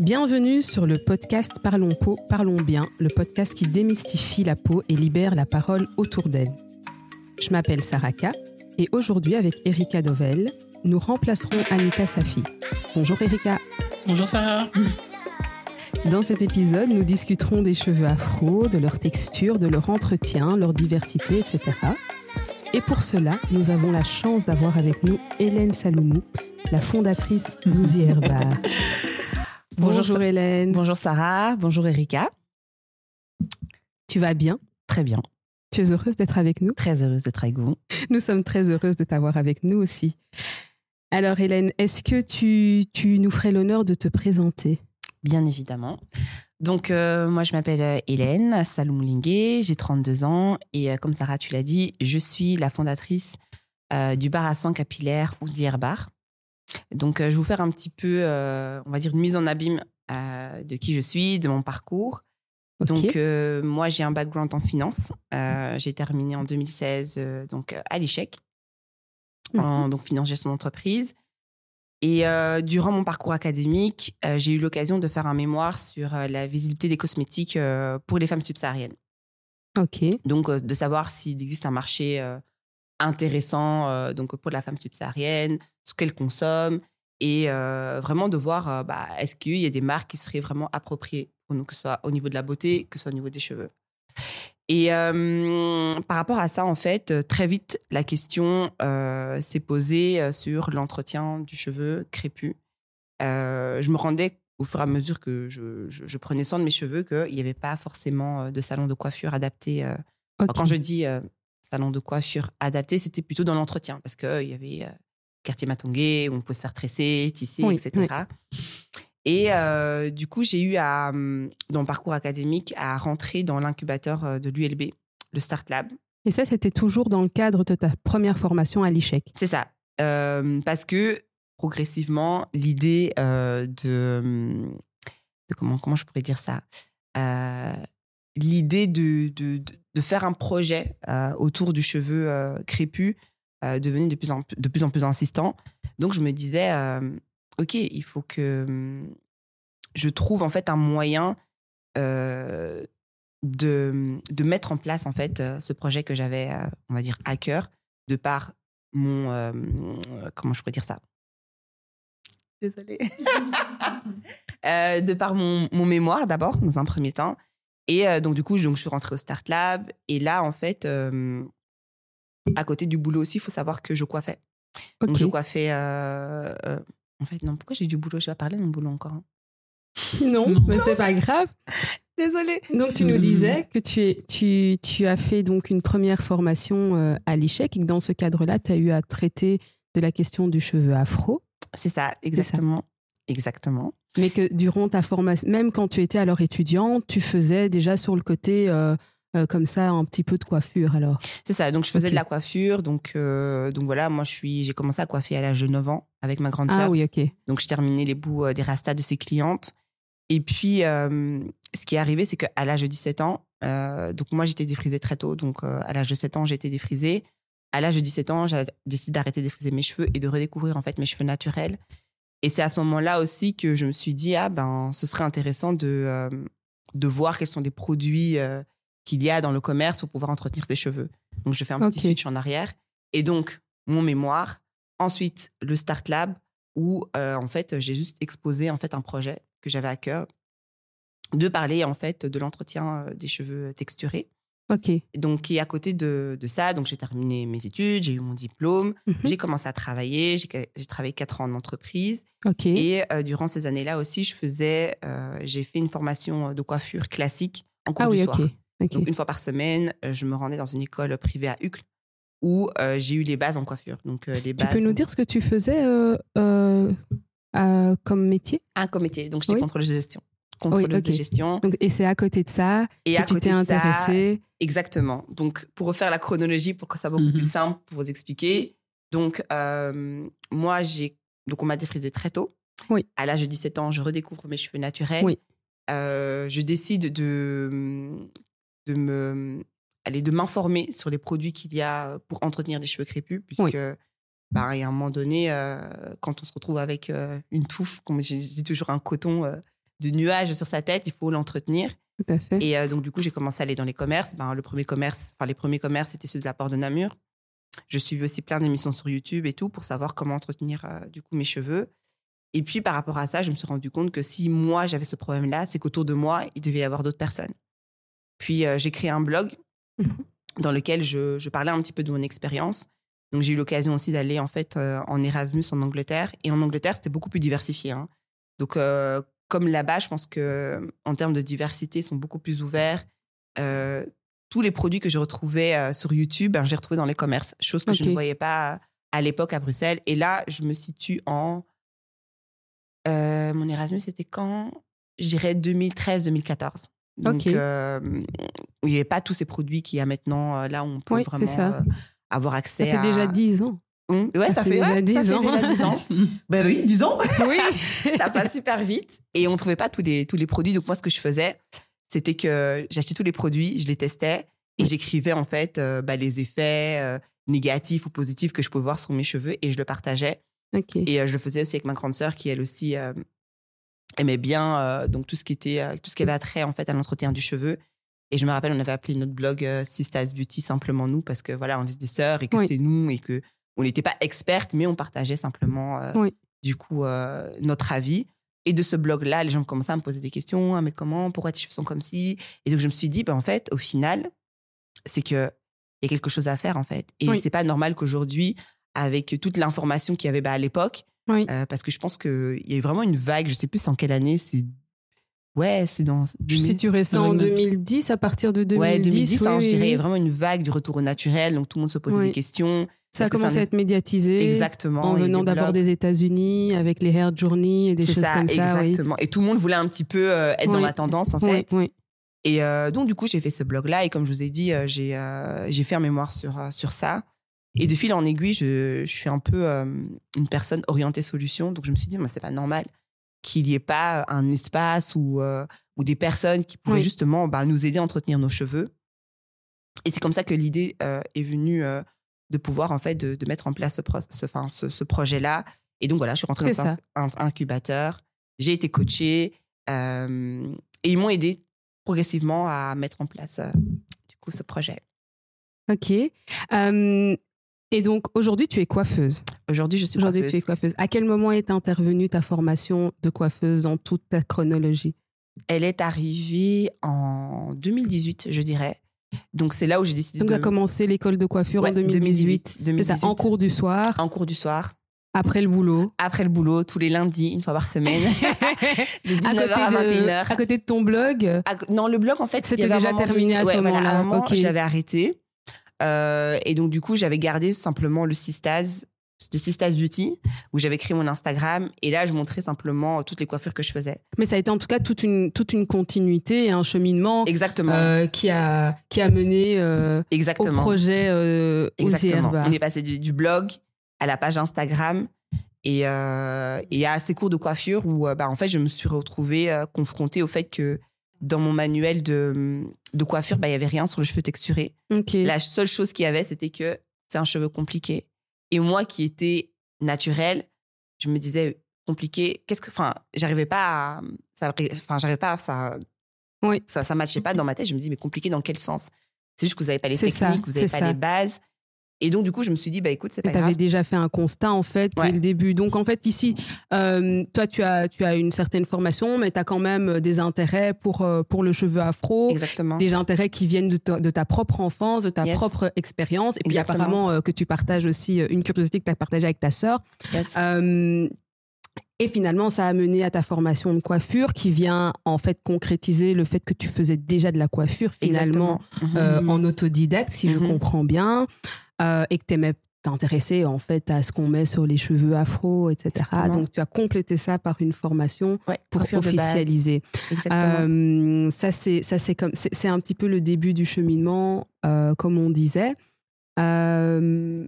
Bienvenue sur le podcast Parlons peau, parlons bien, le podcast qui démystifie la peau et libère la parole autour d'elle. Je m'appelle Saraka et aujourd'hui avec Erika Dovel, nous remplacerons Anita Safi. Bonjour Erika. Bonjour Sarah. Dans cet épisode, nous discuterons des cheveux afro, de leur texture, de leur entretien, leur diversité, etc. Et pour cela, nous avons la chance d'avoir avec nous Hélène Saloumou, la fondatrice d'Ouzi Bar. Bonjour, Hélène. Bonjour Sarah. Bonjour Erika. Tu vas bien? Très bien. Tu es heureuse d'être avec nous? Très heureuse d'être avec vous. Nous sommes très heureuses de t'avoir avec nous aussi. Alors Hélène, est-ce que tu, tu nous ferais l'honneur de te présenter? Bien évidemment. Donc, euh, moi, je m'appelle euh, Hélène Saloum-Lingué, j'ai 32 ans et euh, comme Sarah, tu l'as dit, je suis la fondatrice du bar à soins capillaire Ouzier Bar. Donc, je vais vous faire un petit peu, on va dire, une mise en abîme de qui je suis, de mon parcours. Donc, moi, j'ai un background en finance. j'ai terminé en 2016 donc, à l'ICHEC, en mhm. donc, finance gestion d'entreprise. Et euh, durant mon parcours académique, euh, j'ai eu l'occasion de faire un mémoire sur euh, la visibilité des cosmétiques pour les femmes subsahariennes. Ok. Donc, de savoir s'il existe un marché intéressant donc pour la femme subsaharienne, ce qu'elle consomme, et vraiment de voir bah, est-ce qu'il y a des marques qui seraient vraiment appropriées, que ce soit au niveau de la beauté, que ce soit au niveau des cheveux. Et euh, par rapport à ça, en fait, euh, très vite, la question euh, s'est posée sur l'entretien du cheveu crépus. je me rendais au fur et à mesure que je, prenais soin de mes cheveux qu'il n'y avait pas forcément de salon de coiffure adapté. Quand je dis salon de coiffure adapté, c'était plutôt dans l'entretien parce qu'il y avait quartier Matongué où on peut se faire tresser, tisser, etc. Et euh, du coup, j'ai eu à, hum, dans le parcours académique à rentrer dans l'incubateur euh, de l'ULB, le Start Lab. Et ça, c'était toujours dans le cadre de ta première formation à l'ICHEC C'est ça. Euh, parce que progressivement, l'idée de, hum, de, comment, comment je pourrais dire ça L'idée de, de, de, faire un projet autour du cheveu crépus devenait de plus, en, de plus en plus insistant. Donc, je me disais ok, il faut que mmh, je trouve en fait un moyen de, de mettre en place en fait ce projet que j'avais, on va dire, à cœur, de par mon, comment je pourrais dire ça? Désolée. de par mon, mon mémoire d'abord, dans un premier temps. Et donc, du coup, donc, je suis rentrée au Start Lab. Et là, en fait, à côté du boulot aussi, il faut savoir que je coiffais. Donc, je coiffais en fait, non, pourquoi j'ai du boulot? Je vais pas parler de mon boulot encore. Hein. Non, mais c'est pas grave. Désolée. Donc, tu nous disais que tu, es, tu, tu as fait donc une première formation euh, à l'ICHEC et que dans ce cadre-là, tu as eu à traiter de la question du cheveu afro. C'est ça, exactement. Exactement. Mais que durant ta formation, même quand tu étais alors étudiante, tu faisais déjà sur le côté euh, euh, comme ça un petit peu de coiffure alors C'est ça, donc je faisais de la coiffure. Donc, euh, donc voilà, moi je suis, j'ai commencé à coiffer à l'âge de 9 ans avec ma grande sœur. Ah oui, ok. Donc je terminais les bouts des rastas de ses clientes. Et puis, ce qui est arrivé, c'est qu'à l'âge de 17 ans, donc moi j'étais défrisée très tôt. Donc à l'âge de 7 ans, été défrisée. À l'âge de 17 ans, j'ai décidé d'arrêter de défriser mes cheveux et de redécouvrir en fait mes cheveux naturels. Et c'est à ce moment-là aussi que je me suis dit, ah ben, ce serait intéressant de, de voir quels sont les produits qu'il y a dans le commerce pour pouvoir entretenir ses cheveux. Donc, je fais un petit switch en arrière. Et donc, mon mémoire. Ensuite, le Start Lab, où, euh, en fait, j'ai juste exposé en fait, un projet que j'avais à cœur de parler, en fait, de l'entretien euh, des cheveux texturés. OK. Donc, et à côté de, de ça, donc j'ai terminé mes études, j'ai eu mon diplôme, mhm. j'ai commencé à travailler, j'ai travaillé quatre ans en entreprise. OK. Et euh, durant ces années-là aussi, je faisais, j'ai fait une formation de coiffure classique en cours ah, du oui, soir. Donc, une fois par semaine, euh, je me rendais dans une école privée à Uccle où euh, j'ai eu les bases en coiffure. Donc, euh, les bases, tu peux nous dire ce que tu faisais comme métier? Un comme métier. Donc, j'étais contrôleuse de gestion. Contrôleuse de gestion. Donc, et c'est à côté de ça et que à tu t'es intéressée. Exactement. Donc, pour refaire la chronologie, pour que ça soit beaucoup plus mhm. simple pour vous expliquer. Donc, moi, j'ai. Donc, on m'a défrisé très tôt. Oui. À l'âge de 17 ans, je redécouvre mes cheveux naturels. Oui. je décide de de me aller de m'informer sur les produits qu'il y a pour entretenir les cheveux crépus puisque bah, y a un moment donné quand on se retrouve avec une touffe comme j'ai toujours un coton de nuages sur sa tête, il faut l'entretenir. Tout à fait. Et euh, donc, du coup, j'ai commencé à aller dans les commerces. Ben, le premier commerce, enfin, les premiers commerces, c'était ceux de la Porte de Namur. Je suivais aussi plein d'émissions sur YouTube et tout pour savoir comment entretenir, euh, du coup, mes cheveux. Et puis, par rapport à ça, je me suis rendu compte que si moi, j'avais ce problème-là, c'est qu'autour de moi, il devait y avoir d'autres personnes. Puis, euh, j'ai créé un blog Mhm. dans lequel je, je parlais un petit peu de mon expérience. Donc, j'ai eu l'occasion aussi d'aller, en fait, en Erasmus en Angleterre. Et en Angleterre, c'était beaucoup plus diversifié. hein. Donc, comme là-bas, je pense que en termes de diversité, ils sont beaucoup plus ouverts. Euh, tous les produits que je retrouvais euh, sur YouTube, ben, j'ai retrouvé dans les commerces, chose que je ne voyais pas à l'époque à Bruxelles. Et là, je me situe en. euh, mon Erasmus, c'était quand? Je dirais 2013-2014. Donc, euh, il n'y avait pas tous ces produits qu'il y a maintenant, euh, là où on peut Oui, vraiment ça. euh, avoir Ça accès fait à. déjà 10 ans. Hum, Ouais, ça, Ça fait, fait déjà ouais, 10 ça fait ans. déjà 10 ans. ben oui, 10 ans Oui. ça passe super vite et on trouvait pas tous les, tous les produits. Donc moi, ce que je faisais, c'était que j'achetais tous les produits, je les testais et j'écrivais en fait euh, bah, les effets euh, négatifs ou positifs que je pouvais voir sur mes cheveux et je le partageais. Et euh, je le faisais aussi avec ma grande sœur qui elle aussi aimait bien donc tout ce qui était tout ce qui avait attrait en fait à l'entretien du cheveu. Et je me rappelle, on avait appelé notre blog Sistas Beauty simplement nous parce que voilà, on était des sœurs et que Oui. c'était nous et que on n'était pas expertes, mais on partageait simplement euh, Oui. du coup euh, notre avis. Et de ce blog-là, les gens commençaient à me poser des questions. Ah, mais comment Pourquoi tes cheveux sont comme ci? Et donc, je me suis dit, ben, en fait, au final, c'est qu'il y a quelque chose à faire, en fait. Et Oui. c'est pas normal qu'aujourd'hui, avec toute l'information qu'il y avait bah, à l'époque, Oui. euh, parce que je pense qu'il y a eu vraiment une vague, je sais plus en quelle année, c'est. Ouais, c'est dans. Je 2000. situerais ça Dans en une- 2010, à partir de 2010. Ouais, 2010, oui, hein, je oui, dirais, il y a oui. vraiment une vague du retour au naturel, donc tout le monde se posait Oui. des questions. Ça a commencé ça- à être médiatisé. Exactement. En venant d'abord des États-Unis, avec les Hair Journey et des choses ça, comme ça. oui. exactement. Et tout le monde voulait un petit peu euh, être dans Oui. la tendance, en Oui, fait. oui. Et euh, donc, du coup, j'ai fait ce blog-là. Et comme je vous ai dit, euh, j'ai euh, fait un mémoire sur, sur ça. Et de fil en aiguille, je, je suis un peu une personne orientée solution. Donc, je me suis dit, mais c'est pas normal qu'il n'y ait pas un espace ou, euh, ou des personnes qui pourraient Oui. justement bah, nous aider à entretenir nos cheveux. Et c'est comme ça que l'idée euh, est venue euh, de pouvoir, en fait, de, de mettre en place ce, pro- ce, enfin, ce, ce projet-là. Et donc, voilà, je suis rentrée dans un, un incubateur. J'ai été coachée. et ils m'ont aidé progressivement à mettre en place du coup ce projet. Ok. Euh, et donc, aujourd'hui, tu es coiffeuse. Aujourd'hui, je suis Aujourd'hui, tu es coiffeuse. coiffeuse. À quel moment est intervenue ta formation de coiffeuse dans toute ta chronologie? Elle est arrivée en 2018, je dirais. Donc c'est là où j'ai décidé Donc, de tu as commencé l'école de coiffure Ouais, en 2018. 2018, C'est ça, en cours du soir, en cours du soir, après le boulot. après le boulot, tous les lundis, une fois par semaine, de à 19h à côté, de, 21h. à côté de ton blog? À Non, le blog, en fait, C'était déjà terminé à ce ouais, voilà, moment-là, à un moment, ok. j'avais arrêté. Euh, et donc, du coup, j'avais gardé simplement le Sistaz, c'était Sistaz Beauty, où j'avais créé mon Instagram. Et là, je montrais simplement toutes les coiffures que je faisais. Mais ça a été en tout cas toute une, toute une continuité et un cheminement Exactement. euh, qui, a, qui a mené euh, au Exactement. projet euh, Exactement. On est passé du, du blog à la page Instagram et, et à ces cours de coiffure où, bah, en fait, je me suis retrouvée confrontée au fait que dans mon manuel de, de coiffure, bah, il y avait rien sur le cheveu texturé. La seule chose qu'il y avait, c'était que c'est un cheveu compliqué. Et moi qui étais naturelle, je me disais compliqué. Qu'est-ce que, enfin, j'arrivais pas à, ça, enfin, j'arrivais pas à ça. Oui. Ça, ça matchait pas dans ma tête. Je me dis mais compliqué dans quel sens? C'est juste que vous n'avez pas les techniques, ça, vous n'avez pas ça. les bases. Et donc du coup, je me suis dit bah écoute, c'est pas tu avais grave. déjà fait un constat en fait Ouais. dès le début. Donc en fait ici, euh, toi tu as, tu as une certaine formation, mais tu as quand même des intérêts pour, euh, pour le cheveu afro. Exactement. Des intérêts qui viennent de ta, de ta propre enfance, de ta Yes. propre expérience. Et puis Exactement. apparemment euh, que tu partages aussi euh, une curiosité que tu as partagée avec ta sœur. Yes. Euh, et finalement, ça a mené à ta formation de coiffure qui vient en fait concrétiser le fait que tu faisais déjà de la coiffure finalement. Mhm. euh, Mhm. en autodidacte, si je Mhm. comprends bien, euh, et que tu aimais t'intéresser en fait à ce qu'on met sur les cheveux afro, etc. Exactement. Donc tu as complété ça par une formation Ouais, pour officialiser. Exactement. Euh, ça c'est ça c'est comme c'est c'est un petit peu le début du cheminement, euh, comme on disait. Euh,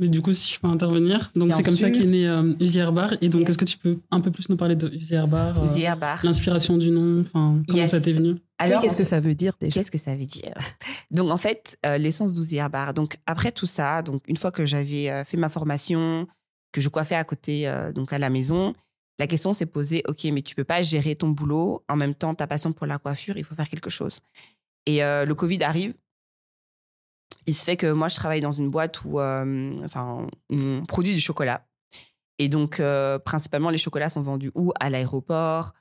Mais du coup, si je peux intervenir, donc c'est comme ça qu'est né euh, Uzi Herbar. Et donc, Yes. est-ce que tu peux un peu plus nous parler de Uzi Herbar euh, Uzi Herbar. L'inspiration du nom, enfin, comment Yes. ça t'est venu? Alors, qu'est-ce que ça veut dire déjà? Qu'est-ce que ça veut dire? Donc en fait, euh, l'essence d'Uzi Herbar. Donc après tout ça, donc une fois que j'avais euh, fait ma formation, que je coiffais à côté, euh, donc à la maison, la question s'est posée, OK, mais tu peux pas gérer ton boulot en même temps ta passion pour la coiffure, il faut faire quelque chose. Et euh, le Covid arrive. Il se fait que moi, je travaille dans une boîte où euh, enfin, on produit du chocolat. Et donc, euh, principalement, les chocolats sont vendus où? À l'aéroport,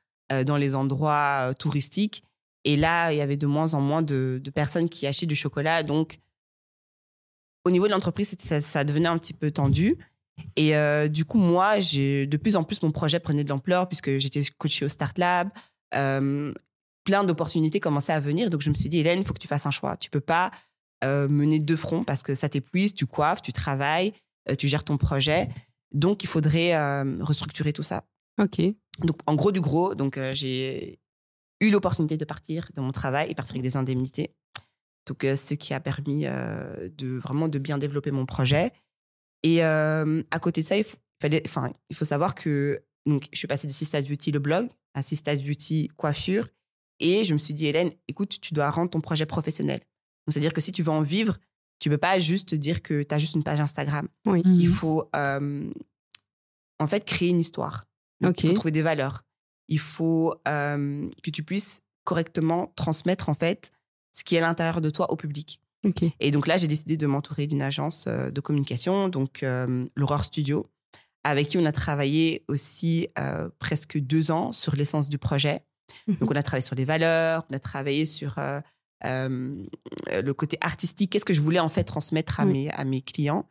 dans les endroits touristiques. Et là, il y avait de moins en moins de, personnes qui achetaient du chocolat. Donc, au niveau de l'entreprise, ça, ça, devenait un petit peu tendu. Et du coup, moi, de plus en plus, mon projet prenait de l'ampleur puisque j'étais coachée au Start Lab plein d'opportunités commençaient à venir. Donc, je me suis dit, Hélène, il faut que tu fasses un choix. Tu peux pas euh, mener deux fronts parce que ça t'épuise, tu coiffes, tu travailles, euh, tu gères ton projet. Donc, il faudrait euh, restructurer tout ça. OK. Donc, en gros du gros, donc j'ai eu l'opportunité de partir de mon travail et partir avec des indemnités. Donc, ce qui a permis de vraiment de bien développer mon projet. Et à côté de ça, il faut, fallait, il faut savoir que donc, je suis passée de Sistas Beauty, le blog, à Sistas Beauty Coiffure. Et je me suis dit, Hélène, écoute, tu dois rendre ton projet professionnel. C'est-à-dire que si tu veux en vivre, tu peux pas juste dire que tu as juste une page Instagram. Oui. Il mhm. faut, euh, en fait, créer une histoire. Il faut trouver des valeurs. Il faut euh, que tu puisses correctement transmettre, en fait, ce qui est à l'intérieur de toi au public. Et donc là, j'ai décidé de m'entourer d'une agence euh, de communication, donc l'Horreur Studio, avec qui on a travaillé aussi presque deux ans sur l'essence du projet. Donc, mhm. on a travaillé sur les valeurs, on a travaillé sur euh, euh, le côté artistique. Qu'est-ce que je voulais en fait transmettre à, mes, à mes clients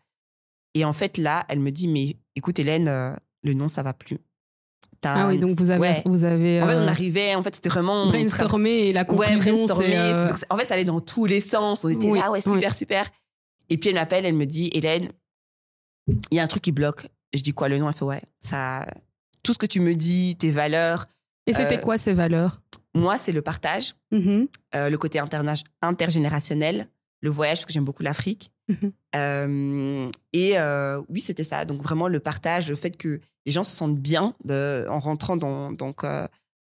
Et en fait, là, elle me dit Mais écoute, Hélène, euh, le nom, ça va plus. Ah oui, donc vous avez. Vous avez En fait, on arrivait, en fait, c'était vraiment. Brainstormer et la conclusion. Ouais, brainstormer. en fait, ça allait dans tous les sens. On était là, ouais, super, super. Et puis, elle m'appelle, elle me dit Hélène, il y a un truc qui bloque. Je dis quoi le nom? Elle fait Ouais, ça. Tout ce que tu me dis, tes valeurs, et c'était quoi ces valeurs? Moi, c'est le partage, mm-hmm. euh, le côté intergénérationnel, le voyage, parce que j'aime beaucoup l'Afrique. Mm-hmm. Euh, et oui, c'était ça. Donc vraiment le partage, le fait que les gens se sentent bien de, en rentrant dans, donc,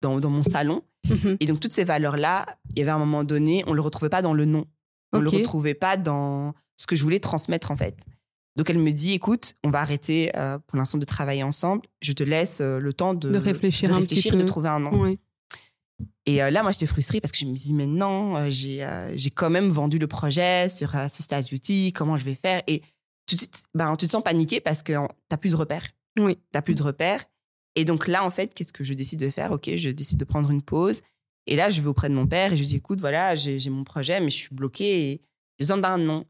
dans, dans, mon salon. Mm-hmm. Et donc toutes ces valeurs-là, il y avait un moment donné, on ne le retrouvait pas dans le nom. On ne le retrouvait pas dans ce que je voulais transmettre en fait. Donc elle me dit, écoute, on va arrêter euh, pour l'instant de travailler ensemble. Je te laisse euh, le temps de, réfléchir, un petit peu. de trouver un nom. Et euh, là, moi, j'étais frustrée parce que je me dis, mais non, j'ai j'ai quand même vendu le projet sur Sister Beauty, comment je vais faire? Et tout de suite, ben, tu te sens paniqué parce que tu n'as plus de repères. Oui. Tu n'as plus de repères. Et donc là, en fait, qu'est-ce que je décide de faire? Ok, je décide de prendre une pause. Et là, je vais auprès de mon père et je lui dis, écoute, voilà, j'ai mon projet, mais je suis bloquée et j'ai besoin d'un nom.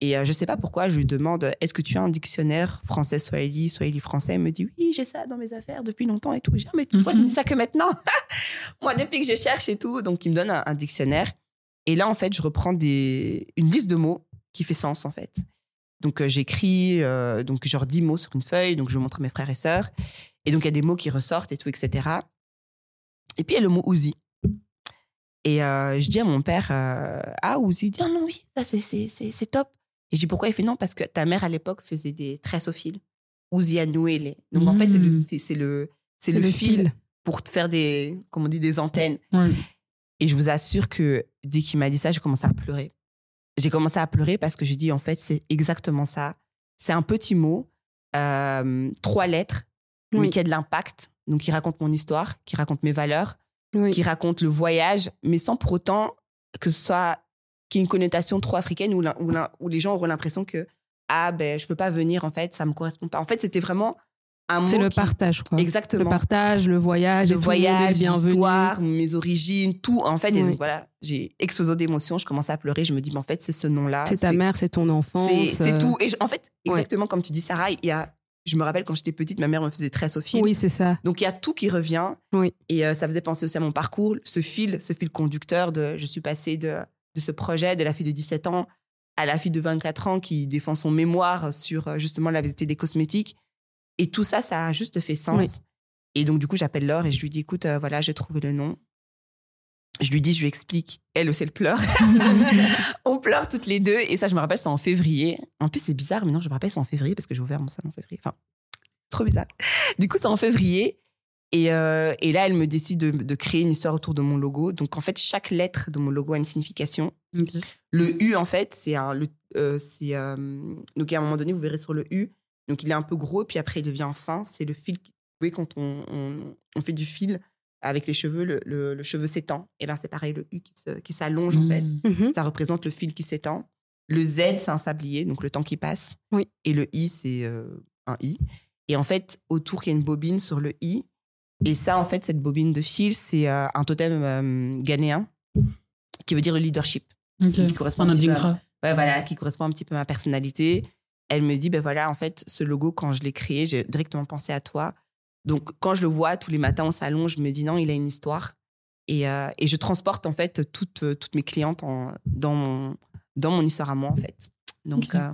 Et euh, je ne sais pas pourquoi, je lui demande est-ce que tu as un dictionnaire français Swahili, Swahili français? Il me dit oui, j'ai ça dans mes affaires depuis longtemps et tout. Je dis ah, mais pourquoi tu dis ça que maintenant? Moi, depuis que je cherche et tout. Donc, il me donne un, dictionnaire. Et là, en fait, je reprends des, une liste de mots qui fait sens, en fait. Donc, euh, j'écris euh, donc genre 10 mots sur une feuille. Donc, je montre à mes frères et sœurs. Et donc, il y a des mots qui ressortent et tout, etc. Et puis, il y a le mot Ouzi. Et je dis à mon père, ah, Ouzi, il dit, ah non, oui, ça, c'est top. Et je dis pourquoi? Il fait non, parce que ta mère à l'époque faisait des tresses au fil. Ouzianouele. Donc en fait, c'est le, mmh. c'est le, c'est le, fil, pour te faire des, comment on dit, des antennes. Et je vous assure que dès qu'il m'a dit ça, j'ai commencé à pleurer. J'ai commencé à pleurer parce que je dis en fait, c'est exactement ça. C'est un petit mot, euh, trois lettres, mais qui a de l'impact. Donc qui raconte mon histoire, qui raconte mes valeurs, qui raconte le voyage, mais sans pour autant que ce soit qui est une connotation trop africaine où, où, les gens auront l'impression que ah ben je peux pas venir en fait ça me correspond pas en fait c'était vraiment c'est le partage quoi exactement le partage le voyage le voyage l'histoire mes origines tout en fait et donc, voilà j'ai explosé d'émotions je commençais à pleurer je me dis mais en fait c'est ce nom là c'est ta mère c'est ton enfance c'est euh, tout et en fait exactement comme tu dis Sarah il y a je me rappelle quand j'étais petite, ma mère me faisait très fil. Oui, c'est ça. Donc il y a tout qui revient. Oui. Et euh, ça faisait penser aussi à mon parcours, ce fil, ce fil conducteur de je suis passée de de ce projet de la fille de 17 ans à la fille de 24 ans qui défend son mémoire sur euh, justement la visite des cosmétiques. Et tout ça, ça a juste fait sens. Et donc, du coup, j'appelle Laure et je lui dis, écoute, euh, voilà, j'ai trouvé le nom. Je lui dis, je lui explique. Elle aussi, elle pleure. on pleure toutes les deux. Et ça, je me rappelle, c'est en février. En plus, c'est bizarre, mais non, je me rappelle, c'est en février parce que j'ai ouvert mon salon en février. Enfin, trop bizarre. Du coup, c'est en février. Euh, et, là, elle me décide de, créer une histoire autour de mon logo. Donc, en fait, chaque lettre de mon logo a une signification. Le U, en fait, c'est un. Le, euh, euh, donc, à un moment donné, vous verrez sur le U. Donc, il est un peu gros, puis après, il devient fin. C'est le fil voyez, quand on, on, on fait du fil avec les cheveux, le, le, le cheveu s'étend. Et ben c'est pareil, le U qui s'allonge en fait. Mhm. Mhm. Ça représente le fil qui s'étend. Le Z, c'est un sablier, donc le temps qui passe. Oui. Et le I, c'est euh, un I. Et en fait, autour, il y a une bobine sur le I. Et ça, en fait, cette bobine de fil, c'est euh, un totem euh, ghanéen qui veut dire le leadership. Qui correspond Un un petit peu à- adinkra. Ouais, voilà, qui correspond un petit peu à ma personnalité. Elle me dit, ben voilà, en fait, ce logo, quand je l'ai créé, j'ai directement pensé à toi. Donc, quand je le vois tous les matins au salon, je me dis, non, il a une histoire. Et, euh, et je transporte, en fait, toutes, euh, toutes mes clientes en- dans, mon, dans mon histoire à moi, en fait. Donc, euh,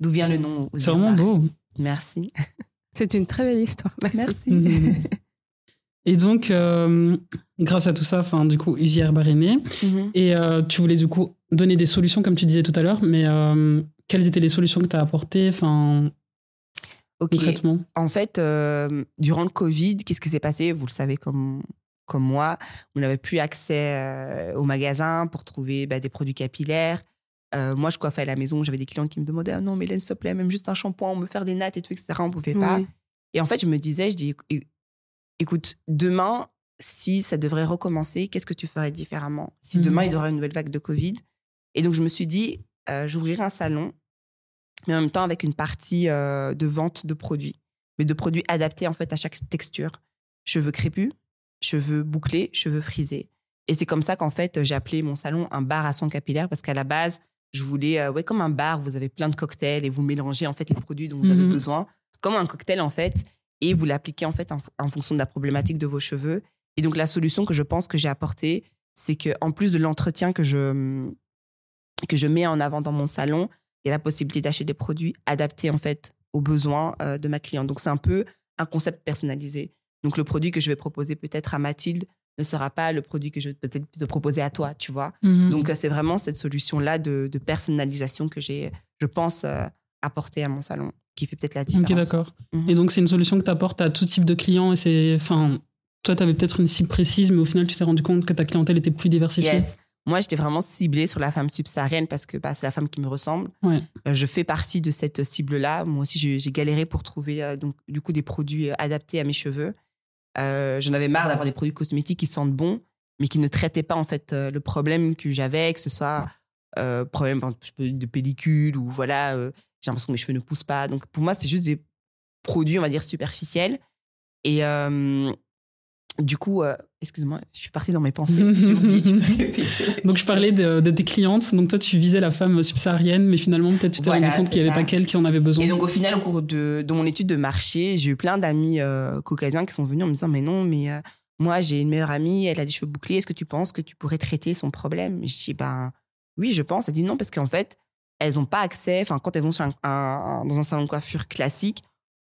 d'où vient le nom C'est vraiment beau. Merci. C'est une très belle histoire. Merci. Et donc, euh, grâce à tout ça, enfin, du coup, Easy Herbar est né. Mhm. Et euh, tu voulais du coup donner des solutions, comme tu disais tout à l'heure, mais euh, quelles étaient les solutions que tu as apportées, enfin, concrètement En fait, euh, durant le Covid, qu'est-ce qui s'est passé? Vous le savez comme, comme moi, on n'avait plus accès euh, au magasin pour trouver bah, des produits capillaires. Euh, moi, je coiffais à la maison. J'avais des clients qui me demandaient Ah non, mais Hélène, s'il te plaît, même juste un shampoing, on me faire des nattes et tout, etc. On ne pouvait pas. Oui. Et en fait, je me disais Je dis Écoute, demain, si ça devrait recommencer, qu'est-ce que tu ferais différemment? Si Mhm. demain, il y aura une nouvelle vague de Covid. Et donc, je me suis dit euh, J'ouvrirai un salon, mais en même temps avec une partie euh, de vente de produits mais de produits adaptés en fait à chaque texture. Cheveux crépus, cheveux bouclés, cheveux frisés. Et c'est comme ça qu'en fait j'ai appelé mon salon un bar à son capillaire parce qu'à la base je voulais euh, ouais comme un bar vous avez plein de cocktails et vous mélangez en fait les produits dont vous avez Mhm. besoin comme un cocktail en fait et vous l'appliquez en fait en, en fonction de la problématique de vos cheveux. Et donc la solution que je pense que j'ai apportée c'est que en plus de l'entretien que je que je mets en avant dans mon salon, a la possibilité d'acheter des produits adaptés en fait aux besoins euh, de ma cliente. Donc c'est un peu un concept personnalisé. Donc le produit que je vais proposer peut-être à Mathilde ne sera pas le produit que je vais peut-être te proposer à toi, tu vois. Mhm. Donc euh, c'est vraiment cette solution-là de, de personnalisation que j'ai, je pense, euh, apporter à mon salon qui fait peut-être la différence. Ok, d'accord. Mhm. Et donc, c'est une solution que tu apportes à tout type de clients. Et c'est, enfin, toi, tu avais peut-être une cible précise, mais au final, tu t'es rendu compte que ta clientèle était plus diversifiée? Yes. Moi, j'étais vraiment ciblée sur la femme subsaharienne parce que bah, c'est la femme qui me ressemble. Ouais. Euh, je fais partie de cette cible-là. Moi aussi, j'ai galéré pour trouver euh, donc, du coup des produits euh, adaptés à mes cheveux. J'en avais marre d'avoir des produits cosmétiques qui sentent bon, mais qui ne traitaient pas en fait le problème que j'avais, que ce soit problème de pellicule ou voilà, j'ai l'impression que mes cheveux ne poussent pas. Donc pour moi, c'est juste des produits, on va dire, superficiels. Et du coup, excuse-moi, je suis partie dans mes pensées. Oublié. Donc, je parlais de, de tes clientes. Donc, toi, tu visais la femme subsaharienne, mais finalement, peut-être tu t'es Voilà, rendu compte qu'il n'y avait pas qu'elle qui en avait besoin. Et donc, au final, au cours de, de mon étude de marché, j'ai eu plein d'amis euh, caucasiens qui sont venus en me disant Mais non, mais euh, moi, j'ai une meilleure amie, elle a des cheveux bouclés, est-ce que tu penses que tu pourrais traiter son problème? Je dis Ben oui, je pense. Elle dit non, parce qu'en fait, elles n'ont pas accès, enfin, quand elles vont sur un- un- dans un salon de coiffure classique,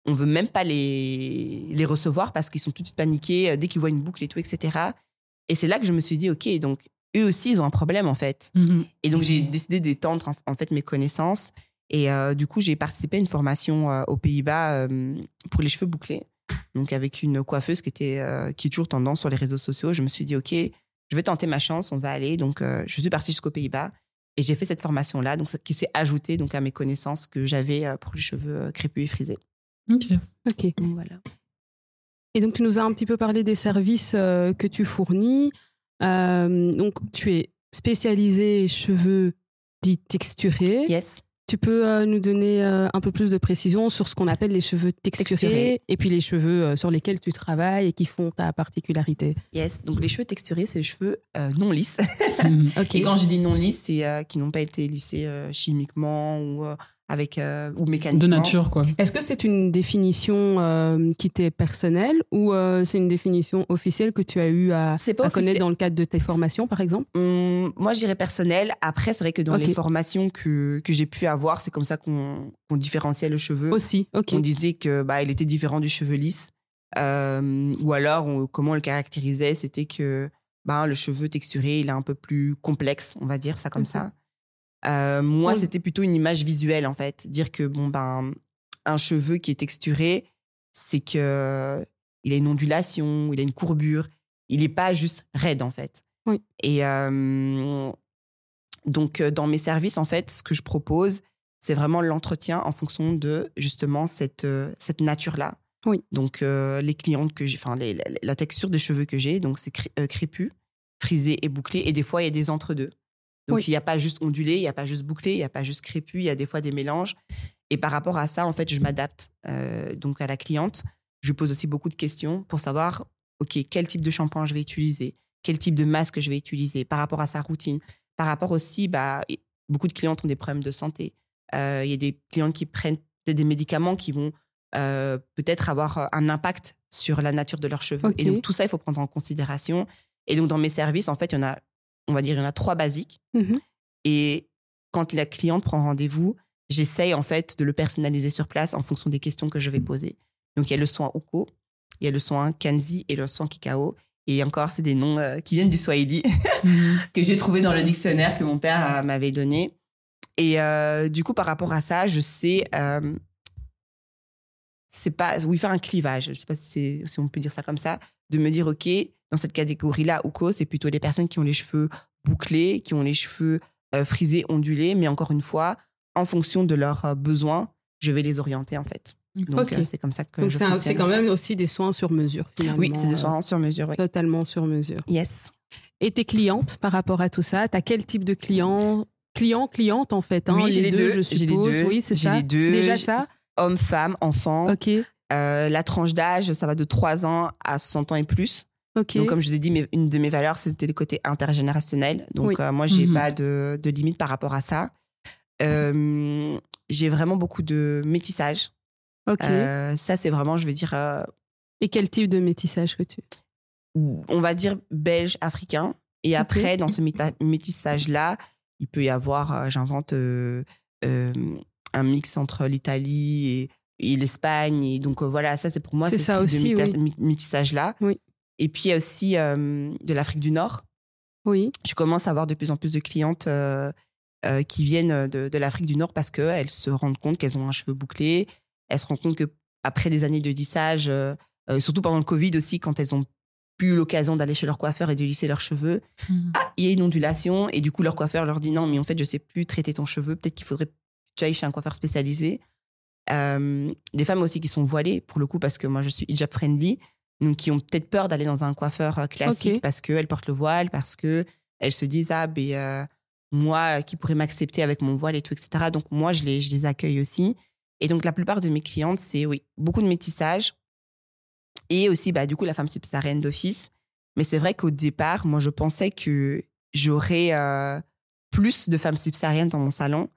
on veut même pas les, les recevoir parce qu'ils sont tout de suite paniqués euh, dès qu'ils voient une boucle et tout, etc. Et c'est là que je me suis dit Ok, donc eux aussi, ils ont un problème, en fait. Mhm. Et donc, j'ai décidé d'étendre en, en fait mes connaissances. Et euh, du coup, j'ai participé à une formation euh, aux Pays-Bas euh, pour les cheveux bouclés. Donc, avec une coiffeuse qui, était, qui est toujours tendance sur les réseaux sociaux. Je me suis dit, OK, je vais tenter ma chance, on va aller. Donc, je suis partie jusqu'aux Pays-Bas. Et j'ai fait cette formation-là, donc, qui s'est ajoutée donc, à mes connaissances que j'avais pour les cheveux crépus et frisés. Ok. Ok. Donc, voilà. Et donc, tu nous as un petit peu parlé des services euh, que tu fournis. Euh, donc, tu es spécialisé cheveux dits texturés. Yes. Tu peux euh, nous donner euh, un peu plus de précision sur ce qu'on appelle les cheveux texturés, Texturés. et puis les cheveux euh, sur lesquels tu travailles et qui font ta particularité. Yes. Donc, les cheveux texturés, c'est les cheveux euh, non lisses. Ok. Et quand je dis non lisses, c'est euh, qui n'ont pas été lissés euh, chimiquement ou, euh, avec, euh, ou mécaniquement. De nature, quoi. Est-ce que c'est une définition euh, qui t'est personnelle ou euh, c'est une définition officielle que tu as eu à, C'est pas à connaître dans le cadre de tes formations, par exemple? Hum, moi, je dirais personnel. Après, c'est vrai que dans les formations que, que j'ai pu avoir, c'est comme ça qu'on différenciait le cheveu. Aussi, ok. On disait que bah, il était différent du cheveu lisse. Euh, ou alors, on- comment on le caractérisait, c'était que bah, le cheveu texturé, il est un peu plus complexe, on va dire ça comme ça. Euh, moi, Oui. c'était plutôt une image visuelle, en fait. Dire que, bon, ben, un cheveu qui est texturé, c'est que il a une ondulation, il a une courbure. Il n'est pas juste raide, en fait. Oui. Et euh, donc, euh, dans mes services, en fait, ce que je propose, c'est vraiment l'entretien en fonction de, justement, cette, cette nature-là. Oui. Donc, euh, les clientes que j'ai, enfin, la, texture des cheveux que j'ai, donc c'est cré- crépus, frisé et bouclé. Et des fois, il y a des entre-deux. Donc, Oui. il n'y a pas juste ondulé, il n'y a pas juste bouclé, il n'y a pas juste crépus, il y a des fois des mélanges. Et par rapport à ça, en fait, je m'adapte euh, donc à la cliente. Je lui pose aussi beaucoup de questions pour savoir, OK, quel type de shampoing je vais utiliser, quel type de masque je vais utiliser par rapport à sa routine. Par rapport aussi, bah, beaucoup de clientes ont des problèmes de santé. Euh, Il y a des clientes qui prennent des médicaments qui vont euh, peut-être avoir un impact sur la nature de leurs cheveux. Et donc, tout ça, il faut prendre en considération. Et donc, dans mes services, en fait, il y en a, on va dire, il y en a trois basiques. Mhm. Et quand la cliente prend rendez-vous, j'essaye en fait de le personnaliser sur place en fonction des questions que je vais poser. Donc, il y a le soin Uko, il y a le soin Kanzi et le soin Kikao. Et encore, c'est des noms euh, qui viennent du Swahili que j'ai trouvé dans le dictionnaire que mon père euh, m'avait donné. Et euh, du coup, par rapport à ça, je sais, c'est pas, oui, faire un clivage. Je sais pas si, si on peut dire ça comme ça, de me dire, ok, dans cette catégorie-là, Uko, c'est plutôt les personnes qui ont les cheveux bouclés, qui ont les cheveux euh, frisés, ondulés, mais encore une fois, en fonction de leurs euh, besoins, je vais les orienter en fait. Donc euh, c'est comme ça que Donc c'est quand même aussi des soins sur mesure finalement. Oui, c'est des soins sur mesure. Oui. Totalement sur mesure. Yes. Et tes clientes par rapport à tout ça, tu as quel type de client Client, cliente en fait. hein, oui, j'ai les deux. je J'ai les suppose. deux. Oui, c'est J'ai ça. les deux. Déjà ça Hommes, femmes, enfants. Ok, Euh, la tranche d'âge, ça va de 3 ans à 60 ans et plus. Donc, comme je vous ai dit, mes- une de mes valeurs, c'était le côté intergénérationnel. Donc, Oui. euh, moi, j'ai Mhm. pas de, de limite par rapport à ça. Euh, j'ai vraiment beaucoup de métissage. Euh, ça, c'est vraiment, je vais dire, euh, Et quel type de métissage que tu on va dire belge, africain. Et après, dans ce métissage-là, il peut y avoir, euh, j'invente, euh, euh, un mix entre l'Italie et, et l'Espagne. Et donc, euh, voilà, ça, c'est pour moi, C'est ce ça type aussi, de oui. métissage-là. Oui. Et puis, il y a aussi euh, de l'Afrique du Nord. Oui, Je commence à avoir de plus en plus de clientes euh, euh, qui viennent de, de l'Afrique du Nord parce qu'elles se rendent compte qu'elles ont un cheveu bouclé. Elles se rendent compte que après des années de lissage, surtout pendant le Covid aussi, quand elles ont plus l'occasion d'aller chez leur coiffeur et de lisser leurs cheveux, Mhm. ah, il y a une ondulation et du coup leur coiffeur leur dit non mais en fait je sais plus traiter ton cheveu peut-être qu'il faudrait que tu ailles chez un coiffeur spécialisé Euh, des femmes aussi qui sont voilées pour le coup parce que moi je suis hijab friendly donc qui ont peut-être peur d'aller dans un coiffeur euh, classique Ok. parce qu'elles portent le voile parce que elles se disent ah ben euh, moi euh, qui pourrais m'accepter avec mon voile et tout etc donc moi je les je les accueille aussi. Et donc la plupart de mes clientes c'est oui beaucoup de métissage. Et aussi bah du coup la femme subsaharienne d'office. Mais c'est vrai qu'au départ, moi, je pensais que j'aurais euh, plus de femmes subsahariennes dans mon salon,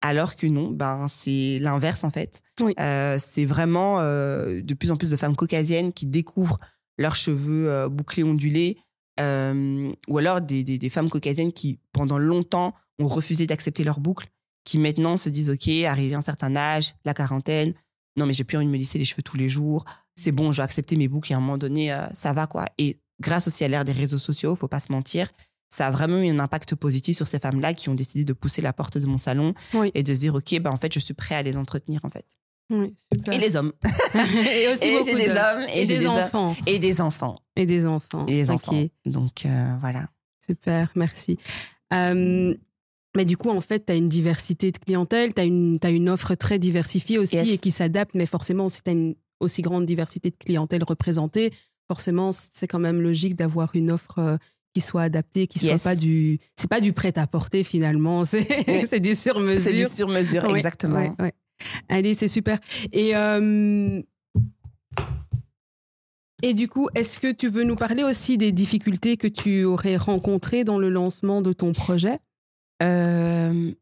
alors que non, ben, c'est l'inverse en fait. Oui. Euh, c'est vraiment euh, de plus en plus de femmes caucasiennes qui découvrent leurs cheveux euh, bouclés, ondulés, ou alors des, des- des femmes caucasiennes qui, pendant longtemps, ont refusé d'accepter leurs boucles, qui maintenant se disent, OK, arrivé à un certain âge, la quarantaine, non, mais j'ai plus envie de me lisser les cheveux tous les jours, c'est bon, je vais accepter mes boucles et à un moment donné, ça va quoi. Et grâce aussi à l'ère des réseaux sociaux, faut pas se mentir, ça a vraiment eu un impact positif sur ces femmes-là qui ont décidé de pousser la porte de mon salon Oui. et de se dire, OK, ben, en fait, je suis prêt à les entretenir, en fait. oui, super. Et les hommes. et aussi et beaucoup des hommes et, des enfants. Et des enfants. Et des enfants. Et des enfants. Donc, euh, voilà. Super, merci. Euh, mais du coup, en fait, tu as une diversité de clientèle, tu as une, offre très diversifiée aussi Yes. et qui s'adapte, mais forcément, si tu as une aussi grande diversité de clientèle représentée, forcément, c'est quand même logique d'avoir une offre euh, qui soit adaptée, qui soit pas du. C'est pas du prêt-à-porter finalement, c'est Oui. c'est du sur-mesure. C'est du sur-mesure, exactement. ouais, ouais. Allez, c'est super. Et, euh, et du coup, est-ce que tu veux nous parler aussi des difficultés que tu aurais rencontrées dans le lancement de ton projet? Euh,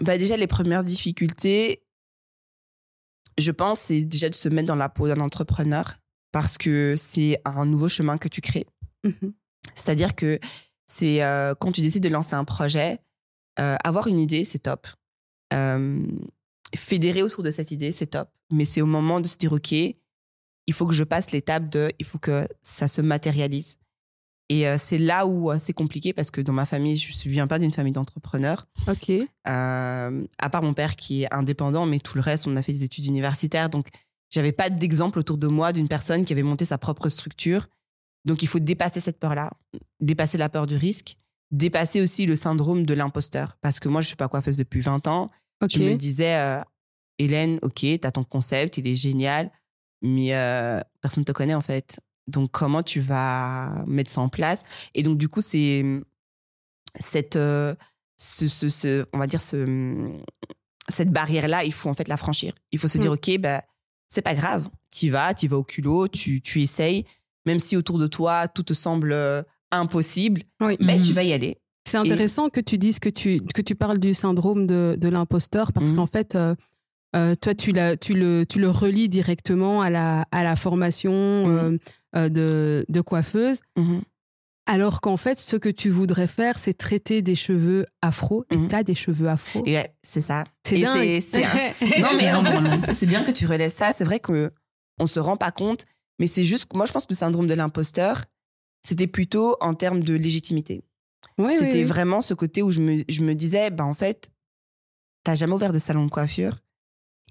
bah déjà, les premières difficultés, je pense, c'est déjà de se mettre dans la peau d'un entrepreneur parce que c'est un nouveau chemin que tu crées. Mhm. C'est-à-dire que c'est euh, quand tu décides de lancer un projet, euh, avoir une idée, c'est top. Euh, fédérer autour de cette idée, c'est top. Mais c'est au moment de se dire, OK, il faut que je passe l'étape de, il faut que ça se matérialise. Et c'est là où c'est compliqué parce que dans ma famille, je ne viens pas d'une famille d'entrepreneurs. Ok. À part mon père qui est indépendant, mais tout le reste, on a fait des études universitaires. Donc, j'avais pas d'exemple autour de moi d'une personne qui avait monté sa propre structure. Donc, il faut dépasser cette peur-là, dépasser la peur du risque, dépasser aussi le syndrome de l'imposteur. Parce que moi, je suis pas coiffeuse depuis 20 ans. Je me disais, euh, Hélène, ok, tu as ton concept, il est génial. mais euh, personne ne te connaît en fait. Donc, comment tu vas mettre ça en place? Et donc, du coup, c'est cette, euh, ce, ce, ce- on va dire, ce, cette barrière-là, il faut en fait la franchir. Il faut se dire, Mm. OK, bah, c'est pas grave. Tu vas, tu vas au culot, tu, tu essayes. Même si autour de toi, tout te semble euh, impossible, Oui. mais Mhm. tu vas y aller. C'est intéressant que tu dises que tu, que tu parles du syndrome de, de l'imposteur parce Mhm. qu'en fait, euh, euh, toi, tu, tu, le, tu le relis directement à la, à la formation euh, euh, de, de coiffeuse, Mhm. alors qu'en fait, ce que tu voudrais faire, c'est traiter des cheveux afro et Mhm. tu as des cheveux afro. Et ouais, c'est ça. C'est dingue. un- c'est- c'est bien que tu relèves ça. C'est vrai qu'on ne se rend pas compte, mais c'est juste, que moi, je pense que le syndrome de l'imposteur, c'était plutôt en termes de légitimité. Oui, C'était oui. vraiment ce côté où je me, je me disais, bah, en fait, t'as jamais ouvert de salon de coiffure.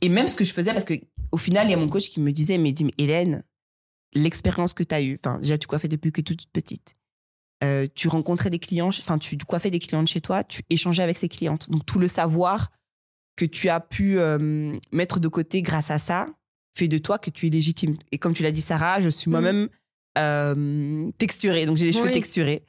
Et même ce que je faisais, parce que au final, il y a mon coach qui me disait, mais Hélène, l'expérience que tu as eue, enfin, déjà, tu coiffais depuis que toute petite. Euh, tu rencontrais des clients, enfin, tu coiffais des clientes chez toi, tu échangeais avec ces clientes. Donc, tout le savoir que tu as pu euh, mettre de côté grâce à ça fait de toi que tu es légitime. Et comme tu l'as dit, Sarah, je suis Mhm. moi-même euh, texturée. Donc, j'ai les cheveux Oui. texturés.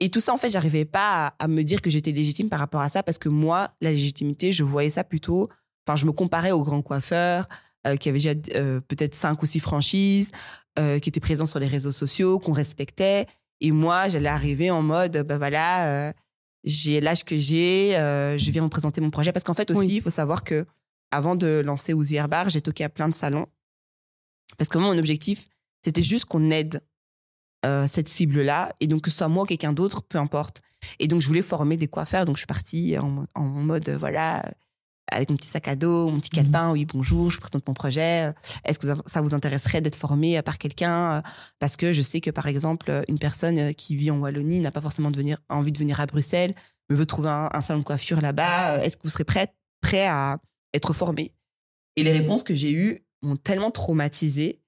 Et tout ça, en fait, j'arrivais pas à, à me dire que j'étais légitime par rapport à ça parce que moi, la légitimité, je voyais ça plutôt. Enfin, je me comparais aux grands coiffeurs euh, qui avaient déjà euh, peut-être cinq ou six franchises, euh, qui étaient présents sur les réseaux sociaux, qu'on respectait. Et moi, j'allais arriver en mode, ben voilà, j'ai l'âge que j'ai, je viens vous présenter mon projet. Parce qu'en fait aussi, Oui. il faut savoir que avant de lancer Ouzi Bar, j'ai toqué à plein de salons. Parce que moi, mon objectif, c'était juste qu'on aide euh, cette cible-là. Et donc, que ce soit moi ou quelqu'un d'autre, peu importe. Et donc, je voulais former des coiffeurs. Donc, je suis partie en, en mode, euh, voilà, euh, avec mon petit sac à dos, mon petit Mhm. calepin. Oui, bonjour, je présente mon projet. Est-ce que ça- vous intéresserait d'être formé euh, par quelqu'un euh, Parce que je sais que, par exemple, euh, une personne euh, qui vit en Wallonie n'a pas forcément de venir, envie de venir à Bruxelles, mais veut trouver un, un salon de coiffure là-bas. Euh, Est-ce que vous serez prêt, prêt à être formé Et les réponses que j'ai eues m'ont tellement traumatisée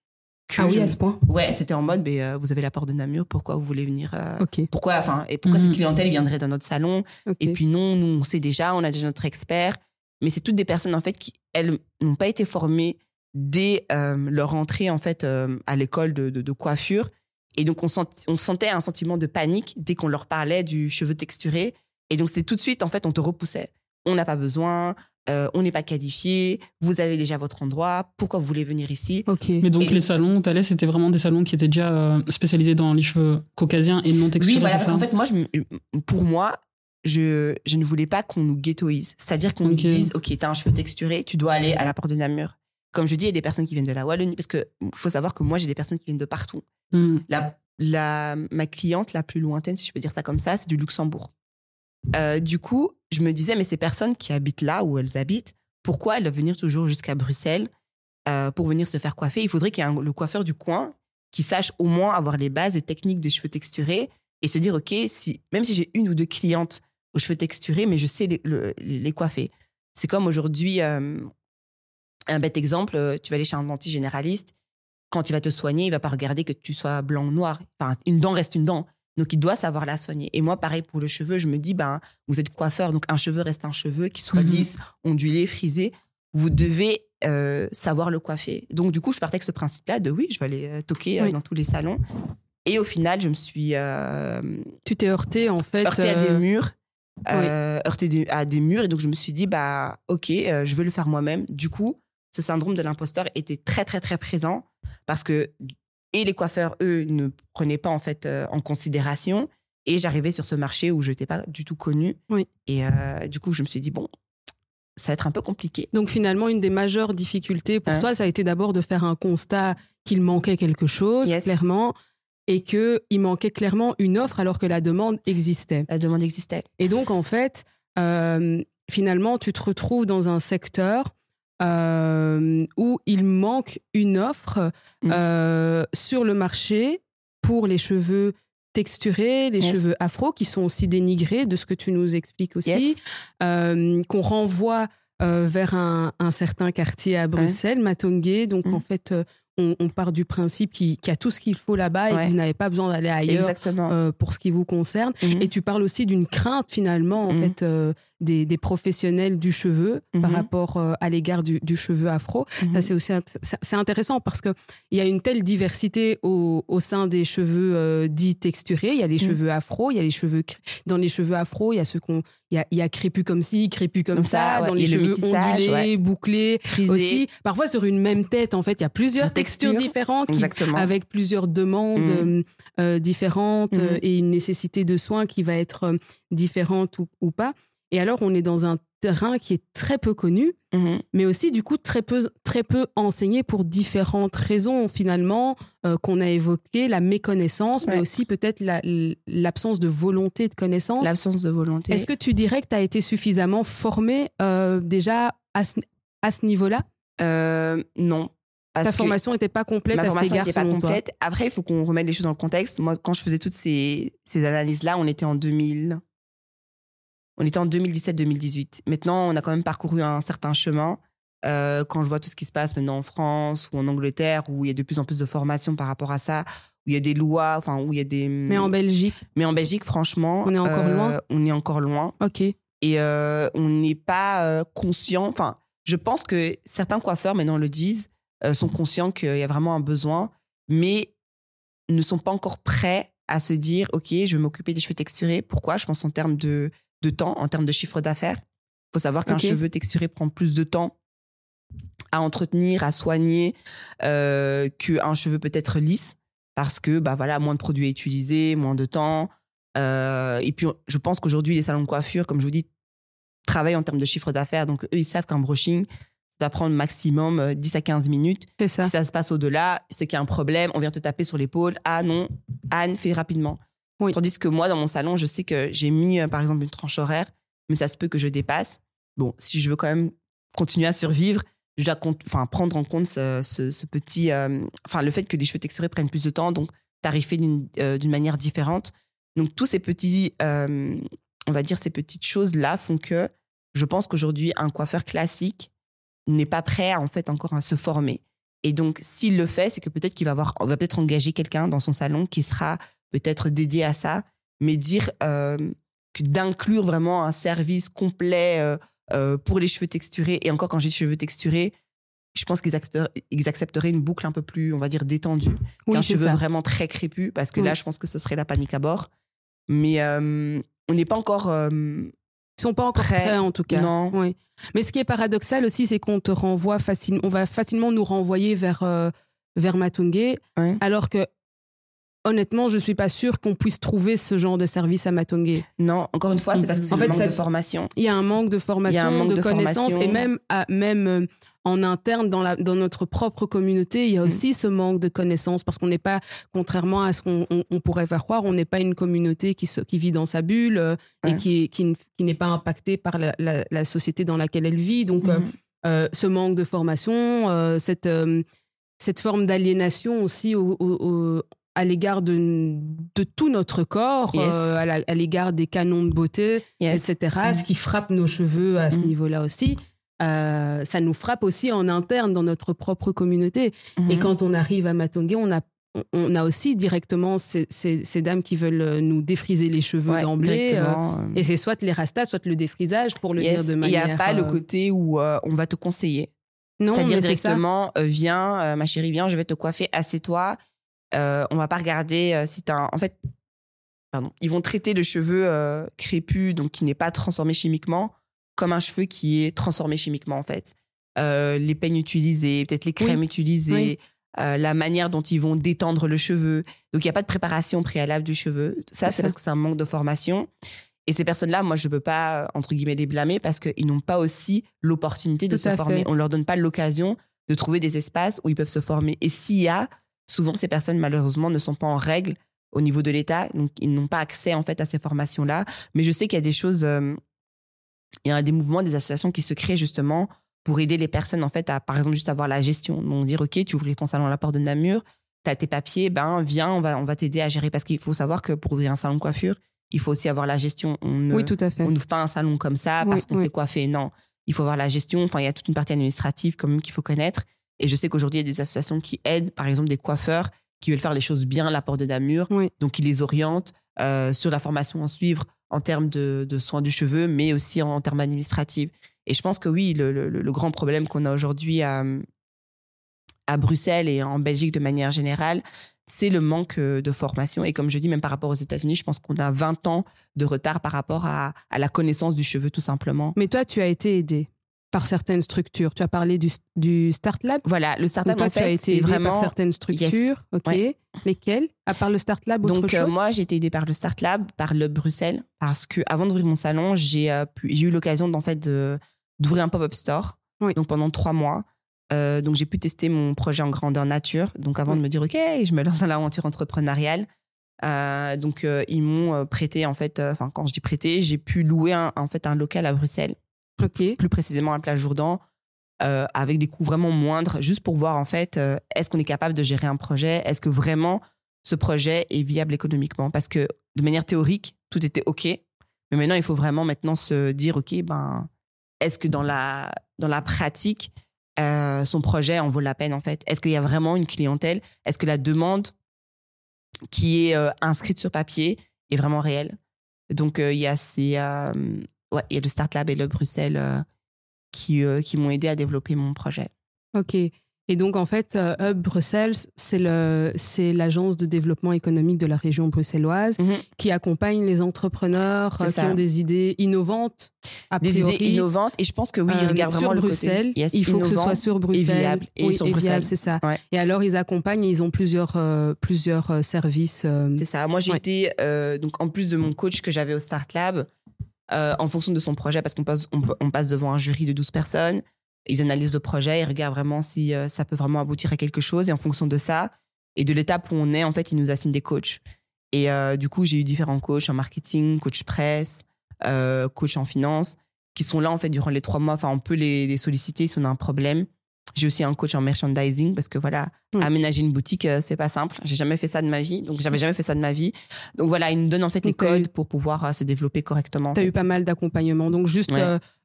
que Ah oui, je- à ce point? Ouais, c'était en mode, mais, euh, vous avez la porte de Namur, pourquoi vous voulez venir euh. Pourquoi, enfin, et pourquoi Mhm. cette clientèle viendrait dans notre salon? Et puis non, nous, on sait déjà, on a déjà notre expert. Mais c'est toutes des personnes, en fait, qui, elles, n'ont pas été formées dès euh, leur entrée, en fait, à l'école de, de- de coiffure. Et donc, on, sent- on sentait un sentiment de panique dès qu'on leur parlait du cheveu texturé. Et donc, c'est tout de suite, en fait, on te repoussait. On n'a pas besoin, euh, on n'est pas qualifié, vous avez déjà votre endroit, pourquoi vous voulez venir ici. Mais donc Et- les salons où t'allais, c'était vraiment des salons qui étaient déjà euh, spécialisés dans les cheveux caucasiens et non texturés, Oui, voilà, parce qu'en fait, moi, je, pour moi, je, je ne voulais pas qu'on nous ghettoise. C'est-à-dire qu'on nous dise, OK, t'as un cheveu texturé, tu dois aller à la porte de Namur. Comme je dis, il y a des personnes qui viennent de la Wallonie, parce que faut savoir que moi, j'ai des personnes qui viennent de partout. Hmm. La, la, ma cliente la plus lointaine, si je peux dire ça comme ça, c'est du Luxembourg. Euh, du coup, je me disais, mais ces personnes qui habitent là où elles habitent, pourquoi elles doivent venir toujours jusqu'à Bruxelles euh, pour venir se faire coiffer? Il faudrait qu'il y ait un- le coiffeur du coin qui sache au moins avoir les bases et techniques des cheveux texturés et se dire, OK, même si j'ai une ou deux clientes aux cheveux texturés, mais je sais les, le- les coiffer. C'est comme aujourd'hui, euh, un bête exemple, tu vas aller chez un dentiste généraliste, quand il va te soigner, il va pas regarder que tu sois blanc ou noir. Une dent reste une dent. Donc, il doit savoir la soigner. Et moi, pareil pour le cheveu, je me dis, ben, vous êtes coiffeur, donc un cheveu reste un cheveu, qui soit Mhm. lisse, ondulé, frisé. Vous devez euh, savoir le coiffer. Donc, du coup, je partais avec ce principe-là de oui, je vais aller euh, toquer euh, Oui. dans tous les salons. Et au final, je me suis euh, Tu t'es heurté en fait. heurtée à des murs. heurtée des- à des murs. Et donc, je me suis dit, bah, OK, je vais le faire moi-même. Du coup, ce syndrome de l'imposteur était très, très, très présent parce que, et les coiffeurs, eux, ne prenaient pas, en fait, euh, en considération. Et j'arrivais sur ce marché où je n'étais pas du tout connue. Oui. Et euh, du coup, je me suis dit, bon, ça va être un peu compliqué. Donc finalement, une des majeures difficultés pour Hein? toi, ça a été d'abord de faire un constat qu'il manquait quelque chose, Yes. clairement, et qu'il manquait clairement une offre alors que la demande existait. La demande existait. Et donc, en fait, euh, finalement, tu te retrouves dans un secteur euh, où il manque une offre Mm. euh, sur le marché pour les cheveux texturés, les Yes. cheveux afro, qui sont aussi dénigrés de ce que tu nous expliques aussi, Yes. euh, qu'on renvoie vers un, un certain quartier à Bruxelles, Matongué, donc Mm. en fait, on, on part du principe qu'il y a tout ce qu'il faut là-bas et que vous n'avez pas besoin d'aller ailleurs Exactement. euh, pour ce qui vous concerne. Mhm. Et tu parles aussi d'une crainte finalement en Mhm. fait euh, des, des professionnels du cheveu par Mhm. rapport euh, à l'égard du, du cheveu afro. Ça c'est aussi c'est intéressant parce que il y a une telle diversité au, au sein des cheveux dits texturés. Il y a les cheveux afro, il y a les cheveux dans les cheveux afro, il y a ceux qu'on il y a, il y a crépus comme ci, crépus comme, Comme ça, ça, ouais. dans les Et le cheveux métissage, ondulés, ouais. bouclés Frisé. aussi. Parfois sur une même tête en fait, il y a plusieurs La textures texture. différentes qui avec plusieurs demandes Mhm. euh, euh, différentes euh, et une nécessité de soins qui va être euh, différente ou, ou pas. Et alors, on est dans un terrain qui est très peu connu, Mhm. mais aussi du coup très peu, très peu enseigné pour différentes raisons finalement euh, qu'on a évoquées, la méconnaissance, mais aussi peut-être la- l'absence de volonté de connaissance. L'absence de volonté. Est-ce que tu dirais que tu as été suffisamment formé euh, déjà à ce, à ce niveau-là? Euh, non. Parce Ta formation n'était pas complète ma à formation n'était pas toi complète. Après, il faut qu'on remette les choses dans le contexte. Moi, quand je faisais toutes ces, ces analyses-là, on était en 2000. On était en 2017-2018. Maintenant, on a quand même parcouru un certain chemin. Euh, quand je vois tout ce qui se passe maintenant en France ou en Angleterre, où il y a de plus en plus de formations par rapport à ça, où il y a des lois, enfin, où il y a des. Mais en Belgique, Mais en Belgique, franchement. On est encore euh, loin On est encore loin. ok. et euh, on n'est pas conscient. Enfin, je pense que certains coiffeurs maintenant le disent, sont conscients qu'il y a vraiment un besoin, mais ne sont pas encore prêts à se dire, ok, je vais m'occuper des cheveux texturés. Pourquoi? Je pense en termes de, de temps, en termes de chiffre d'affaires. Il faut savoir qu'un cheveu texturé prend plus de temps à entretenir, à soigner euh, qu'un cheveu peut-être lisse, parce que bah voilà, moins de produits utilisés, moins de temps. Euh, et puis, je pense qu'aujourd'hui, les salons de coiffure, comme je vous dis, travaillent en termes de chiffre d'affaires. Donc, eux, ils savent qu'un brushing, ça va prendre maximum euh, 10 à 15 minutes. Ça. Si ça se passe au-delà, c'est qu'il y a un problème, on vient te taper sur l'épaule. Ah non, Anne, fais rapidement. Oui. Tandis que moi, dans mon salon, je sais que j'ai mis, euh, par exemple, une tranche horaire, mais ça se peut que je dépasse. Bon, si je veux quand même continuer à survivre, je dois enfin, prendre en compte ce, ce- ce petit. euh, Enfin, le fait que les cheveux texturés prennent plus de temps, donc tarifer d'une euh, manière différente. Donc, tous ces petits, euh, on va dire, ces petites choses-là font que je pense qu'aujourd'hui, un coiffeur classique n'est pas prêt, en fait, encore à se former. Et donc, s'il le fait, c'est que peut-être qu'il va avoir, on va peut-être engager quelqu'un dans son salon qui sera peut-être dédié à ça, mais dire euh, que d'inclure vraiment un service complet euh, euh, pour les cheveux texturés, et encore quand j'ai cheveux texturés, je pense qu'ils accepteraient, une boucle un peu plus, on va dire, détendue Oui, qu'un cheveu ça. vraiment très crépus, parce que Oui. là, je pense que ce serait la panique à bord. Mais on n'est pas encore. Ils sont pas encore Prêt. prêts, en tout cas. Non. Oui. Mais ce qui est paradoxal aussi, c'est qu'on te renvoie facilement, on va facilement nous renvoyer vers, euh, vers Matungé, Ouais. alors que honnêtement, je suis pas sûre qu'on puisse trouver ce genre de service à Matungé. non, encore une fois, c'est parce que c'est fait, manque de formation. Il y a un manque de formation, Il y a un manque de, de connaissances, et même, à- même euh, en interne, dans, la, dans notre propre communauté, il y a Mm. aussi ce manque de connaissances, parce qu'on n'est pas, contrairement à ce qu'on on- on pourrait faire croire, on n'est pas une communauté qui, se- qui vit dans sa bulle euh, et qui, qui, n- qui n'est pas impactée par la, la- la société dans laquelle elle vit. Donc, euh, Mhm. euh, ce manque de formation, cette, cette forme d'aliénation aussi au- au- au- à l'égard de, de tout notre corps, Yes. euh, à l'égard des canons de beauté, Yes. etc., ce qui frappe nos cheveux à ce Mm. niveau-là aussi. Euh, ça nous frappe aussi en interne dans notre propre communauté. Et Mhm. quand on arrive à Matongé, on a, on- on a aussi directement ces, ces- ces dames qui veulent euh, nous défriser les cheveux Ouais, d'emblée. euh, euh, et c'est soit les rastas, soit le défrisage, pour le yes. dire de Et Il manière... n'y a pas le côté où euh, on va te conseiller. Non, C'est-à-dire directement, viens, ma chérie, viens, je vais te coiffer, assieds-toi. Euh, on va pas regarder si tu as. En fait, pardon, ils vont traiter le cheveu crépus, donc qui n'est pas transformé chimiquement, comme un cheveu qui est transformé chimiquement, en fait. Euh, les peignes utilisées, peut-être les crèmes Oui. utilisées, Oui. euh, la manière dont ils vont détendre le cheveu. Donc, il n'y a pas de préparation préalable du cheveu. Ça, C'est parce que c'est un manque de formation. Et ces personnes-là, moi, je ne peux pas, euh, entre guillemets, les blâmer parce qu'ils n'ont pas aussi l'opportunité de se former. fait. On ne leur donne pas l'occasion de trouver des espaces où ils peuvent se former. Et s'il y a, souvent, ces personnes, malheureusement, ne sont pas en règle au niveau de l'État. Donc, ils n'ont pas accès, en fait, à ces formations-là. Mais je sais qu'il y a des choses, euh, il y a des mouvements, des associations qui se créent justement pour aider les personnes, en fait, à, par exemple, juste avoir la gestion. Donc, dire, OK, tu ouvres ton salon à la porte de Namur, tu as tes papiers, ben, viens, on va, on va t'aider à gérer. Parce qu'il faut savoir que pour ouvrir un salon de coiffure, il faut aussi avoir la gestion. On ne- Oui, tout à fait. on n'ouvre pas un salon comme ça Oui, parce qu'on oui. sait coiffer. Non, il faut avoir la gestion. Enfin, il y a toute une partie administrative quand même qu'il faut connaître. Et je sais qu'aujourd'hui, il y a des associations qui aident, par exemple, des coiffeurs qui veulent faire les choses bien à la porte de Namur. Oui. Donc, ils les orientent euh, sur la formation à suivre en termes de, soins du cheveu, mais aussi en, termes administratifs. Et je pense que oui, le grand problème qu'on a aujourd'hui à, à Bruxelles et en Belgique de manière générale, c'est le manque euh, de formation. Et comme je dis, même par rapport aux États-Unis, je pense qu'on a 20 ans de retard par rapport à, à la connaissance du cheveu, tout simplement. Mais toi, tu as été aidé par certaines structures. Tu as parlé du, du Start Lab. Voilà, le startup, toi, en tu as fait, été c'est vraiment... par certaines structures. Ok. Ouais. Lesquelles? À part le Start Lab, autre Donc, euh, moi, j'ai été aidée par le Start Lab, par le Bruxelles, parce que avant d'ouvrir mon salon, j'ai euh, eu l'occasion d'en fait d'ouvrir un pop-up store. Oui. Donc, pendant trois mois. Euh, donc, j'ai pu tester mon projet en grandeur nature. Donc, avant Oui. de me dire, OK, je me lance dans l'aventure entrepreneuriale. Donc, ils m'ont prêté, en fait, enfin, quand je dis prêté, j'ai pu louer un, en fait, un local à Bruxelles, Plus précisément à la plage Jourdan, euh, avec des coûts vraiment moindres, juste pour voir, en fait, euh, est-ce qu'on est capable de gérer un projet? Est-ce que vraiment ce projet est viable économiquement? Parce que de manière théorique, tout était OK. Mais maintenant, il faut vraiment maintenant se dire, OK, ben, est-ce que dans la, dans la pratique, euh, son projet en vaut la peine, en fait? Est-ce qu'il y a vraiment une clientèle? Est-ce que la demande qui est inscrite sur papier est vraiment réelle? Donc, euh, il y a ces... euh, ouais, il y a le Start Lab et le Bruxelles euh, qui, euh, qui m'ont aidé à développer mon projet. Ok. Et donc, en fait, euh, Hub Bruxelles, c'est le- c'est l'agence de développement économique de la région bruxelloise qui accompagne les entrepreneurs qui ça. ont des idées innovantes, a Des priori, idées innovantes. Et je pense que oui, ils euh, regardent sur le Bruxelles. côté yes, il faut que ce soit sur Bruxelles. viable. Et Oui, sur viable, Bruxelles. c'est ça. Ouais. Et alors, ils accompagnent et ils ont plusieurs, euh, plusieurs services. euh, C'est ça. Moi, j'ai Ouais. été, donc, en plus de mon coach que j'avais au Start Lab, euh, en fonction de son projet, parce qu'on passe, on, passe devant un jury de 12 personnes, ils analysent le projet, ils regardent vraiment si euh, ça peut vraiment aboutir à quelque chose. Et en fonction de ça, et de l'étape où on est, en fait, ils nous assignent des coachs. Et euh, du coup, j'ai eu différents coachs en marketing, coach presse, euh, coach en finance, qui sont là, en fait, durant les trois mois. Enfin, on peut les solliciter si on a un problème. J'ai aussi un coach en merchandising parce que voilà, Mm. aménager une boutique, euh, c'est pas simple. J'ai jamais fait ça de ma vie, donc j'avais jamais fait ça de ma vie. Donc voilà, ils nous donnent en fait les Donc, eu- codes pour pouvoir euh, se développer correctement. en Tu as fait. eu pas mal d'accompagnement. Donc, juste Ouais.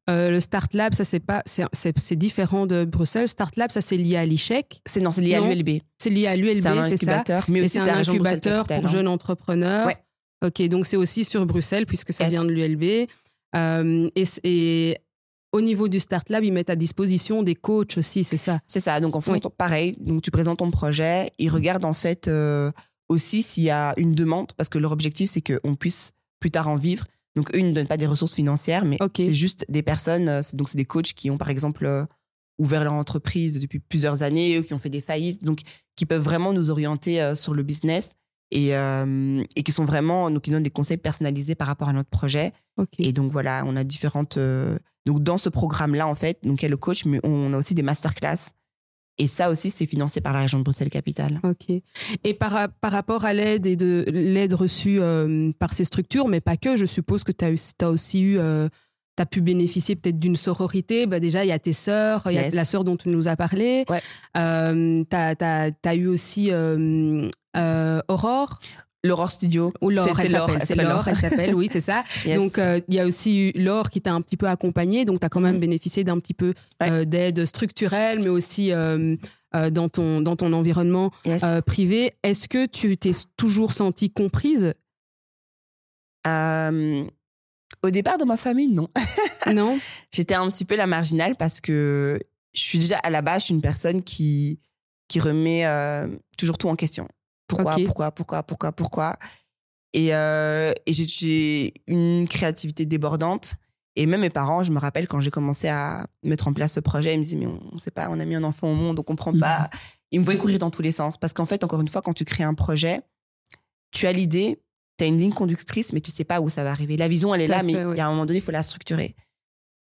euh, le Start Lab, ça, c'est pas, c'est, différent de Bruxelles. Start Lab, ça, c'est lié à l'ICHEC. C'est non, c'est lié Non, à l'ULB. C'est lié à l'ULB, C'est un c'est ça? incubateur, mais aussi c'est un incubateur pour jeunes entrepreneurs. Ouais. Ok, donc c'est aussi sur Bruxelles puisque ça Yes. vient de l'ULB. Euh, et au niveau du Start Lab, ils mettent à disposition des coachs aussi, c'est ça? C'est ça. Donc, en Oui. pareil. Donc, tu présentes ton projet. Ils regardent en fait euh, aussi s'il y a une demande, parce que leur objectif, c'est qu'on puisse plus tard en vivre. Donc, eux, ils ne donnent pas des ressources financières, mais c'est juste des personnes. euh, donc, c'est des coachs qui ont, par exemple, euh, ouvert leur entreprise depuis plusieurs années, qui ont fait des faillites, donc qui peuvent vraiment nous orienter euh, sur le business et, et qui sont vraiment, donc, qui donnent des conseils personnalisés par rapport à notre projet. Et donc voilà, on a différentes. Euh, Donc dans ce programme-là, en fait, donc il y a le coach, mais on a aussi des masterclass. Et ça aussi, c'est financé par la région de Bruxelles-Capitale. Ok. Et par, par rapport à l'aide et de l'aide reçue euh, par ces structures, mais pas que, je suppose que tu as, aussi eu, tu as pu bénéficier peut-être d'une sororité. Bah déjà, il y a tes sœurs, il y a la sœur dont tu nous as parlé. Ouais. Euh, tu as, eu aussi euh, euh, Aurore, L'Aurore Studio. ou Laure, c'est- Laure, s'appelle. elle s'appelle Laure, Laure. elle s'appelle, oui, c'est ça. Yes. Donc, euh, il y a aussi eu Laure qui t'a un petit peu accompagnée, donc tu as quand même bénéficié d'un petit peu Ouais. euh, d'aide structurelle, mais aussi euh, dans, ton, dans ton environnement Yes. privé. Est-ce que tu t'es toujours sentie comprise? Au départ de ma famille, non. Non? J'étais un petit peu la marginale parce que je suis déjà à la base, je suis une personne qui, qui remet toujours tout en question. Pourquoi, pourquoi, pourquoi, pourquoi, pourquoi. Et, euh, et j'ai- une créativité débordante. Et même mes parents, je me rappelle quand j'ai commencé à mettre en place ce projet, ils me disaient, mais on ne sait pas, on a mis un enfant au monde, on comprend pas. Ils me voyaient courir dans tous les sens. Parce qu'en fait, encore une fois, quand tu crées un projet, tu as l'idée, tu as une ligne conductrice, mais tu sais pas où ça va arriver. La vision, elle est là, fait, mais il oui. y a un moment donné, il faut la structurer.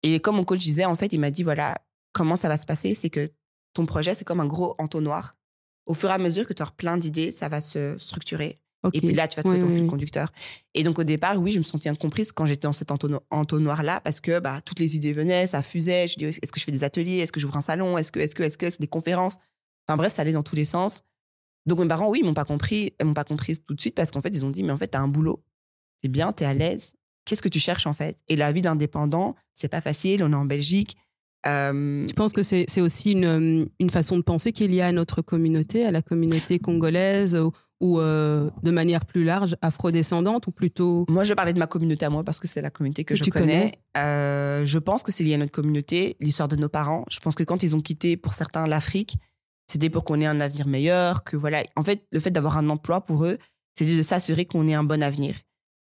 Et comme mon coach disait, en fait, il m'a dit, voilà, comment ça va se passer, c'est que ton projet, c'est comme un gros entonnoir. Au fur et à mesure que tu auras plein d'idées, ça va se structurer. Et puis là, tu vas trouver Oui, ton oui, fil conducteur. Et donc, au départ, oui, je me sentais incomprise quand j'étais dans cet entonno- entonnoir-là parce que bah, toutes les idées venaient, ça fusait. Je dis, est-ce que je fais des ateliers? Est-ce que j'ouvre un salon? Est-ce que, est-ce que, est-ce que? C'est des conférences Enfin bref, ça allait dans tous les sens. Donc, mes parents, oui, ils m'ont pas compris, ils m'ont pas comprise tout de suite parce qu'en fait, ils ont dit, mais en fait, tu as un boulot. C'est bien, tu es à l'aise. Qu'est-ce que tu cherches en fait? Et la vie d'indépendant, c'est pas facile. On est en Belgique. Euh, Je pense que c'est aussi une, une façon de penser qui est liée à notre communauté, à la communauté congolaise, ou, ou, euh, de manière plus large, afrodescendante, ou plutôt. moi, je parlais de ma communauté à moi parce que c'est la communauté que, Que je tu connais. Euh, je pense que c'est lié à notre communauté, l'histoire de nos parents. Je pense que quand ils ont quitté, pour certains, l'Afrique, c'était pour qu'on ait un avenir meilleur, que voilà. En fait, le fait d'avoir un emploi pour eux, c'était de s'assurer qu'on ait un bon avenir.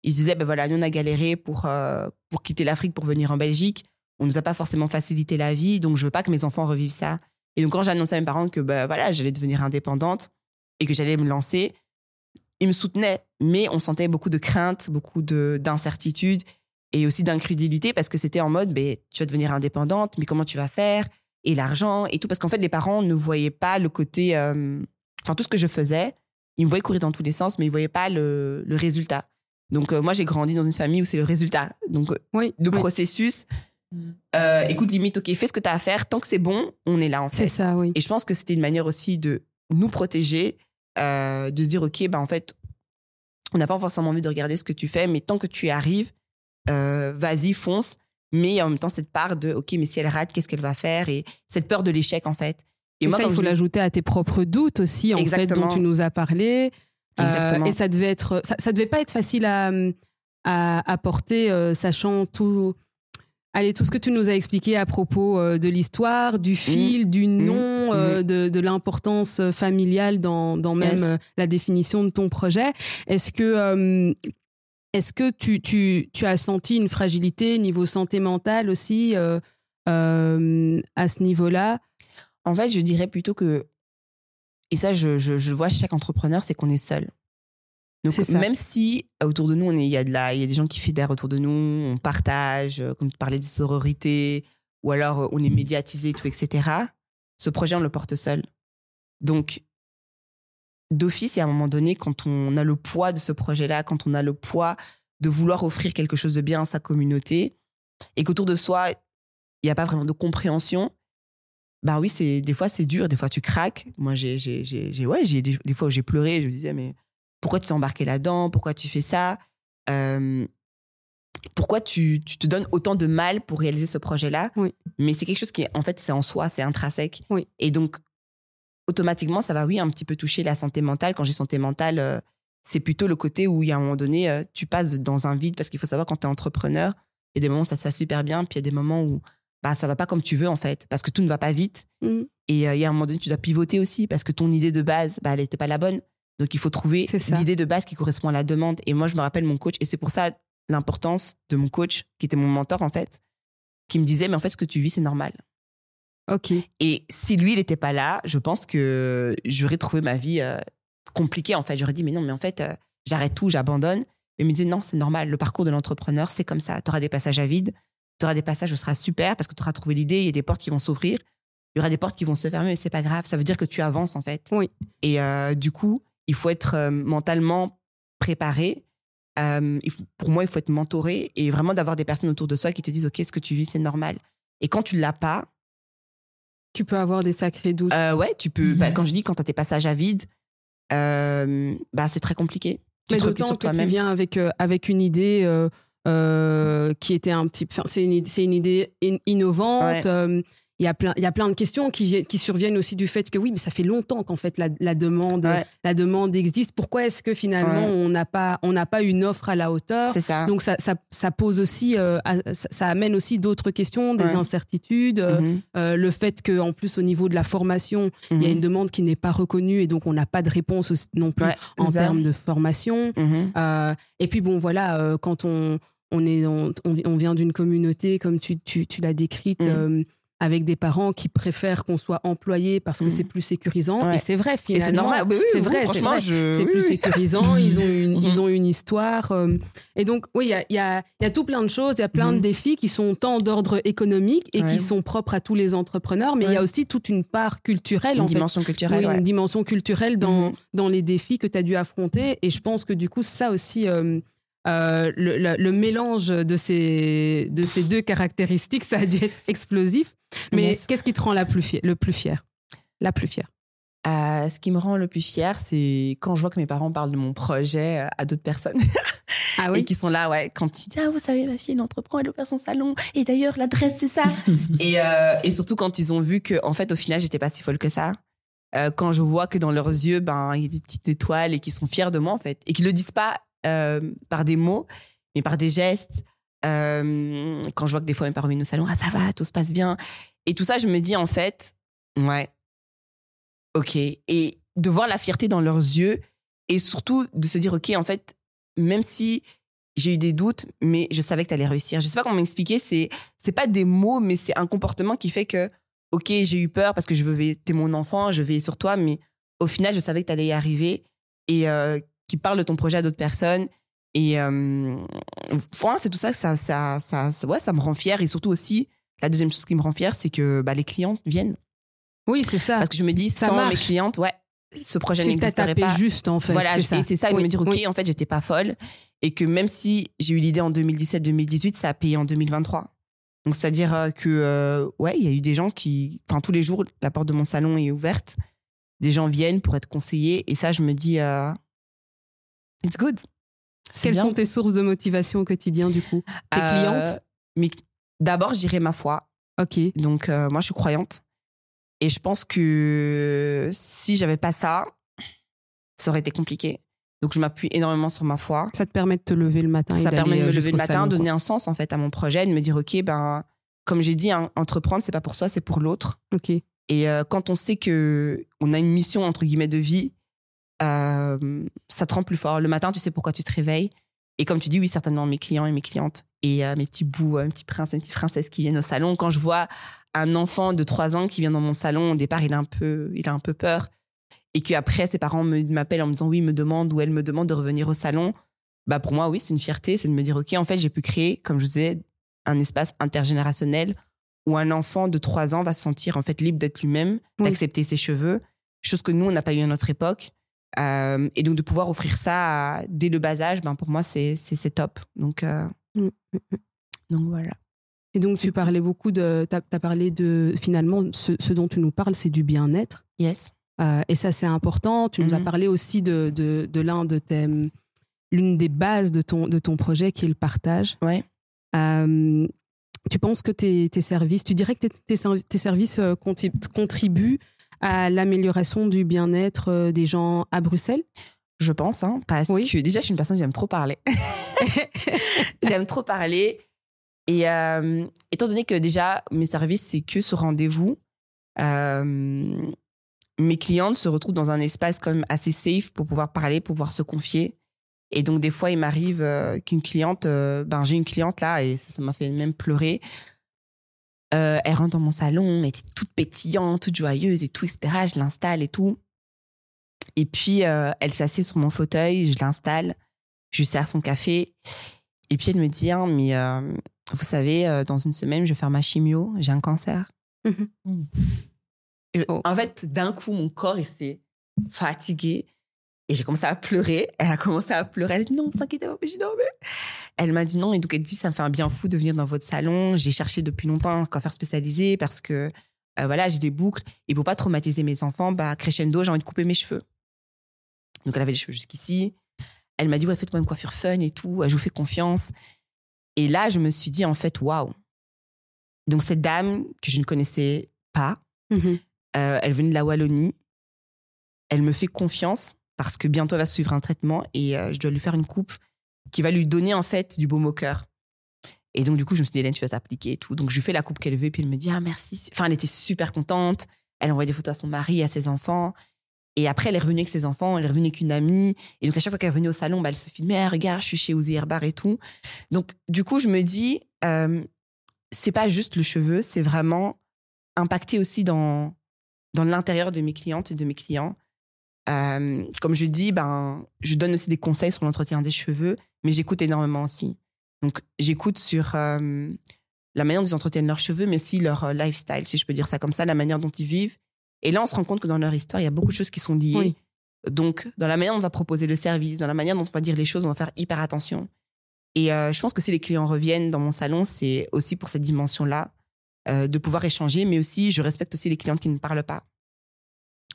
Ils se disaient, ben voilà, nous on a galéré pour, euh, pour quitter l'Afrique pour venir en Belgique. On nous a pas forcément facilité la vie, donc je veux pas que mes enfants revivent ça. Et donc quand j'ai annoncé à mes parents que ben voilà, j'allais devenir indépendante et que j'allais me lancer, ils me soutenaient, mais on sentait beaucoup de crainte, beaucoup de d'incertitude et aussi d'incrédulité parce que c'était en mode, ben tu vas devenir indépendante, mais comment tu vas faire et l'argent et tout parce qu'en fait les parents ne voyaient pas le côté, euh, enfin tout ce que je faisais, ils me voyaient courir dans tous les sens, mais ils voyaient pas le, le résultat. Donc euh, moi j'ai grandi dans une famille où c'est le résultat. Donc Oui, le oui, processus. Euh, écoute limite, ok fais ce que tu as à faire, tant que c'est bon, on est là en fait. c'est ça, oui. Et je pense que c'était une manière aussi de nous protéger, euh, de se dire, OK, bah, en fait, on n'a pas forcément envie de regarder ce que tu fais, mais tant que tu y arrives, euh, vas-y, fonce. Mais en même temps, cette part de, OK, mais si elle rate, qu'est-ce qu'elle va faire? Et cette peur de l'échec, en fait. Et, ça, comme il faut l'ajouter à tes propres doutes aussi, en Exactement. fait, dont tu nous as parlé. Exactement. et ça devait être, ça, ça devait pas être facile à, à, à porter, sachant tout, allez, tout ce que tu nous as expliqué à propos euh, de l'histoire, du fil, du nom, euh, de, de l'importance euh, familiale dans, dans même Yes. euh, la définition de ton projet. Est-ce que, est-ce que tu, tu, tu as senti une fragilité niveau santé mentale aussi à ce niveau-là? En fait, je dirais plutôt que, et ça, je, je, je le vois chez chaque entrepreneur, c'est qu'on est seul. Donc, même si euh, autour de nous, il y, a de la- il y a des gens qui fédèrent autour de nous, on partage, euh, comme tu parlais de sororité, ou alors euh, on est médiatisé, tout, etc. Ce projet, on le porte seul. Donc, d'office, et à un moment donné, quand on a le poids de ce projet-là, quand on a le poids de vouloir offrir quelque chose de bien à sa communauté, et qu'autour de soi, il n'y a pas vraiment de compréhension, bah oui, c'est des fois c'est dur, des fois tu craques. Moi, j'ai j'ai j'ai j'ai- ouais, j'ai des, des fois j'ai pleuré, je me disais mais pourquoi tu t'es embarqué là-dedans Pourquoi tu fais ça Euh, Pourquoi tu, tu te donnes autant de mal pour réaliser ce projet-là Oui. Mais c'est quelque chose qui est en fait c'est en soi, c'est intrinsèque. Oui. Et donc automatiquement, ça va oui un petit peu toucher la santé mentale. Quand j'ai santé mentale, euh, c'est plutôt le côté où il y a un moment donné, euh, tu passes dans un vide parce qu'il faut savoir quand tu es entrepreneur, il y a des moments où ça se fait super bien, puis il y a des moments où bah ça va pas comme tu veux en fait parce que tout ne va pas vite. Mm. Et il y a un moment donné, tu dois pivoter aussi parce que ton idée de base, bah, elle n'était pas la bonne. Donc, il faut trouver l'idée de base qui correspond à la demande. Et moi, je me rappelle mon coach, et c'est pour ça l'importance de mon coach, qui était mon mentor, en fait, qui me disait, mais en fait, ce que tu vis, c'est normal. Ok. Et si lui, il n'était pas là, je pense que j'aurais trouvé ma vie euh, compliquée, en fait. J'aurais dit, mais non, mais en fait, euh, j'arrête tout, j'abandonne. Et il me disait, non, c'est normal. Le parcours de l'entrepreneur, c'est comme ça. Tu auras des passages à vide, tu auras des passages où ce sera super parce que tu auras trouvé l'idée, il y a des portes qui vont s'ouvrir. Il y aura des portes qui vont se fermer, mais c'est pas grave. Ça veut dire que tu avances, en fait. Oui. Et euh, du coup, il faut être euh, mentalement préparé. Euh, faut- pour moi, il faut être mentoré et vraiment d'avoir des personnes autour de soi qui te disent, OK, ce que tu vis, c'est normal. Et quand tu l'as pas, Tu peux avoir des sacrés doutes. euh, ouais, tu peux. bah, Mhm. quand je dis quand tu as tes passages à vide, euh, bah, c'est très compliqué. Tu Mais te sur que tu viens avec, euh, avec une idée qui était un petit... C'est une, une idée in- innovante. Ouais. Il y, a plein, il y a plein de questions qui, vi- qui surviennent aussi du fait que oui, mais ça fait longtemps qu'en fait la, la demande, Ouais. la demande existe. Pourquoi est-ce que finalement Ouais. on n'a pas, on n'a pas une offre à la hauteur? C'est ça. Donc ça, ça, ça pose aussi, euh, ça, amène aussi d'autres questions, des Ouais. incertitudes, euh, Mhm, euh, le fait que en plus au niveau de la formation, il y a mhm. une demande qui n'est pas reconnue et donc on n'a pas de réponse non plus en termes de formation. Mhm. Euh, et puis bon, voilà, quand on, on, est, on, vient d'une communauté, comme tu, tu, tu l'as décrite, Mm. Avec des parents qui préfèrent qu'on soit employé parce que Mm. c'est plus sécurisant. Ouais. Et c'est vrai, Et finalement. c'est normal. Oui, oui, c'est oui, vrai, c'est franchement, vrai. je- C'est plus sécurisant, ils ont une, Mhm. ils ont une histoire. euh, et donc, oui, il y a, y, a, y a tout plein de choses, il y a plein de Mhm. défis qui sont tant d'ordre économique et Ouais. qui sont propres à tous les entrepreneurs, mais il y a aussi toute une part culturelle, Une en fait. dimension culturelle. Une dimension culturelle dans, Mhm. dans les défis que tu as dû affronter. Et je pense que du coup, ça aussi, euh, euh, le, le- le mélange de ces, de ces deux caractéristiques, ça a dû être explosif. Mais Yes. qu'est-ce qui te rend la plus fier, le plus fier La plus fière Euh, ce qui me rend le plus fier, c'est quand je vois que mes parents parlent de mon projet euh, à d'autres personnes. Ah Et qui sont là, ouais, quand ils disent Ah, vous savez, ma fille, elle entreprend, elle opère son salon. Et d'ailleurs, l'adresse, c'est ça. et, euh, et surtout quand ils ont vu que, en fait, au final, j'étais pas si folle que ça. Euh, quand je vois que dans leurs yeux, ben, il y a des petites étoiles et qu'ils sont fiers de moi, en fait. Et qu'ils le disent pas par des mots, mais par des gestes. Euh, quand je vois que des fois mes parents viennent au salon, ah, ça va, tout se passe bien. Et tout ça, je me dis, en fait, ouais, ok. Et de voir la fierté dans leurs yeux et surtout de se dire, ok, en fait, même si j'ai eu des doutes, mais je savais que tu allais réussir. Je sais pas comment m'expliquer, c'est c'est pas des mots, mais c'est un comportement qui fait que, ok, j'ai eu peur parce que je veux, t'es mon enfant, je veille sur toi, mais au final, je savais que tu allais y arriver et euh, qui parle de ton projet à d'autres personnes. Et euh, c'est tout ça, ça, ça, ça, ça, ouais, ça me rend fière. Et surtout aussi, la deuxième chose qui me rend fière, c'est que bah, les clientes viennent. Oui, c'est ça. Parce que je me dis, Ça sans mes marche. clientes, ouais, ce projet que n'existerait pas. juste, en fait. Voilà, c'est et ça. c'est ça, de Oui, me dire, OK, oui. en fait, j'étais pas folle. Et que même si j'ai eu l'idée en 2017-2018, ça a payé en 2023. Donc, c'est-à-dire euh, que, euh, ouais, il y a eu des gens qui, enfin, tous les jours, la porte de mon salon est ouverte. Des gens viennent pour être conseillés. Et ça, je me dis, euh, it's good. Quelles bien. sont tes sources de motivation au quotidien, du coup? Tes Euh, clientes? D'abord, je dirais ma foi. Ok. Donc, euh, moi, je suis croyante. Et je pense que si j'avais pas ça, ça aurait été compliqué. Donc, je m'appuie énormément sur ma foi. Ça te permet de te lever le matin et ça d'aller permet de me euh, lever le matin, salon, donner un sens en fait à mon projet, de me dire ok ben comme j'ai dit hein, entreprendre c'est pas pour soi c'est pour l'autre Ok. et euh, quand on sait que on a une mission entre guillemets de vie euh, ça te rend plus fort. Le matin tu sais pourquoi tu te réveilles. Et comme tu dis oui certainement mes clients et mes clientes et euh, mes petits bouts euh, mes petits princes et mes petites princesses qui viennent au salon. Quand je vois un enfant de 3 ans qui vient dans mon salon au départ il a un peu il a un peu peur. Et qu'après ses parents m'appellent en me disant oui me demandent ou elle me demande de revenir au salon. Bah pour moi oui c'est une fierté c'est de me dire ok en fait j'ai pu créer comme je vous disais un espace intergénérationnel où un enfant de 3 ans va se sentir en fait libre d'être lui-même Oui. d'accepter ses cheveux. Chose que nous on n'a pas eu à notre époque Euh, et donc de pouvoir offrir ça à- dès le bas âge ben pour moi c'est top donc euh, Mm, mm, mm. donc voilà Et donc, tu parlais beaucoup de. Tu as, parlé de. Finalement, ce, ce dont tu nous parles, c'est du bien-être. yes Euh, et ça, c'est important. Tu nous as Mhm. parlé aussi de, de, de l'un de tes. L'une des bases de ton, de ton projet, qui est le partage. ouais tu penses que tes, tes services, tu dirais que tes, tes servi- tes services contribuent à l'amélioration du bien-être euh, des gens à Bruxelles? Je pense hein, parce Oui. que déjà je suis une personne j'aime trop parler J'aime trop parler. Et euh, étant donné que déjà, mes services, c'est que ce rendez-vous, euh, mes clientes se retrouvent dans un espace même assez safe pour pouvoir parler, pour pouvoir se confier. Et donc, des fois, il m'arrive euh, qu'une cliente, ben, j'ai une cliente là, et ça ça m'a fait même pleurer. Euh, elle rentre dans mon salon, elle était toute pétillante, toute joyeuse et tout, etc. Je l'installe et tout. Et puis, euh, elle s'assied sur mon fauteuil, je l'installe, je lui sers son café. Et puis, elle me dit, Ah, mais euh, vous savez, dans une semaine, je vais faire ma chimio, j'ai un cancer. Mhm. Et Oh. En fait, d'un coup, mon corps, il s'est fatigué. Et j'ai commencé à pleurer. Elle a commencé à pleurer. Elle a dit non, vous inquiétez pas. J'ai dit non, mais. Elle m'a dit non. Et donc, elle dit ça me fait un bien fou de venir dans votre salon. J'ai cherché depuis longtemps un coiffeur spécialisé parce que, euh, voilà, j'ai des boucles. Et pour pas traumatiser mes enfants, bah, crescendo, j'ai envie de couper mes cheveux. Donc, elle avait les cheveux jusqu'ici. Elle m'a dit, ouais, faites-moi une coiffure fun et tout. Je vous fais confiance. Et là, je me suis dit, en fait, waouh. Donc, cette dame que je ne connaissais pas, Mhm. euh, elle venait de la Wallonie. Elle me fait confiance parce que bientôt elle va suivre un traitement et euh, je dois lui faire une coupe qui va lui donner en fait du baume au cœur. Et donc du coup, je me suis dit, Hélène, tu vas t'appliquer et tout. Donc je lui fais la coupe qu'elle veut puis elle me dit, ah merci. Enfin, elle était super contente. Elle envoie des photos à son mari, à ses enfants. Et après, elle est revenue avec ses enfants, elle est revenue avec une amie. Et donc à chaque fois qu'elle revenue au salon, bah, elle se filmait, Ah, regarde, je suis chez Ouzi Herbar et tout. Donc du coup, je me dis, euh, c'est pas juste le cheveu, c'est vraiment impacter aussi dans dans l'intérieur de mes clientes et de mes clients. Euh, comme je dis, ben, je donne aussi des conseils sur l'entretien des cheveux, mais j'écoute énormément aussi. Donc, j'écoute sur euh, la manière dont ils entretiennent leurs cheveux, mais aussi leur euh, lifestyle, si je peux dire ça comme ça, la manière dont ils vivent. Et là, on se rend compte que dans leur histoire, il y a beaucoup de choses qui sont liées. Oui. Donc, dans la manière dont on va proposer le service, dans la manière dont on va dire les choses, on va faire hyper attention. Et euh, je pense que si les clients reviennent dans mon salon, c'est aussi pour cette dimension-là, euh, de pouvoir échanger, mais aussi, je respecte aussi les clientes qui ne parlent pas.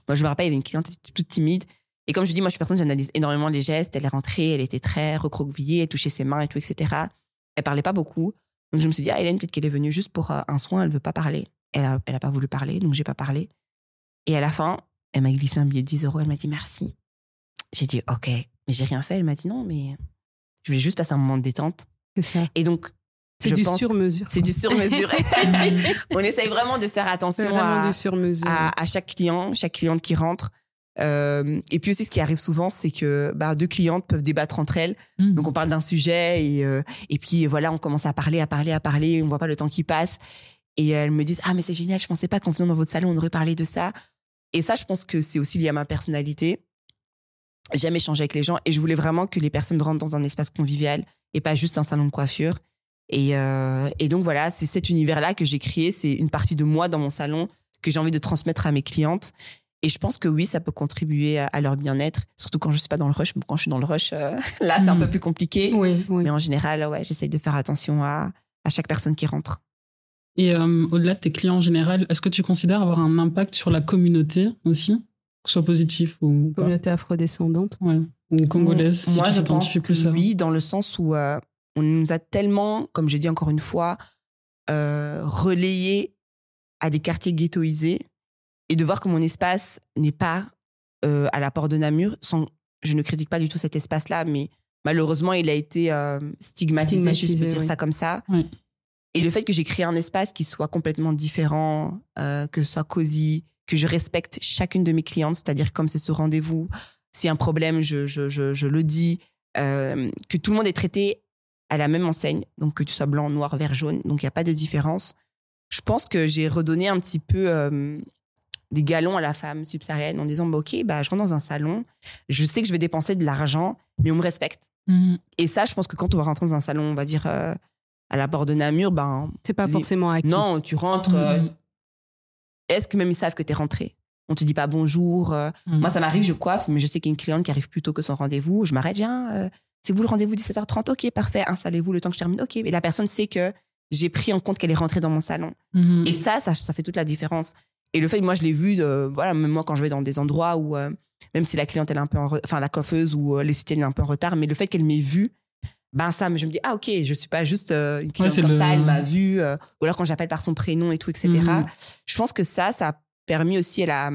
Moi, je me rappelle, il y avait une cliente toute timide. Et comme je dis, moi, je suis personne, j'analyse énormément les gestes. Elle est rentrée, elle était très recroquevillée, elle touchait ses mains et tout, etc. Elle parlait pas beaucoup. Donc, je me suis dit, ah, Hélène, peut-être qu'elle est venue juste pour euh, un soin, elle veut pas parler. Elle a, elle a pas voulu parler, donc j'ai pas parlé. Et à la fin, elle m'a glissé un billet de 10 euros, elle m'a dit merci. J'ai dit, OK. Mais j'ai rien fait. Elle m'a dit, non, mais je voulais juste passer un moment de détente. Ça. Et donc, C'est du sur-mesure. c'est du sur-mesure. On essaye vraiment de faire attention vraiment à, du à, à chaque client, chaque cliente qui rentre. Euh, et puis aussi, ce qui arrive souvent, c'est que bah, deux clientes peuvent débattre entre elles. Mm. Donc, on parle d'un sujet et, euh, et puis voilà, on commence à parler, à parler, à parler. On voit pas le temps qui passe. Et elles me disent Ah, mais c'est génial, je pensais pas qu'en venant dans votre salon, on aurait parlé de ça. Et ça, je pense que c'est aussi lié à ma personnalité. J'aime échanger avec les gens et je voulais vraiment que les personnes rentrent dans un espace convivial et pas juste un salon de coiffure. Et, euh, et donc voilà, c'est cet univers-là que j'ai créé. C'est une partie de moi dans mon salon que j'ai envie de transmettre à mes clientes. Et je pense que oui, ça peut contribuer à, à leur bien-être, surtout quand je suis pas dans le rush. Mais Quand je suis dans le rush, euh, là, c'est un Mm. peu plus compliqué. Oui, oui. Mais en général, ouais, j'essaye de faire attention à, à chaque personne qui rentre. Et euh, au-delà de tes clients en général, est-ce que tu considères avoir un impact sur la communauté aussi? Que ce soit positif ou pas? Communauté afrodescendante. Ouais. Ou congolaise, si Moi, tu je pense plus que à. oui, dans le sens où euh, on nous a tellement, comme j'ai dit encore une fois, euh, relayé à des quartiers ghettoisés et de voir que mon espace n'est pas euh, à la porte de Namur. Sans, je ne critique pas du tout cet espace-là, mais malheureusement, il a été euh, stigmatisé, si je peux dire ça comme ça. Oui. Et le fait que j'ai créé un espace qui soit complètement différent, euh, que ce soit cosy, que je respecte chacune de mes clientes, c'est-à-dire comme c'est ce rendez-vous, a un problème, je, je, je, je le dis, que tout le monde est traité à la même enseigne, donc que tu sois blanc, noir, vert, jaune, donc il n'y a pas de différence. Je pense que j'ai redonné un petit peu euh, des galons à la femme subsaharienne en disant, bah, OK, bah, je rentre dans un salon, je sais que je vais dépenser de l'argent, mais on me respecte. Mhm. Et ça, je pense que quand on va rentrer dans un salon, on va dire euh, à la porte de Namur, ben, C'est pas forcément acquis. non, tu rentres. euh, Mhm. Est-ce que même ils savent que tu es rentré? On te dit pas bonjour. euh, Mhm. Moi, ça m'arrive, je coiffe, mais je sais qu'il y a une cliente qui arrive plus tôt que son rendez-vous. Je m'arrête, viens, euh, c'est vous le rendez-vous 17h30 Ok, parfait, installez-vous le temps que je termine. Ok, et la personne sait que j'ai pris en compte qu'elle est rentrée dans mon salon. Mhm. Et ça, ça, ça fait toute la différence. Et le fait que moi, je l'ai vu, de, voilà, même moi, quand je vais dans des endroits où, euh, même si la cliente, elle est un peu en re- enfin, la coiffeuse ou euh, les citaines est un peu en retard, mais le fait qu'elle m'ait vu, ben ça, je me dis, ah, ok, je suis pas juste euh, une cliente comme le- ça, elle m'a vu, euh, ou alors quand j'appelle par son prénom et tout, etc. Mhm. Je pense que ça, ça a permis aussi à la,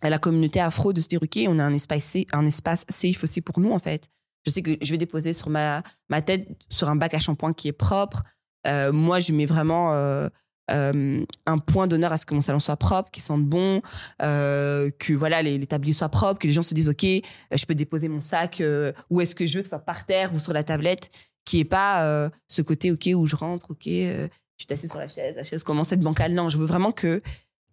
à la communauté afro de se dire, ok, on a un espace, un espace safe aussi pour nous, en fait. Je sais que je vais déposer sur ma, ma tête sur un bac à shampoing qui est propre. Euh, moi, je mets vraiment euh, euh, un point d'honneur à ce que mon salon soit propre, qu'il sente bon, que voilà les, les soient propres, que les gens se disent ok, je peux déposer mon sac où est-ce que je veux, que ce soit par terre ou sur la tablette, qui est pas ce côté ok où je rentre, ok, je suis assis sur la chaise, la chaise commence à être bancale. Non, je veux vraiment que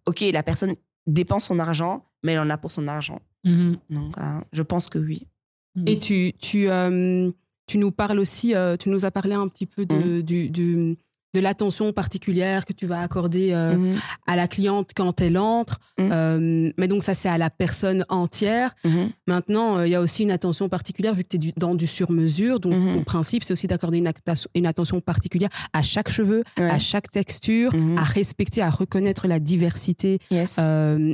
ok la personne dépense son argent, mais elle en a pour son argent. Mhm. Donc euh, je pense que oui. Et tu, tu, euh, tu nous parles aussi, euh, tu nous as parlé un petit peu Mmh. de, du, du- de l'attention particulière que tu vas accorder euh, Mhm, à la cliente quand elle entre. Mais donc ça, c'est à la personne entière. Maintenant, il y a aussi une attention particulière vu que tu es dans du sur-mesure. Donc, ton principe, c'est aussi d'accorder une, une attention particulière à chaque cheveu, ouais, à chaque texture, à respecter, à reconnaître la diversité yes.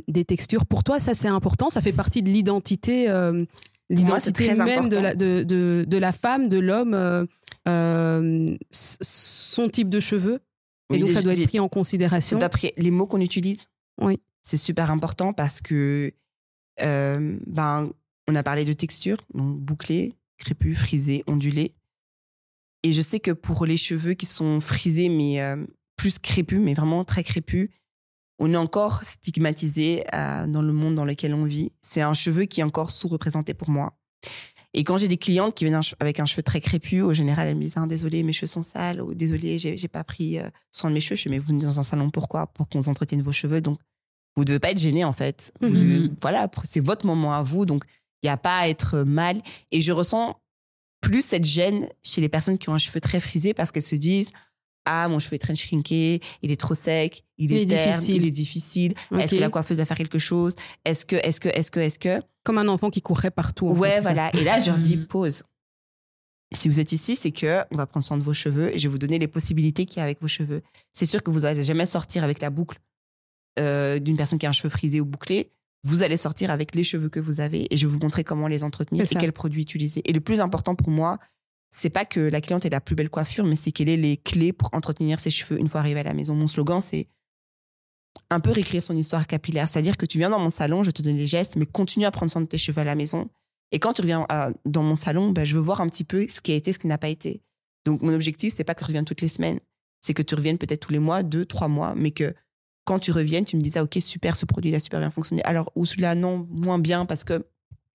des textures. Pour toi, ça, c'est important. Ça fait partie de l'identité, l'identité même de important. la, de, de, de la femme, de l'homme, euh, euh, son type de cheveux. Et donc, ça doit être pris en considération. D'après les mots qu'on utilise, Oui. c'est super important parce que euh, ben, on a parlé de texture, donc bouclé, crépus, frisé, ondulé. Et je sais que pour les cheveux qui sont frisés, mais euh, plus crépus, mais vraiment très crépus, on est encore stigmatisé euh, dans le monde dans lequel on vit. C'est un cheveu qui est encore sous-représenté pour moi. Et quand j'ai des clientes qui viennent avec un cheveu très crépus, au général, elles me disent ah, Désolé, mes cheveux sont sales, ou Désolé, j'ai pas pris euh, soin de mes cheveux. Je fais Mais vous venez dans un salon, pourquoi? Pour qu'on entretienne vos cheveux. Donc, vous devez pas être gêné, en fait. Vous Mhm. devez- voilà, c'est votre moment à vous. Donc, il n'y a pas à être mal. Et je ressens plus cette gêne chez les personnes qui ont un cheveu très frisé parce qu'elles se disent Ah, mon cheveu est très shrinké, il est trop sec, il Il est, est terne, difficile. il est difficile. Est-ce que la coiffeuse va faire quelque chose? Est-ce que, est-ce que, est-ce que, est-ce que? Comme un enfant qui courait partout. en Ouais, fait, c'est ça. voilà. Et là, je leur dis Mhm. pause. Si vous êtes ici, c'est que on va prendre soin de vos cheveux et je vais vous donner les possibilités qu'il y a avec vos cheveux. C'est sûr que vous n'allez jamais sortir avec la boucle euh, d'une personne qui a un cheveu frisé ou bouclé. vous allez sortir avec les cheveux que vous avez et je vais vous montrer comment les entretenir et quels produits utiliser. Et le plus important pour moi, c'est pas que la cliente ait la plus belle coiffure, mais c'est qu'elle ait les clés pour entretenir ses cheveux une fois arrivée à la maison. Mon slogan, c'est un peu réécrire son histoire capillaire. C'est-à-dire que tu viens dans mon salon, je te donne les gestes, mais continue à prendre soin de tes cheveux à la maison. Et quand tu reviens à- dans mon salon, ben, je veux voir un petit peu ce qui a été, ce qui n'a pas été. Donc, mon objectif, c'est pas que tu reviennes toutes les semaines. C'est que tu reviennes peut-être tous les mois, deux, trois mois, mais que quand tu reviennes, tu me dises, ah, ok, super, ce produit, il a super bien fonctionné. Alors, ou celui-là, non, moins bien parce que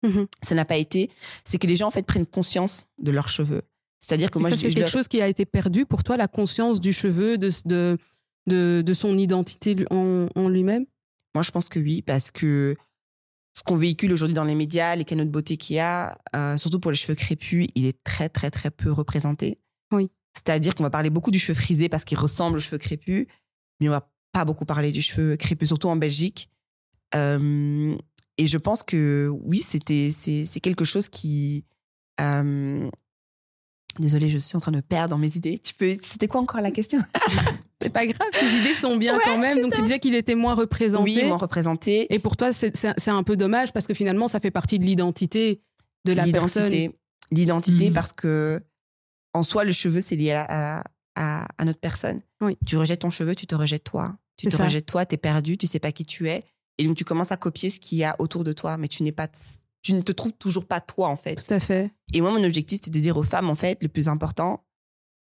Mhm. ça n'a pas été. C'est que les gens, en fait, prennent conscience de leurs cheveux. C'est-à-dire que moi, ça, c'est quelque leur- chose qui a été perdu pour toi, la conscience du cheveu, de, de, de, de son identité en, en lui-même? Moi, je pense que oui, parce que ce qu'on véhicule aujourd'hui dans les médias, les canaux de beauté qu'il y a, euh, surtout pour les cheveux crépus, il est très, très, très peu représenté. Oui. C'est-à-dire qu'on va parler beaucoup du cheveu frisé parce qu'il ressemble aux cheveux crépus, mais on va pas beaucoup parler du cheveu crépus, surtout en Belgique. Euh, et je pense que oui, c'était, c'est, quelque chose qui. euh, Désolée, je suis en train de perdre dans mes idées. Tu peux, c'était quoi encore la question? C'est pas grave, tes idées sont bien Ouais, quand même. Donc tu disais qu'il était moins représenté. Oui, m'en représenter. Et pour toi, c'est un peu dommage parce que finalement, ça fait partie de l'identité de la personne. l'identité. L'identité Mhm. parce que en soi, le cheveu, c'est lié à, à, à notre personne. Oui. Tu rejettes ton cheveu, tu te rejettes toi. Tu te ça. rejettes toi, tu es perdu, tu sais pas qui tu es. Et donc, tu commences à copier ce qu'il y a autour de toi, mais tu n'es pas, tu ne te trouves toujours pas toi, en fait. Tout à fait. Et moi, mon objectif, c'est de dire aux femmes, en fait, le plus important,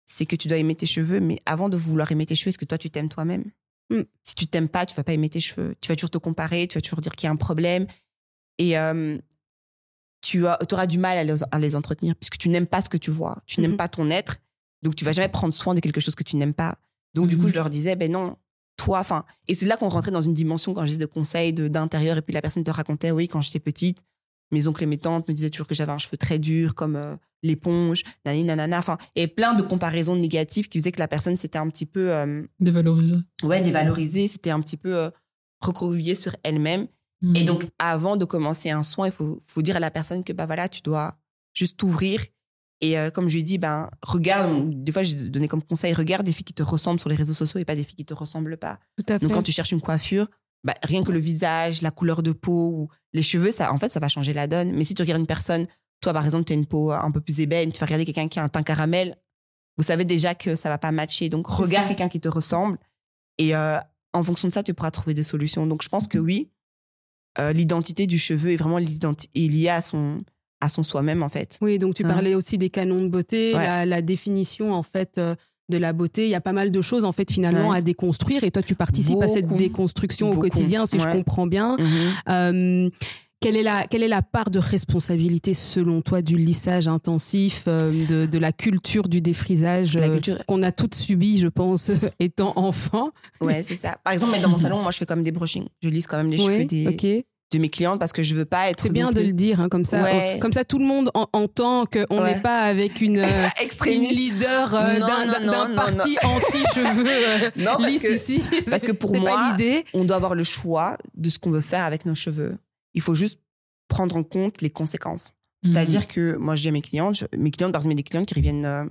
c'est que tu dois aimer tes cheveux, mais avant de vouloir aimer tes cheveux, est-ce que toi, tu t'aimes toi-même? Mm. Si tu t'aimes pas, tu vas pas aimer tes cheveux. Tu vas toujours te comparer, tu vas toujours dire qu'il y a un problème. Et euh, tu as- auras du mal à les, à les entretenir, puisque tu n'aimes pas ce que tu vois. Tu n'aimes Mhm. pas ton être. Donc, tu vas jamais prendre soin de quelque chose que tu n'aimes pas. Donc, du coup, Mhm. je leur disais, ben non, toi, enfin, et c'est là qu'on rentrait dans une dimension quand je disais de conseils d'intérieur, et puis la personne te racontait, oui, quand j'étais petite, mes oncles et mes tantes me disaient toujours que j'avais un cheveu très dur, comme euh, l'éponge, nani, nanana, enfin, et plein de comparaisons négatives qui faisaient que la personne s'était un petit peu, euh, Dévalorisé. ouais, dévalorisée, c'était un petit peu euh, recroquevillée sur elle-même. Et Mhm. donc, avant de commencer un soin, il faut, faut dire à la personne que bah voilà, tu dois juste t'ouvrir. Et euh, comme je lui dis, ben, regarde, des fois, j'ai donné comme conseil, regarde des filles qui te ressemblent sur les réseaux sociaux et pas des filles qui te ressemblent pas. Tout à fait. Donc, quand tu cherches une coiffure, bah, rien que le visage, la couleur de peau ou les cheveux, ça, en fait, ça va changer la donne. Mais si tu regardes une personne, toi, par exemple, tu as une peau un peu plus ébène, tu vas regarder quelqu'un qui a un teint caramel, vous savez déjà que ça va pas matcher. Donc, regarde quelqu'un qui te ressemble et euh, en fonction de ça, tu pourras trouver des solutions. Donc, je pense que oui, euh, l'identité du cheveu est vraiment l'identi- est liée à son, à son soi-même, en fait. Oui, donc tu Hein? parlais aussi des canons de beauté, Ouais. la, la définition en fait euh, de la beauté. Il y a pas mal de choses en fait finalement Ouais. à déconstruire. Et toi, tu participes à cette Beaucoup. déconstruction au quotidien, si je comprends bien. Euh, quelle est, la, quelle est la part de responsabilité selon toi du lissage intensif, euh, de, de la culture du défrisage culture, qu'on a toutes subi, je pense, étant enfant? Ouais, c'est ça. Par exemple, dans mon salon, moi, je fais comme des brushings. Je lisse quand même les cheveux des, ok. De mes clientes parce que je veux pas être. C'est bien de le dire, hein, comme ça. Ouais. Comme ça, tout le monde en- entend qu'on Ouais. n'est pas avec une, euh, une leader euh, d'un- parti anti-cheveux euh, Non, parce lisse que- ici. parce que pour moi, on doit avoir le choix de ce qu'on veut faire avec nos cheveux. Il faut juste prendre en compte les conséquences. C'est-à-dire que moi, je dis à mes clientes, je- mes clientes, par exemple, il y a des clientes qui reviennent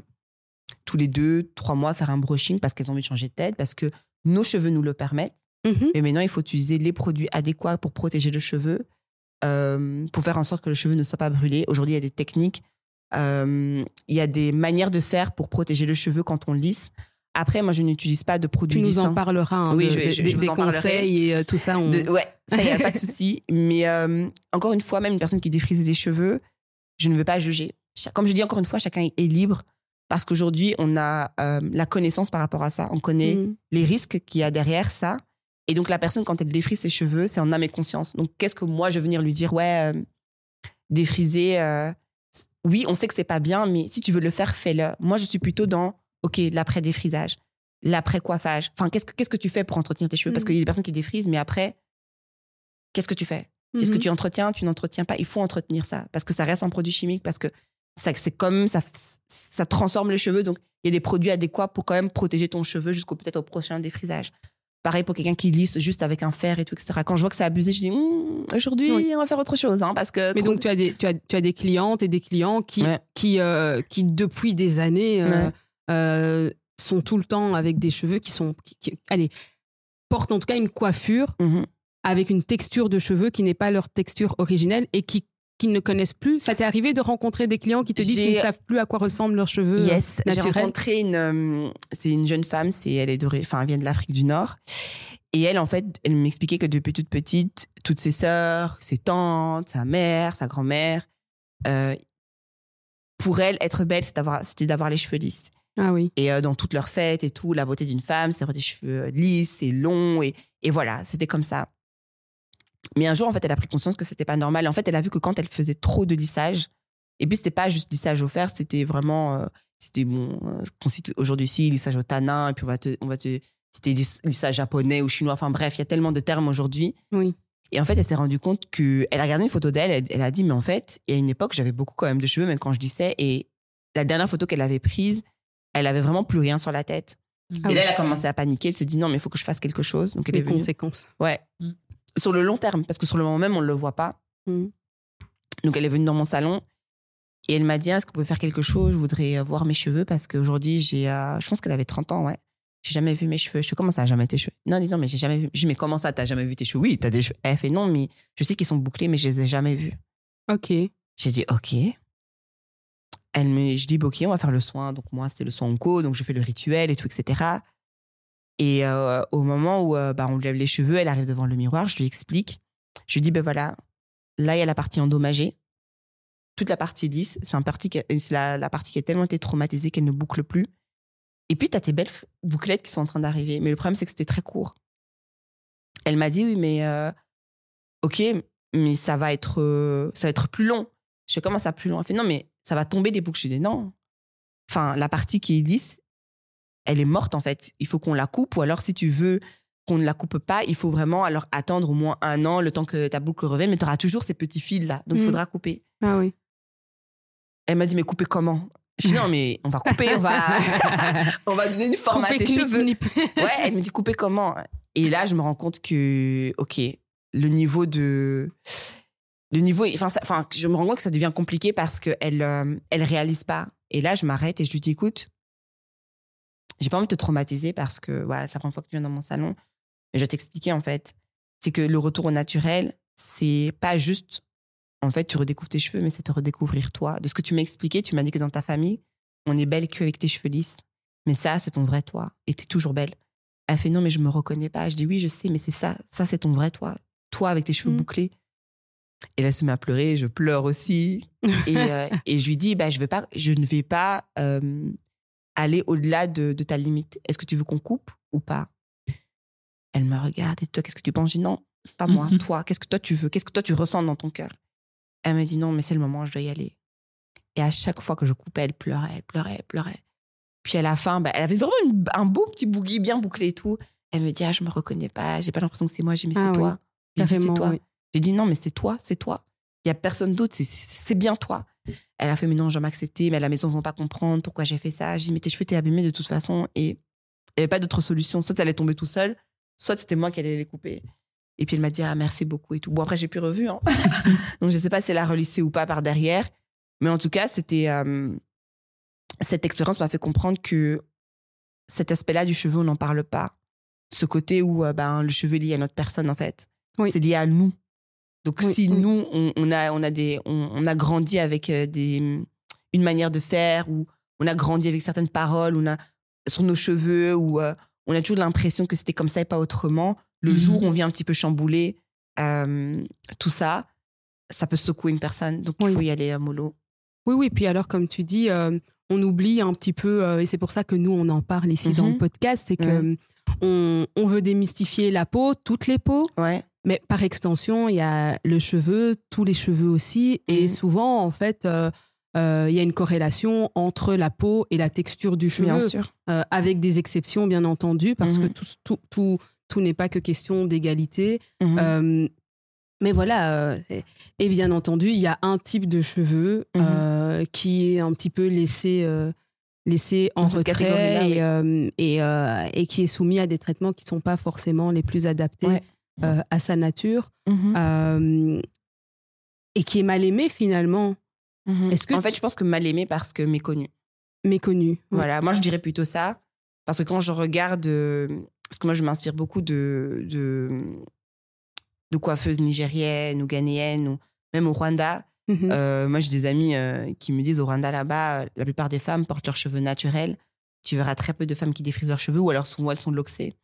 tous les deux, trois mois faire un brushing parce qu'elles ont envie de changer de tête, parce que nos cheveux nous le permettent. Mais maintenant, il faut utiliser les produits adéquats pour protéger le cheveu, euh, pour faire en sorte que le cheveu ne soit pas brûlé. Aujourd'hui, il y a des techniques, euh, il y a des manières de faire pour protéger le cheveu quand on lisse. Après, moi, je n'utilise pas de Tu produits nous en lissants. parleras, hein, Oui, de- je je- des, je vous des en conseils et euh, tout ça. on- De- ouais, ça, il n'y a pas de souci. Mais euh, encore une fois, même une personne qui défrise des cheveux, je ne veux pas juger. Comme je dis encore une fois, chacun est libre parce qu'aujourd'hui, on a euh, la connaissance par rapport à ça. On connaît Mhm. les risques qu'il y a derrière ça. Et donc, la personne, quand elle défrise ses cheveux, c'est en âme et conscience. Donc, qu'est-ce que moi, je vais venir lui dire? Ouais, euh, défriser, euh, oui, on sait que c'est pas bien, mais si tu veux le faire, fais-le. Moi, je suis plutôt dans OK, l'après-défrisage, l'après-coiffage. Enfin, qu'est-ce que, qu'est-ce que tu fais pour entretenir tes cheveux? Parce Mhm. qu'il y a des personnes qui défrisent, mais après, qu'est-ce que tu fais? Est-ce que Mhm. tu entretiens? Tu n'entretiens pas. Il faut entretenir ça parce que ça reste un produit chimique, parce que ça, c'est comme ça, ça transforme les cheveux. Donc, il y a des produits adéquats pour quand même protéger ton cheveu jusqu'au peut-être au prochain défrisage. Pareil pour quelqu'un qui lisse juste avec un fer et tout, etc. Quand je vois que c'est abusé, je dis Hum, aujourd'hui, Oui. on va faire autre chose, hein, parce que. Mais donc, tu as, des, tu, as, tu as des clientes et des clients qui, Ouais. qui, euh, qui depuis des années, euh, Ouais. euh, sont tout le temps avec des cheveux qui sont. qui- qui- allez, portent en tout cas une coiffure Mhm. avec une texture de cheveux qui n'est pas leur texture originelle et qui qu'ils ne connaissent plus. Ça t'est arrivé de rencontrer des clients qui te disent qu'ils ne savent plus à quoi ressemblent leurs cheveux euh, yes, J'ai rencontré une, euh, c'est une jeune femme, c'est elle est enfin, elle vient de l'Afrique du Nord. Et elle, en fait, elle m'expliquait que depuis toute petite, toutes ses sœurs, ses tantes, sa mère, sa grand-mère, euh, pour elle, être belle, c'était d'avoir les cheveux lisses. Ah oui. Et dans toutes leurs fêtes et tout, la beauté d'une femme, c'est d'avoir des cheveux lisses et longs. Et, et voilà, c'était comme ça. Mais un jour, en fait, elle a pris conscience que c'était pas normal. En fait, elle a vu que quand elle faisait trop de lissage, et puis c'était pas juste lissage au fer, c'était vraiment, euh, c'était bon, euh, qu'on cite aujourd'hui ici, lissage au tanin, et puis on va te, on va te, c'était lissage japonais ou chinois. Enfin bref, il y a tellement de termes aujourd'hui. Oui. Et en fait, elle s'est rendue compte que, elle a regardé une photo d'elle, elle, a dit, mais en fait, il y a une époque, j'avais beaucoup quand même de cheveux, même quand je lissais, et la dernière photo qu'elle avait prise, elle avait vraiment plus rien sur la tête. Ah et là, elle a commencé à paniquer. Elle s'est dit non, mais il faut que je fasse quelque chose. Donc, elle Les est venue. conséquences. Ouais. Mm sur le long terme, parce que sur le moment même, on ne le voit pas. Mm. Donc, elle est venue dans mon salon et elle m'a dit Est-ce qu'on peut faire quelque chose? Je voudrais euh, voir mes cheveux parce qu'aujourd'hui, j'ai. Euh, je pense qu'elle avait 30 ans, ouais. J'ai jamais vu mes cheveux. Je fais Comment ça, jamais tes cheveux? Non, non, mais j'ai jamais vu. Je dis Mais comment ça, t'as jamais vu tes cheveux? Oui, t'as des cheveux. Elle fait Non, mais je sais qu'ils sont bouclés, mais je les ai jamais vus. Ok. J'ai dit Ok. Elle me, je dis, ok, on va faire le soin. Donc, moi, c'était le soin en co. Donc, je fais le rituel et tout, etc. Et euh, au moment où euh, bah, on lui lève les cheveux, elle arrive devant le miroir, je lui explique. Je lui dis, ben voilà, là, il y a la partie endommagée. Toute la partie lisse, c'est la, la, partie qui a tellement été traumatisée qu'elle ne boucle plus. Et puis, tu as tes belles bouclettes qui sont en train d'arriver. Mais le problème, c'est que c'était très court. Elle m'a dit, oui, mais euh, ok, mais ça va, être, ça va être plus long. Je comment ça plus long? Elle fait, non, mais ça va tomber des boucles. Je dis, non. Enfin, la partie qui est lisse, elle est morte en fait. Il faut qu'on la coupe ou alors si tu veux qu'on ne la coupe pas, il faut vraiment alors attendre au moins un an, le temps que ta boucle revienne, mais tu auras toujours ces petits fils là. Donc il mm. faudra couper. Ah oui. Elle m'a dit mais couper comment? Je dis non mais on va couper, on va on va donner une forme à tes cheveux. ouais, elle me dit couper comment? Et là je me rends compte que ok, le niveau de le niveau enfin enfin je me rends compte que ça devient compliqué parce que elle euh, elle réalise pas. Et là je m'arrête et je lui dis écoute, j'ai pas envie de te traumatiser parce que voilà, c'est la première fois que tu viens dans mon salon. Mais je vais t'expliquer en fait. C'est que le retour au naturel, c'est pas juste en fait tu redécouvres tes cheveux, mais c'est te redécouvrir toi. De ce que tu m'as expliqué, tu m'as dit que dans ta famille, on est belle qu'avec tes cheveux lisses. Mais ça, c'est ton vrai toi. Et t'es toujours belle. Elle fait non, mais je me reconnais pas. Je dis oui, je sais, mais c'est ça. Ça, c'est ton vrai toi. Toi avec tes cheveux mmh. bouclés. Et là, elle se met à pleurer. Je pleure aussi. et, euh, et, je lui dis, bah, je, veux pas, je ne vais pas euh, aller au-delà de, ta limite. Est-ce que tu veux qu'on coupe ou pas? Elle me regarde et toi, qu'est-ce que tu penses? Je dis non, pas moi, toi. Qu'est-ce que toi tu veux? Qu'est-ce que toi tu ressens dans ton cœur? Elle me dit non, mais c'est le moment, je dois y aller. Et à chaque fois que je coupais, elle pleurait, elle pleurait, elle pleurait. Puis à la fin, bah, elle avait vraiment un beau petit bougie bien bouclé et tout. Elle me dit ah je me reconnais pas, j'ai pas l'impression que c'est moi. J'ai dit mais c'est ah toi. c'est toi. J'ai dit non mais c'est toi, c'est toi. Il y a personne d'autre, c'est bien toi. Elle a fait, mais non, je vais m'accepter, mais à la maison, ils vont pas comprendre pourquoi j'ai fait ça. J'ai dit, mais tes cheveux étaient abîmés de toute façon. Et il n'y avait pas d'autre solution. Soit elle allait tomber tout seul, soit c'était moi qui allais les couper. Et puis elle m'a dit, ah, merci beaucoup et tout. Bon, après, j'ai plus revu. Hein. Donc, je sais pas si elle a relissé ou pas par derrière. Mais en tout cas, c'était. Euh, cette expérience m'a fait comprendre que cet aspect-là du cheveu, on n'en parle pas. Ce côté où euh, ben, le cheveu est lié à notre personne, en fait. C'est lié à nous. Donc si nous on, a on a des on, a grandi avec euh, des une manière de faire ou on a grandi avec certaines paroles, on a sur nos cheveux ou euh, on a toujours l'impression que c'était comme ça et pas autrement. Le jour où on vient un petit peu chambouler euh, tout ça, ça peut secouer une personne. Donc il faut y aller à mollo. Oui oui. Puis alors comme tu dis, on oublie un petit peu et c'est pour ça que nous on en parle ici dans le podcast, c'est que on, on, veut démystifier la peau, toutes les peaux. Ouais. Mais par extension, il y a le cheveu, tous les cheveux aussi. Et mhm. souvent, en fait, euh, euh, il y a une corrélation entre la peau et la texture du cheveu. Bien sûr. Euh, avec des exceptions, bien entendu, parce que mhm. tout, tout, tout, tout n'est pas que question d'égalité. Mhm. mais voilà, et, bien entendu, il y a un type de cheveux qui est un petit peu laissé laissé en retrait et, et, et, qui est soumis à des traitements qui ne sont pas forcément les plus adaptés euh, à sa nature mhm. euh, et qui est mal aimé finalement. Mhm. Est-ce que en fait, je pense que mal aimé parce que méconnu. Méconnu. Voilà, moi je dirais plutôt ça parce que quand je regarde, euh, parce que moi je m'inspire beaucoup de, de de coiffeuses nigériennes ou ghanéennes ou même au Rwanda. Mhm. Euh, moi, j'ai des amis euh, qui me disent au Rwanda là-bas, la plupart des femmes portent leurs cheveux naturels. Tu verras très peu de femmes qui défrisent leurs cheveux ou alors souvent elles sont loxées.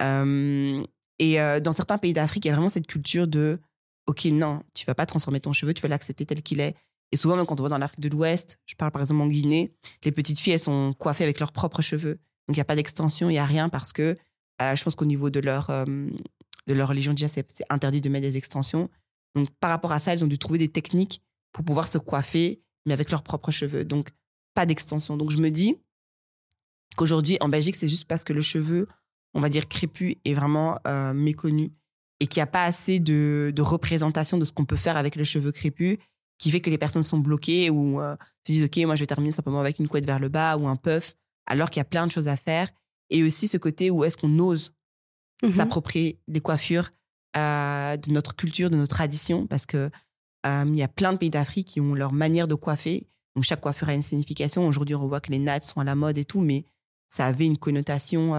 Euh, et euh, dans certains pays d'Afrique, il y a vraiment cette culture de OK, non, tu vas pas transformer ton cheveu, tu vas l'accepter tel qu'il est. Et souvent, même quand on va dans l'Afrique de l'Ouest, je parle par exemple en Guinée, les petites filles, elles sont coiffées avec leurs propres cheveux. Donc, il n'y a pas d'extension, il n'y a rien parce que euh, je pense qu'au niveau de leur, euh, de leur religion, déjà, c'est interdit de mettre des extensions. Donc, par rapport à ça, elles ont dû trouver des techniques pour pouvoir se coiffer, mais avec leurs propres cheveux. Donc, pas d'extension. Donc, je me dis qu'aujourd'hui, en Belgique, c'est juste parce que le cheveu, on va dire crépus, est vraiment euh, méconnu et qu'il n'y a pas assez de, de représentation de ce qu'on peut faire avec le cheveu crépus qui fait que les personnes sont bloquées ou euh, se disent, OK, moi, je vais terminer simplement avec une couette vers le bas ou un puff, alors qu'il y a plein de choses à faire. Et aussi ce côté où est-ce qu'on ose Mhm. s'approprier des coiffures euh, de notre culture, de nos traditions, parce que euh, il y a plein de pays d'Afrique qui ont leur manière de coiffer. Donc chaque coiffure a une signification. Aujourd'hui, on voit que les nattes sont à la mode et tout, mais ça avait une connotation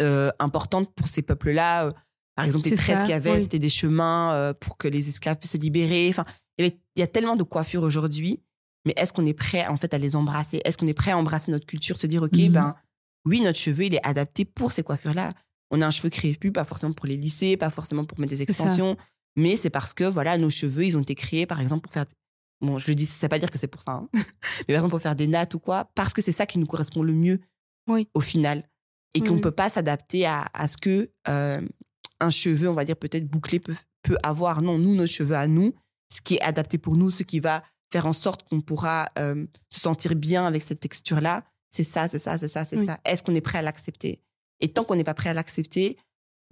euh, importante pour ces peuples-là. Euh, Par exemple, les qu'il y avait, oui. c'était des chemins euh, pour que les esclaves puissent se libérer. Enfin, il y, a tellement de coiffures aujourd'hui, mais est-ce qu'on est prêt en fait à les embrasser? Est-ce qu'on est prêt à embrasser notre culture, se dire ok, Mhm. ben oui, notre cheveu il est adapté pour ces coiffures-là. On a un cheveu crépus, pas forcément pour les lisser, pas forcément pour mettre des extensions, mais c'est parce que voilà, nos cheveux ils ont été créés par exemple pour faire bon, je le dis, ça veut pas dire que c'est pour ça, hein. mais par exemple pour faire des nattes ou quoi, parce que c'est ça qui nous correspond le mieux Oui. au final. Et qu'on ne Oui. peut pas s'adapter à, à ce que euh, un cheveu, on va dire peut-être bouclé, peut, peut avoir. Non, nous, notre cheveu à nous, ce qui est adapté pour nous, ce qui va faire en sorte qu'on pourra euh, se sentir bien avec cette texture-là, c'est ça, c'est ça, c'est ça, c'est Oui. ça. Est-ce qu'on est prêt à l'accepter? Et tant qu'on n'est pas prêt à l'accepter,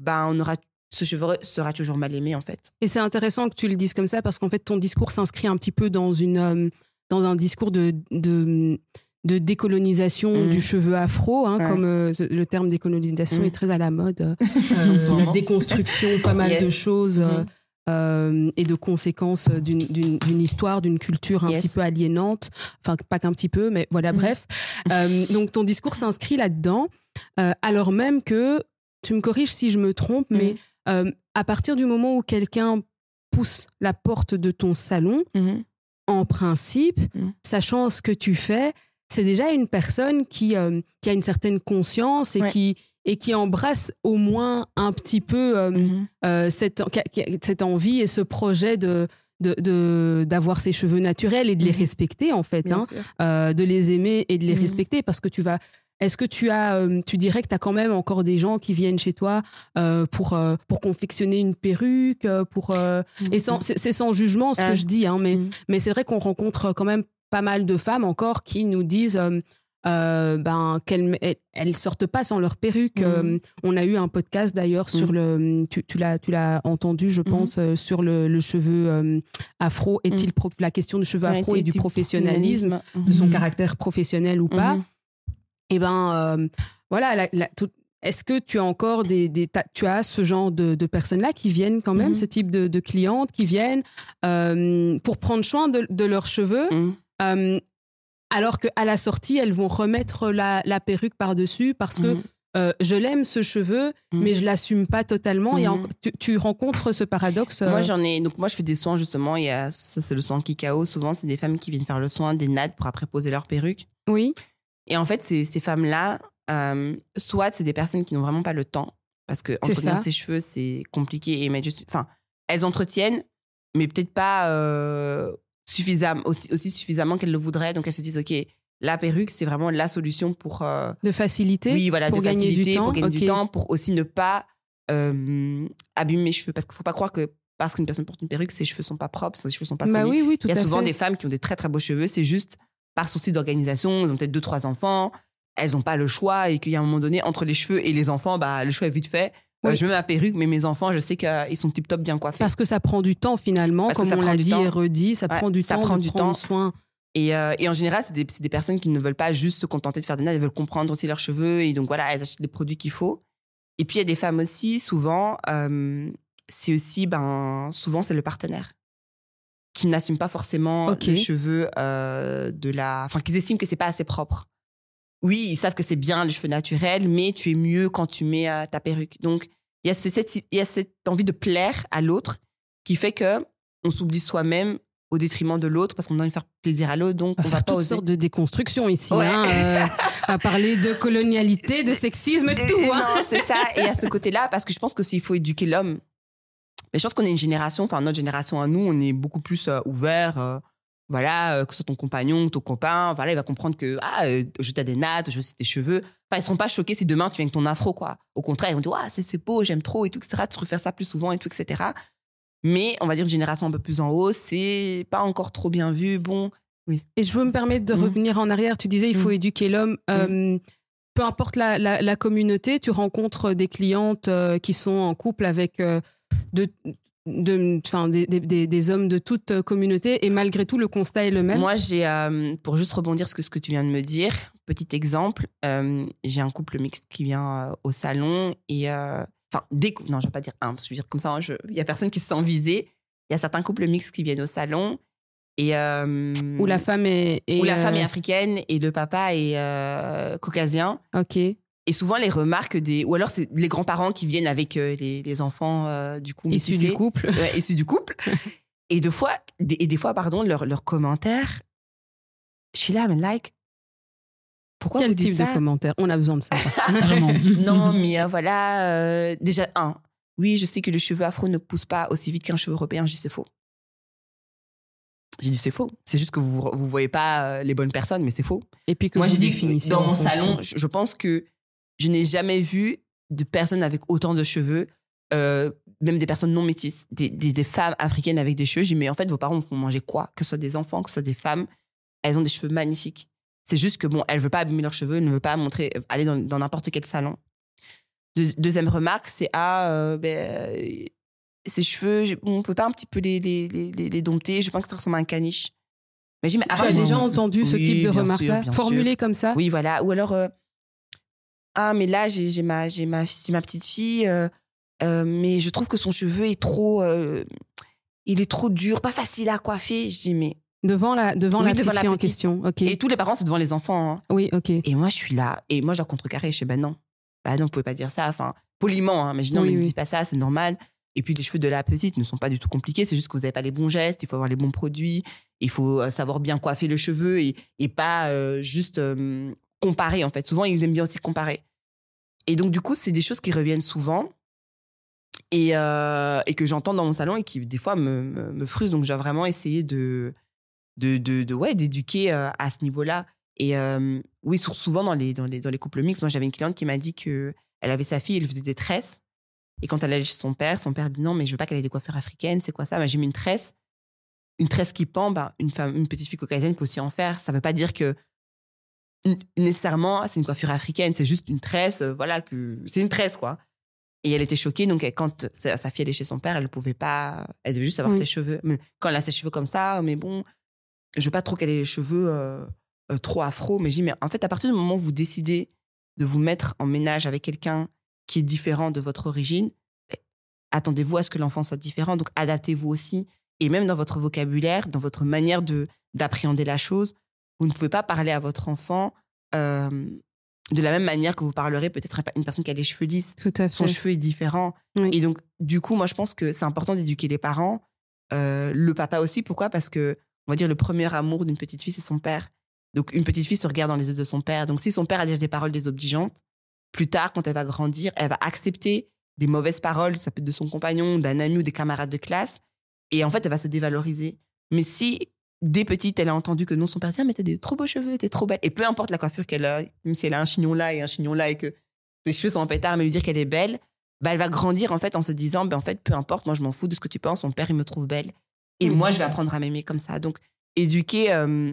ben, on aura, ce cheveu sera toujours mal aimé, en fait. Et c'est intéressant que tu le dises comme ça parce qu'en fait, ton discours s'inscrit un petit peu dans, une, euh, dans un discours de, de, de décolonisation Mhm. du cheveu afro, hein, Ouais. comme euh, le terme décolonisation Mhm. est très à la mode. euh, ce la déconstruction, pas mal Yes. de choses. euh, Mhm. euh, et de conséquences d'une- histoire, d'une culture un Yes. petit peu aliénante, enfin pas qu'un petit peu, mais voilà, Mhm. bref. Euh, donc ton discours s'inscrit là-dedans, euh, alors même que, tu me corriges si je me trompe, mais euh, à partir du moment où quelqu'un pousse la porte de ton salon, en principe, Mhm. sachant ce que tu fais, c'est déjà une personne qui, euh, qui a une certaine conscience et, Ouais. qui, et qui embrasse au moins un petit peu euh, Mhm. euh, cette, cette envie et ce projet de de- d'avoir ses cheveux naturels et de les Mhm. respecter en fait, hein, euh, de les aimer et de les Mhm. respecter parce que tu vas est-ce que tu as tu dirais que tu as quand même encore des gens qui viennent chez toi euh, pour pour confectionner une perruque pour euh, et sans c'est sans jugement ce que je dis hein, mais mais c'est vrai qu'on rencontre quand même pas mal de femmes encore qui nous disent euh, euh, ben qu'elles elles, sortent pas sans leur perruque. Mhm. Euh, on a eu un podcast d'ailleurs sur Mhm. le tu, tu l'as entendu je pense euh, sur le, le cheveu afro est-il la question du cheveu Ouais, afro et du professionnalisme de Mhm. son Mhm. caractère professionnel ou pas. Mhm. Et ben euh, voilà est-ce que tu as encore des, tu as ce genre de, de personnes là qui viennent quand même Mhm. ce type de, de clientes qui viennent pour prendre soin de, de leurs cheveux Mhm. Euh, alors qu'à la sortie, elles vont remettre la, la perruque par-dessus parce que Mhm. euh, je l'aime ce cheveu, Mhm. mais je l'assume pas totalement. A Mhm. en- tu, tu rencontres ce paradoxe euh, Moi, j'en ai. Donc, moi, je fais des soins, justement. Il y a, ça, c'est le soin Kikao. Souvent, c'est des femmes qui viennent faire le soin des nattes pour après poser leur perruque. Oui, Et en fait, ces, ces femmes-là, euh, soit c'est des personnes qui n'ont vraiment pas le temps, parce que entretenir ses cheveux, c'est compliqué. Et mettre juste, enfin, elles entretiennent, mais peut-être pas euh, suffisamment, aussi, aussi suffisamment qu'elles le voudraient. Donc, elles se disent, OK, la perruque, c'est vraiment la solution pour. euh, de facilité. oui, voilà, pour de gagner du temps, pour gagner du temps, pour aussi ne pas euh, abîmer mes cheveux. Parce qu'il ne faut pas croire que parce qu'une personne porte une perruque, ses cheveux sont pas propres, ses cheveux sont pas Bah solides. oui, oui, tout Il y a souvent fait. des femmes qui ont des très très beaux cheveux, c'est juste par souci d'organisation, ils ont peut-être deux trois enfants, elles n'ont pas le choix et qu'il y a un moment donné entre les cheveux et les enfants, bah le choix est vite fait. Euh, je mets ma perruque, mais mes enfants, je sais qu'ils sont tip top bien coiffés. Parce que ça prend du temps finalement, Parce comme on l'a dit temps. et redit, ça Ouais, prend du ça temps prend de du prendre temps. soin. Et, euh, et en général, c'est des, personnes qui ne veulent pas juste se contenter de faire des nattes, elles veulent comprendre aussi leurs cheveux et donc voilà, elles achètent les produits qu'il faut. Et puis il y a des femmes aussi, souvent, euh, c'est aussi, ben, souvent c'est le partenaire qui n'assume pas forcément les cheveux euh, de la, enfin, qu'ils estiment que c'est pas assez propre. Oui, ils savent que c'est bien les cheveux naturels, mais tu es mieux quand tu mets euh, ta perruque. Donc il y, a ce- cette, il y a cette envie de plaire à l'autre qui fait que on s'oublie soi-même au détriment de l'autre parce qu'on a envie de faire plaisir à l'autre. Donc, On on va faire pas toutes oser. sortes de déconstructions ici. Ouais. hein, euh, va parler de colonialité, de sexisme, tout. hein. Non, c'est ça. Et à ce côté-là, parce que je pense que s'il faut éduquer l'homme, mais je pense qu'on est une génération, enfin notre génération à nous, on est beaucoup plus euh, ouvert. Voilà, euh, que ce soit ton compagnon, ton copain, voilà, il va comprendre que ah, euh, je t'ai des nattes, je sais tes cheveux. Enfin, ils seront pas choqués si demain tu viens avec ton afro, quoi. Au contraire, ils vont dire ah c'est c'est beau, j'aime trop et tout, etc. Tu refaire ça plus souvent et tout, etc. Mais on va dire une génération un peu plus en haut, c'est pas encore trop bien vu. Bon, Et je veux me permettre de Mhm. revenir en arrière. Tu disais, il faut Mhm. éduquer l'homme. Euh, peu importe la, la- la communauté, tu rencontres des clientes euh, qui sont en couple avec euh, de, de, enfin, des, des- hommes de toute euh, communauté et malgré tout, le constat est le même? Moi, j'ai, euh, pour juste rebondir sur ce que, tu viens de me dire, petit exemple, euh, j'ai un couple mixte qui vient euh, au salon et, enfin, cou- non, je vais pas dire un, parce que je veux dire comme ça, hein, il y a personne qui se sent visé. Il y a certains couples mixtes qui viennent au salon et euh, Où la femme est. est, où la femme est africaine et le papa est euh, caucasien. Ok. Et souvent, les remarques des, ou alors c'est les grands-parents qui viennent avec euh, les, les enfants euh, du coup Issu métissés du couple. ouais, issus du couple. et deux fois, des- et des fois, pardon, leurs leurs commentaires, je suis là, mais like, pourquoi Quel vous dites type ça? de commentaire On a besoin de ça. Vraiment. Non, mais euh, voilà, euh, déjà, un, oui, je sais que le cheveu afro ne pousse pas aussi vite qu'un cheveu européen, je dis c'est faux. J'ai dit c'est faux. C'est juste que vous vous voyez pas les bonnes personnes, mais c'est faux. Et puis que Moi, j'ai dit dans mon fonction. salon, je, je pense que je n'ai jamais vu de personnes avec autant de cheveux, euh, même des personnes non métisses, des, des, des femmes africaines avec des cheveux. J'ai dit, mais en fait, vos parents vous font manger quoi? Que ce soit des enfants, que ce soit des femmes, elles ont des cheveux magnifiques. C'est juste que, bon, elles ne veulent pas abîmer leurs cheveux, elles ne veulent pas montrer, aller dans n'importe quel salon. Deux- deuxième remarque, c'est ah, euh, ben, euh, ces cheveux, on ne peut pas un petit peu les, les, les, les- dompter. Je pense que ça ressemble à un caniche. Mais j'ai mais Tu as déjà entendu ce type de remarque-là sûr, bien Formulé comme ça? Oui, voilà. Ou alors, euh, ah, mais là, j'ai ma, j'ai ma, c'est ma petite fille, euh, euh, mais je trouve que son cheveu est trop, euh, il est trop dur, pas facile à coiffer. Je dis, mais. Devant la, devant Oui, la devant petite la fille en question. Ok. Et tous les parents, c'est devant les enfants. hein. Oui, ok. Et moi, je suis là. Et moi, je dois contrecarrer. Je dis, ben non. Bah non, vous pouvez pas dire ça. Enfin, poliment, hein, mais je dis, non, Oui, mais ne oui. dis pas ça, c'est normal. Et puis, les cheveux de la petite ne sont pas du tout compliqués. C'est juste que vous n'avez pas les bons gestes. Il faut avoir les bons produits. Il faut savoir bien coiffer le cheveu et, et pas euh, juste euh, comparer, en fait. Souvent, ils aiment bien aussi comparer. Et donc, du coup, c'est des choses qui reviennent souvent et, euh, et que j'entends dans mon salon et qui, des fois, me, me, frustrent. Donc, dois vraiment essayer de, de, de, ouais, d'éduquer euh, à ce niveau-là. Et euh, oui, sou- souvent dans les, dans, les, dans les couples mixtes, moi, j'avais une cliente qui m'a dit que elle avait sa fille, elle faisait des tresses. Et quand elle allait chez son père, son père dit non, mais je veux pas qu'elle ait des coiffures africaines, c'est quoi ça? Bah, J'ai mis une tresse. Une tresse qui pend, bah, une, femme, une petite fille caucasienne peut aussi en faire. Ça veut pas dire que nécessairement c'est une coiffure africaine, c'est juste une tresse, euh, voilà, que c'est une tresse, quoi. Et elle était choquée, donc elle- quand sa, sa fille allait chez son père, elle ne pouvait pas, elle devait juste avoir Oui. ses cheveux. Mais quand elle a ses cheveux comme ça, mais bon, je veux pas trop qu'elle ait les cheveux euh, euh, trop afro, mais je dis, mais en fait, à partir du moment où vous décidez de vous mettre en ménage avec quelqu'un qui est différent de votre origine, eh, attendez-vous à ce que l'enfant soit différent, donc adaptez-vous aussi. Et même dans votre vocabulaire, dans votre manière de d'appréhender la chose, vous ne pouvez pas parler à votre enfant euh, de la même manière que vous parlerez peut-être à une personne qui a les cheveux lisses. Tout à Son cheveu est différent. Oui. Et donc, du coup, moi, je pense que c'est important d'éduquer les parents, euh, le papa aussi. Pourquoi? Parce que, on va dire, le premier amour d'une petite fille, c'est son père. Donc, une petite fille se regarde dans les yeux de son père. Donc, si son père a déjà des paroles désobligeantes, plus tard, quand elle va grandir, elle va accepter des mauvaises paroles, ça peut être de son compagnon, d'un ami ou des camarades de classe. Et en fait, elle va se dévaloriser. Mais si, dès petite, elle a entendu que non, son père dit, Ah, mais t'as des trop beaux cheveux, t'es trop belle. Et peu importe la coiffure qu'elle a, même si elle a un chignon là et un chignon là et que ses cheveux sont en pétard, mais lui dire qu'elle est belle, bah, elle va grandir en fait en se disant, ben, en fait, peu importe, moi je m'en fous de ce que tu penses, mon père il me trouve belle. Et Mhm. moi, je vais apprendre à m'aimer comme ça. Donc, éduquer euh,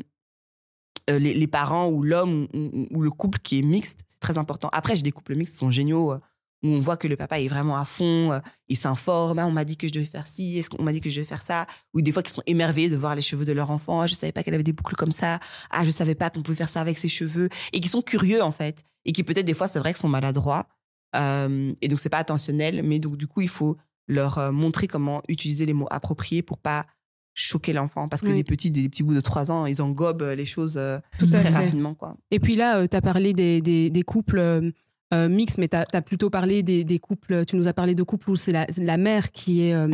les, les parents ou l'homme ou, ou- ou le couple qui est mixte, c'est très important. Après, j'ai des couples mixtes qui sont géniaux, euh, où on voit que le papa est vraiment à fond, euh, il s'informe, Ah, on m'a dit que je devais faire ci, est-ce qu'on m'a dit que je devais faire ça, ou des fois qui sont émerveillés de voir les cheveux de leur enfant, ah, je savais pas qu'elle avait des boucles comme ça, ah, je savais pas qu'on pouvait faire ça avec ses cheveux, et qui sont curieux en fait, et qui peut-être des fois, c'est vrai, que sont maladroits, Euh, et donc c'est pas intentionnel, mais donc du coup, il faut leur euh, montrer comment utiliser les mots appropriés pour pas choquer l'enfant, parce que Oui. les petits, des, petits bouts de 3 ans, ils engobent les choses Tout très rapidement, quoi. Et puis là, tu as parlé des, des, des couples euh, mixte, mais tu as, plutôt parlé des, des, couples, tu nous as parlé de couples où c'est la, la, mère qui est, euh,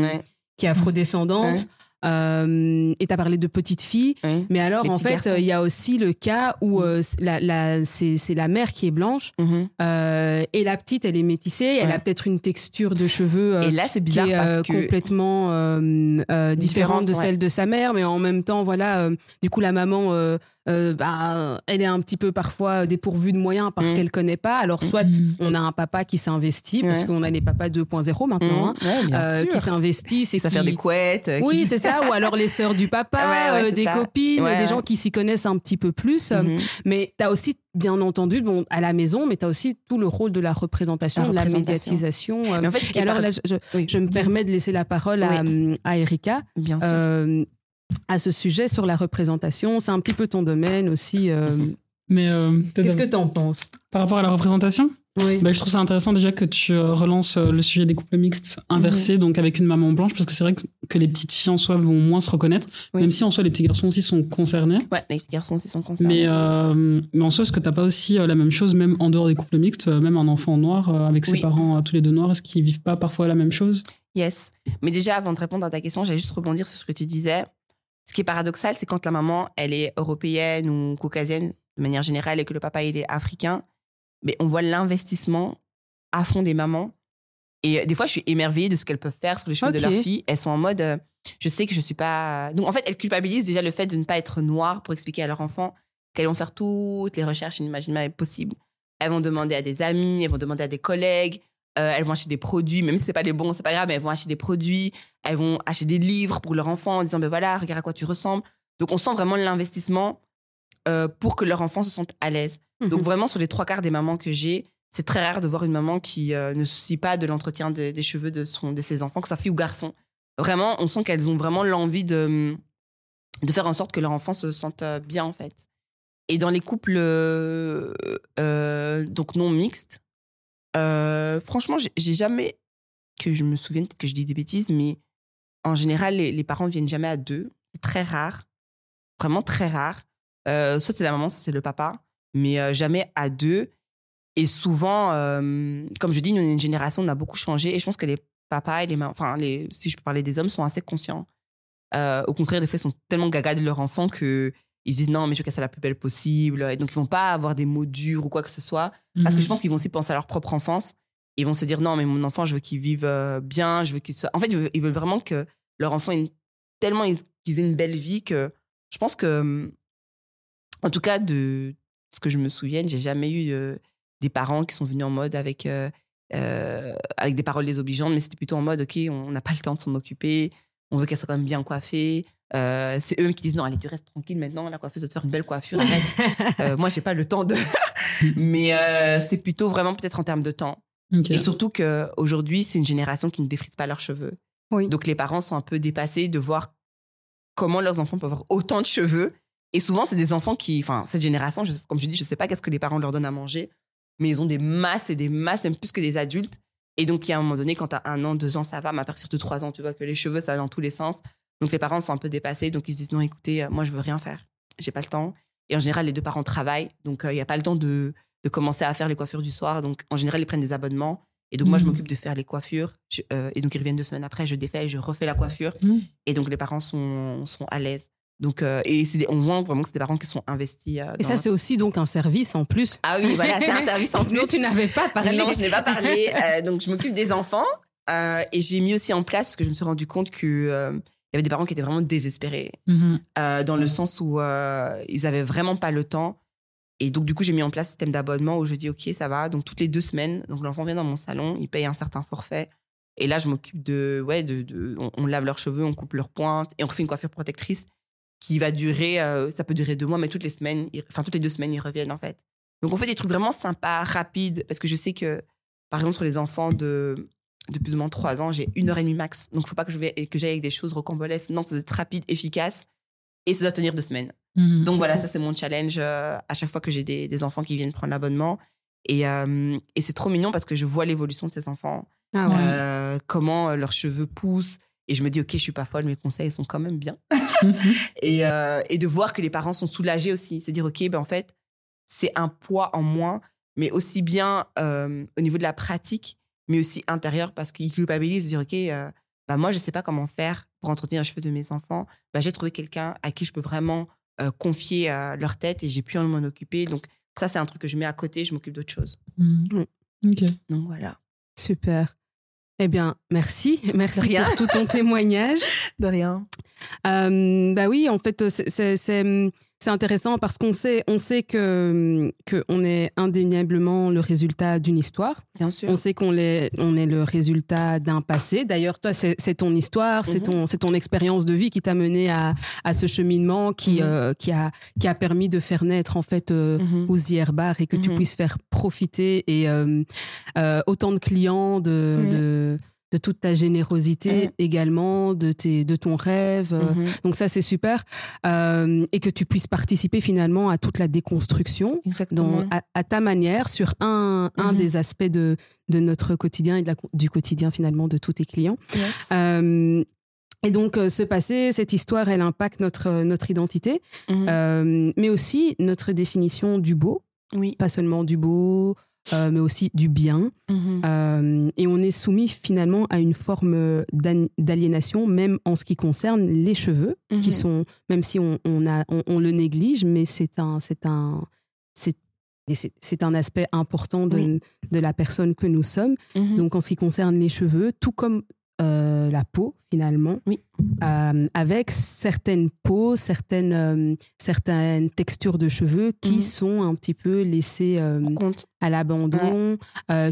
qui est afrodescendante. Euh, et tu as parlé de petites filles. Mais alors, en fait, il y a aussi le cas où euh, la, la, c'est la mère qui est blanche euh, et la petite, elle est métissée. Elle a peut-être une texture de cheveux et là, c'est bizarre qui est parce complètement différente, de celle de sa mère. Mais en même temps, voilà, du coup, la maman euh, bah, elle est un petit peu parfois dépourvue de moyens parce mm. qu'elle connaît pas. Alors soit mm. on a un papa qui s'investit parce qu'on a les papas 2.0 maintenant, mm. hein, euh, qui s'investissent et ça qui... faire des couettes. Euh, oui, c'est ça. Ou alors les sœurs du papa, des copines, des gens qui s'y connaissent un petit peu plus. Mm-hmm. Mais tu as aussi bien entendu, bon, à la maison, mais tu as aussi tout le rôle de la représentation, de la médiatisation. Mais en fait, alors là, je, me permets de laisser la parole à, à Erika. Bien sûr à ce sujet sur la représentation. C'est un petit peu ton domaine aussi. Euh. Mais euh, qu'est-ce que tu en penses? Par rapport à la représentation? Oui. Bah, je trouve ça intéressant déjà que tu euh, relances le sujet des couples mixtes inversés, mhm. donc avec une maman blanche, parce que c'est vrai que, les petites filles en soi vont moins se reconnaître, même si en soi les petits garçons aussi sont concernés. Ouais, les petits garçons aussi sont concernés. Mais, mais en soi, est-ce que t'as pas aussi la même chose, même en dehors des couples mixtes, même un enfant noir avec ses parents tous les deux noirs, est-ce qu'ils vivent pas parfois la même chose? Yes. Mais déjà, avant de répondre à ta question, j'allais juste rebondir sur ce que tu disais. Ce qui est paradoxal, c'est quand la maman, elle est européenne ou caucasienne de manière générale et que le papa, il est africain, mais on voit l'investissement à fond des mamans. Et euh, des fois, je suis émerveillée de ce qu'elles peuvent faire sur les cheveux de leurs filles. Elles sont en mode, euh, je sais que je suis pas. Donc, en fait, elles culpabilisent déjà le fait de ne pas être noire pour expliquer à leur enfant qu'elles vont faire toutes les recherches inimaginables possibles. Elles vont demander à des amis, elles vont demander à des collègues, euh, elles vont acheter des produits, même si c'est pas des bons, c'est pas grave, mais elles vont acheter des produits, elles vont acheter des livres pour leurs enfants en disant ben voilà, regarde à quoi tu ressembles. Donc on sent vraiment l'investissement euh, pour que leurs enfants se sentent à l'aise. Donc mhm. vraiment sur les trois quarts des mamans que j'ai, c'est très rare de voir une maman qui euh, ne se soucie pas de l'entretien des cheveux de son de ses enfants, que ce soit fille ou garçon. Vraiment, on sent qu'elles ont vraiment l'envie de de faire en sorte que leurs enfants se sentent bien en fait. Et dans les couples donc non mixtes, euh, franchement, j'ai jamais, que je me souvienne, peut-être que je dis des bêtises, mais en général, les, parents ne viennent jamais à deux. C'est très rare. Vraiment très rare. Euh, soit c'est la maman, soit c'est le papa, mais euh, jamais à deux. Et souvent, comme je dis, nous, une génération, on a beaucoup changé. Et je pense que les papas et les mamans, enfin, les, si je peux parler des hommes, sont assez conscients. au contraire, des fois, ils sont tellement gaga de leur enfant que ils disent non, mais je veux qu'elle soit la plus belle possible. Et donc, ils vont pas avoir des mots durs ou quoi que ce soit. Parce que je mhm. pense qu'ils vont aussi penser à leur propre enfance. Ils vont se dire non, mais mon enfant, je veux qu'il vive euh, bien. Je veux qu'il soit. En fait, ils veulent vraiment que leur enfant ait tellement qu'ils aient une belle vie que je pense que, en tout cas, de ce que je me souvienne, j'ai jamais eu euh, des parents qui sont venus en mode avec, euh, avec des paroles désobligeantes, mais c'était plutôt en mode ok, on n'a pas le temps de s'en occuper. On veut qu'elle soit quand même bien coiffée. Euh, c'est eux qui disent non, allez, tu restes tranquille maintenant, la coiffeuse va te faire une belle coiffure, arrête. euh, moi, j'ai pas le temps de. Mais euh, c'est plutôt vraiment peut-être en termes de temps. Et surtout qu'aujourd'hui, c'est une génération qui ne défrise pas leurs cheveux. Oui. Donc les parents sont un peu dépassés de voir comment leurs enfants peuvent avoir autant de cheveux. Et souvent, c'est des enfants qui, enfin, cette génération, comme je dis, je sais pas qu'est-ce que les parents leur donnent à manger, mais ils ont des masses et des masses, même plus que des adultes. Et donc, il y a un moment donné, quand tu as un an, deux ans, ça va, mais à partir de trois ans, tu vois que les cheveux, ça va dans tous les sens. Donc les parents sont un peu dépassés, donc ils disent non, écoutez, euh, moi je veux rien faire, j'ai pas le temps. Et en général, les deux parents travaillent, donc euh, il n'y a pas le temps de, de, commencer à faire les coiffures du soir. Donc en général, ils prennent des abonnements. Et donc moi, je mmh. m'occupe de faire les coiffures. Euh, et donc ils reviennent deux semaines après, je défais, je refais la coiffure. Mmh. Et donc les parents sont, sont à l'aise. Donc, et on voit vraiment que c'est des parents qui sont investis. et ça, c'est aussi donc un service en plus. Ah oui, voilà, c'est un service en plus. non, tu n'avais pas parlé. Non, je n'ai pas parlé. donc, je m'occupe des enfants. et j'ai mis aussi en place, parce que je me suis rendu compte que il y avait des parents qui étaient vraiment désespérés, mhm. euh, dans le sens où euh, ils avaient vraiment pas le temps. Et donc, du coup, j'ai mis en place un système d'abonnement où je dis, OK, ça va. Donc, toutes les deux semaines, donc l'enfant vient dans mon salon, il paye un certain forfait. Et là, je m'occupe de, ouais, de, de on, lave leurs cheveux, on coupe leurs pointes et on refait une coiffure protectrice qui va durer, euh, ça peut durer deux mois, mais toutes les semaines, enfin, toutes les deux semaines, ils reviennent, en fait. Donc, on fait des trucs vraiment sympas, rapides, parce que je sais que, par exemple, sur les enfants de de plus ou moins trois ans, j'ai une heure et demie max. Donc, il faut pas que je vais que j'aille avec des choses rocambolesques. Non, ça doit être rapide, efficace et ça doit tenir deux semaines. Mhm. Donc, voilà, ça, c'est mon challenge euh, à chaque fois que j'ai des, enfants qui viennent prendre l'abonnement. Et, euh, et c'est trop mignon parce que je vois l'évolution de ces enfants, ah euh, comment leurs cheveux poussent. Et je me dis, OK, je suis pas folle, mes conseils sont quand même bien. et, et, de voir que les parents sont soulagés aussi. C'est dire, OK, ben, en fait, c'est un poids en moins mais aussi bien euh, au niveau de la pratique, mais aussi intérieur, parce qu'ils culpabilisent, dire, OK, euh, bah, moi, je ne sais pas comment faire pour entretenir les cheveux de mes enfants. Bah, j'ai trouvé quelqu'un à qui je peux vraiment euh, confier leur tête et j'ai pu en m'en occuper. Donc, ça, c'est un truc que je mets à côté, je m'occupe d'autre chose. Mmh. OK. Donc, voilà. Super. Eh bien, merci. Merci pour tout ton témoignage. De rien. bah oui, en fait, c'est c'est intéressant parce qu'on sait, on sait que, que on est indéniablement le résultat d'une histoire. Bien sûr. On sait qu'on est, on est le résultat d'un passé. D'ailleurs, toi, c'est ton histoire, c'est mhm. ton, c'est ton expérience de vie qui t'a mené à, à ce cheminement qui, mhm. euh, qui, a, qui a permis de faire naître en fait euh, mm Bar et que tu puisses faire profiter et euh, euh, autant de clients de, de de toute ta générosité également, de, tes, de ton rêve. Euh, mm-hmm. Donc ça, c'est super. Euh, et que tu puisses participer finalement à toute la déconstruction dans, à, ta manière sur un, un mm-hmm. des aspects de, de notre quotidien et de la, du quotidien finalement de tous tes clients. Euh, et donc, ce passé, cette histoire, elle impacte notre, notre identité, mm-hmm. mais aussi notre définition du beau. Oui. Pas seulement du beau, mais aussi du bien. Mhm. Euh, et on est soumis finalement à une forme d'aliénation, même en ce qui concerne les cheveux, qui mhm. sont, même si on, on, a, on, le néglige, mais c'est un, c'est un, c'est un aspect important de, de, la personne que nous sommes. Mhm. Donc, en ce qui concerne les cheveux, tout comme euh, la peau finalement, oui. Euh, avec certaines peaux, certaines, euh, certaines textures de cheveux qui mhm. sont un petit peu laissées à l'abandon,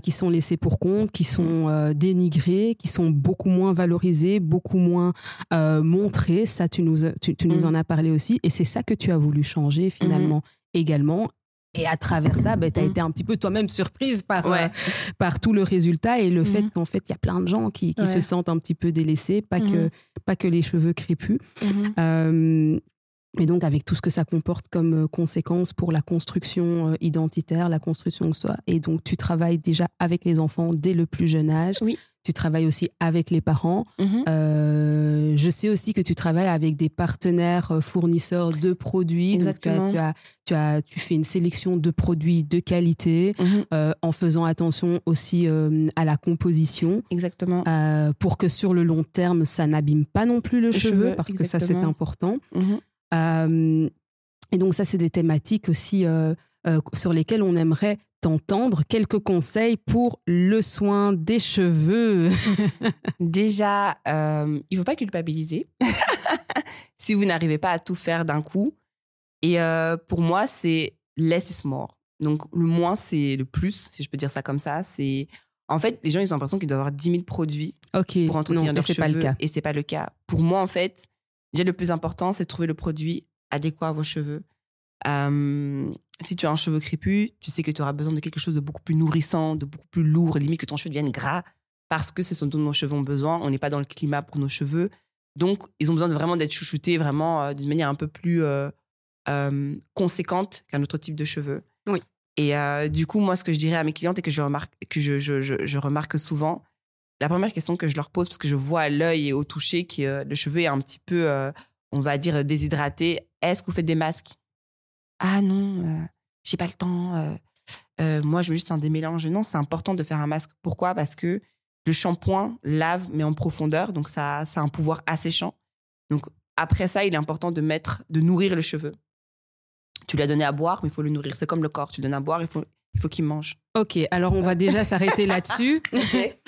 qui sont laissées pour compte, qui sont dénigrées, qui sont beaucoup moins valorisées, beaucoup moins montrées. Ça, tu nous, tu, nous mhm. en as parlé aussi. Et c'est ça que tu as voulu changer finalement mhm. également et à travers ça, ben, tu as mm. été un petit peu toi-même surprise par, euh, par tout le résultat et le fait mm-hmm. qu'en fait, il y a plein de gens qui, qui se sentent un petit peu délaissés, pas, que, pas que les cheveux crépus. Euh, et donc, avec tout ce que ça comporte comme euh, conséquence pour la construction identitaire, la construction de soi. Et donc, tu travailles déjà avec les enfants dès le plus jeune âge. Oui tu travailles aussi avec les parents. Mhm. Euh, je sais aussi que tu travailles avec des partenaires euh, fournisseurs de produits. Exactement. tu, as, tu, as, tu, fais une sélection de produits de qualité mhm. euh, en faisant attention aussi à la composition. Exactement. pour que sur le long terme, ça n'abîme pas non plus le, cheveu, parce que ça, c'est important. Mhm. Et donc, ça, c'est des thématiques aussi sur lesquelles on aimerait t'entendre quelques conseils pour le soin des cheveux. Déjà, euh, il ne faut pas culpabiliser si vous n'arrivez pas à tout faire d'un coup. Et euh, pour moi, c'est less is more. Donc, le moins, c'est le plus, si je peux dire ça comme ça. C'est En fait, les gens, ils ont l'impression qu'ils doivent avoir 10 000 produits pour entretenir leurs cheveux. Pas le cas. Et c'est pas le cas. Pour moi, en fait, déjà, le plus important, c'est de trouver le produit adéquat à vos cheveux. Euh, si tu as un cheveu crépus, tu sais que tu auras besoin de quelque chose de beaucoup plus nourrissant, de beaucoup plus lourd, limite que ton cheveu devienne gras, parce que ce sont dont nos cheveux ont besoin. On n'est pas dans le climat pour nos cheveux. Donc, ils ont besoin de vraiment d'être chouchoutés vraiment euh, d'une manière un peu plus euh, euh, conséquente qu'un autre type de cheveux. Oui. Et du coup, moi, ce que je dirais à mes clientes et que je remarque, que je, je, je, remarque souvent, la première question que je leur pose, parce que je vois à l'œil et au toucher que le cheveu est un petit peu, on va dire, déshydraté, est-ce que vous faites des masques? Ah non, euh, j'ai pas le temps. Euh, euh, moi, je mets juste un démélange. Non, c'est important de faire un masque. Pourquoi? Parce que le shampoing lave, mais en profondeur, donc ça, ça a un pouvoir asséchant. Donc après ça, il est important de mettre, de nourrir le cheveu. Tu l'as donné à boire, mais il faut le nourrir. C'est comme le corps. Tu donnes à boire, il faut, il faut qu'il mange. Ok, alors on va déjà s'arrêter là-dessus.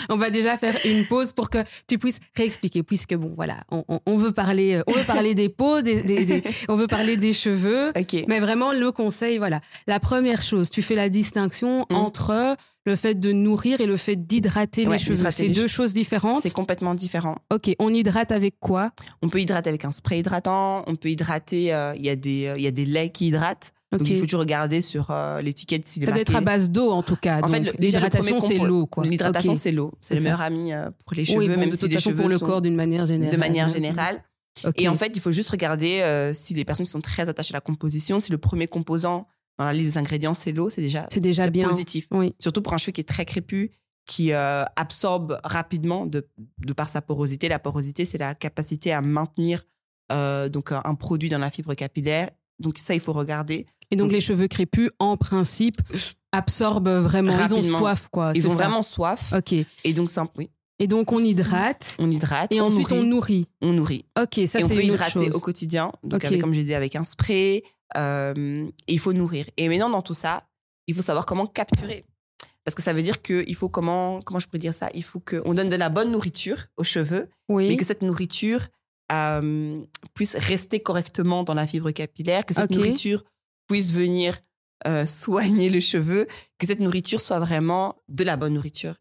on va déjà faire une pause pour que tu puisses réexpliquer, puisque bon, voilà, on, veut parler, on veut parler des peaux, des, on veut parler des cheveux, mais vraiment le conseil, voilà. La première chose, tu fais la distinction mmh. entre le fait de nourrir et le fait d'hydrater les cheveux. C'est deux choses différentes. C'est complètement différent. Ok, on hydrate avec quoi? On peut hydrater avec un spray hydratant, on peut hydrater, euh, il y, a des, euh, il y a des laits qui hydratent. Donc il faut toujours regarder sur euh, l'étiquette s'il est Ça doit être à base d'eau en tout cas. En fait, l'hydratation c'est l'eau. L'hydratation c'est l'eau, c'est le meilleur ami pour les cheveux, oui, même de si toute façon pour le corps d'une manière générale. De manière générale. Et en fait, il faut juste regarder si les personnes sont très attachées à la composition, si le premier composant dans la liste des ingrédients, c'est l'eau, c'est déjà, déjà bien positif. Oui. Surtout pour un cheveu qui est très crépus, qui euh, absorbe rapidement de, de, par sa porosité. La porosité, c'est la capacité à maintenir euh, donc un produit dans la fibre capillaire. Donc ça, il faut regarder. Et donc, les cheveux crépus, en principe, absorbe vraiment. Ils ont Rapidement. soif, quoi. Ils ont ça. vraiment soif. Ok. Et donc, ça, oui, Et donc, on hydrate. on hydrate. Et on ensuite, on nourrit. On nourrit. Ok, ça, c'est une autre hydrater chose. au quotidien. Donc, Ok. avec, comme j'ai dit, avec un spray. euh, et il faut nourrir. Et maintenant, dans tout ça, il faut savoir comment capturer. Parce que ça veut dire qu'il faut comment, comment je pourrais dire ça? Il faut qu'on donne de la bonne nourriture aux cheveux, Oui. mais que cette nourriture euh, puisse rester correctement dans la fibre capillaire, que cette nourriture puisse venir euh, soigner le cheveu, que cette nourriture soit vraiment de la bonne nourriture.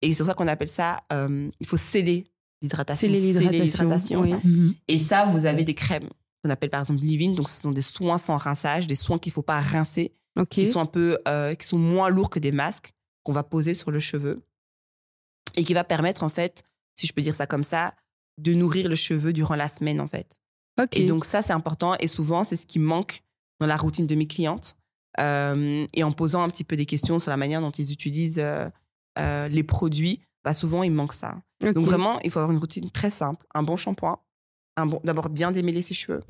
Et c'est pour ça qu'on appelle ça, euh, il faut sceller l'hydratation. Sceller l'hydratation. Oui. Mhm. et ça, vous avez des crèmes qu'on appelle par exemple leave-in. Donc, ce sont des soins sans rinçage, des soins qu'il ne faut pas rincer, qui sont un peu, euh, qui sont moins lourds que des masques qu'on va poser sur le cheveu et qui va permettre en fait, si je peux dire ça comme ça, de nourrir le cheveu durant la semaine en fait. Et donc ça, c'est important et souvent, c'est ce qui manque dans la routine de mes clientes. Euh, et en posant un petit peu des questions sur la manière dont ils utilisent euh, euh, les produits, bah souvent, il manque ça. Donc vraiment, il faut avoir une routine très simple, un bon shampoing, un bon, d'abord bien démêler ses cheveux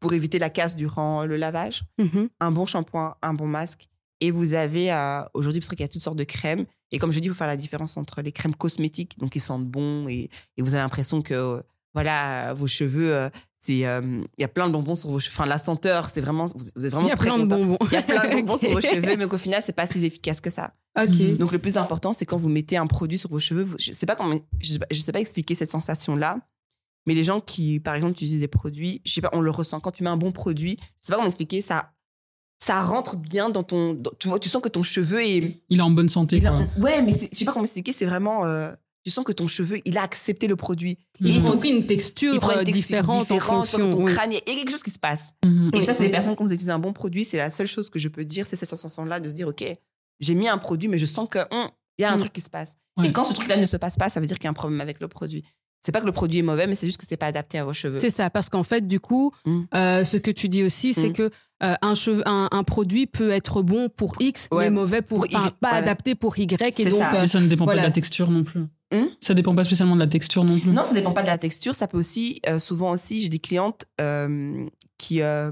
pour éviter la casse durant le lavage, Mhm. un bon shampoing, un bon masque. Et vous avez euh, aujourd'hui, parce qu'il y a toutes sortes de crèmes. Et comme je dis, il faut faire la différence entre les crèmes cosmétiques, donc qui sentent bon, et, et vous avez l'impression que voilà, vos cheveux, euh, c'est euh, il y a plein de bonbons sur vos cheveux. Enfin, la senteur, c'est vraiment, vous, êtes vraiment Il y a très plein de bonbons. Il y a plein de bonbons sur vos cheveux, mais qu'au final, c'est pas si efficace que ça. Ok. Mhm. Donc le plus important, c'est quand vous mettez un produit sur vos cheveux. vous- je sais pas comment, je sais pas, je sais pas expliquer cette sensation-là, mais les gens qui, par exemple, utilisent des produits, je sais pas, on le ressent quand tu mets un bon produit. Je sais pas comment expliquer ça. Ça rentre bien dans ton, dans- tu vois, tu sens que ton cheveu est, Il est en bonne santé, a- ouais, mais je sais pas comment expliquer. C'est vraiment, euh, tu sens que ton cheveu, il a accepté le produit. Il prend aussi une texture, Il prend une euh, texture différente, en différente, fonction. ton oui. crâne, il y a quelque chose qui se passe. Mhm. Et Oui. ça, c'est les personnes quand vous utilisez un bon produit, c'est la seule chose que je peux dire, c'est cette sensation-là de se dire, OK, j'ai mis un produit, mais je sens que hum, il y a un Mm. truc qui se passe. Ouais. Et quand ce truc-là ne se passe pas, ça veut dire qu'il y a un problème avec le produit. C'est pas que le produit est mauvais, mais c'est juste que c'est pas adapté à vos cheveux. C'est ça, parce qu'en fait, du coup, Mm. euh, ce que tu dis aussi, c'est Mm. que euh, un, cheveu, un, un produit peut être bon pour X, Ouais, mais mauvais pour, pour Y, pas voilà. adapté pour Y. Et donc, ça. euh, Et ça ne dépend voilà. pas de la texture non plus. Hum Ça dépend pas spécialement de la texture non plus. Non, ça dépend pas de la texture. Ça peut aussi, euh, souvent aussi, j'ai des clientes euh, qui euh,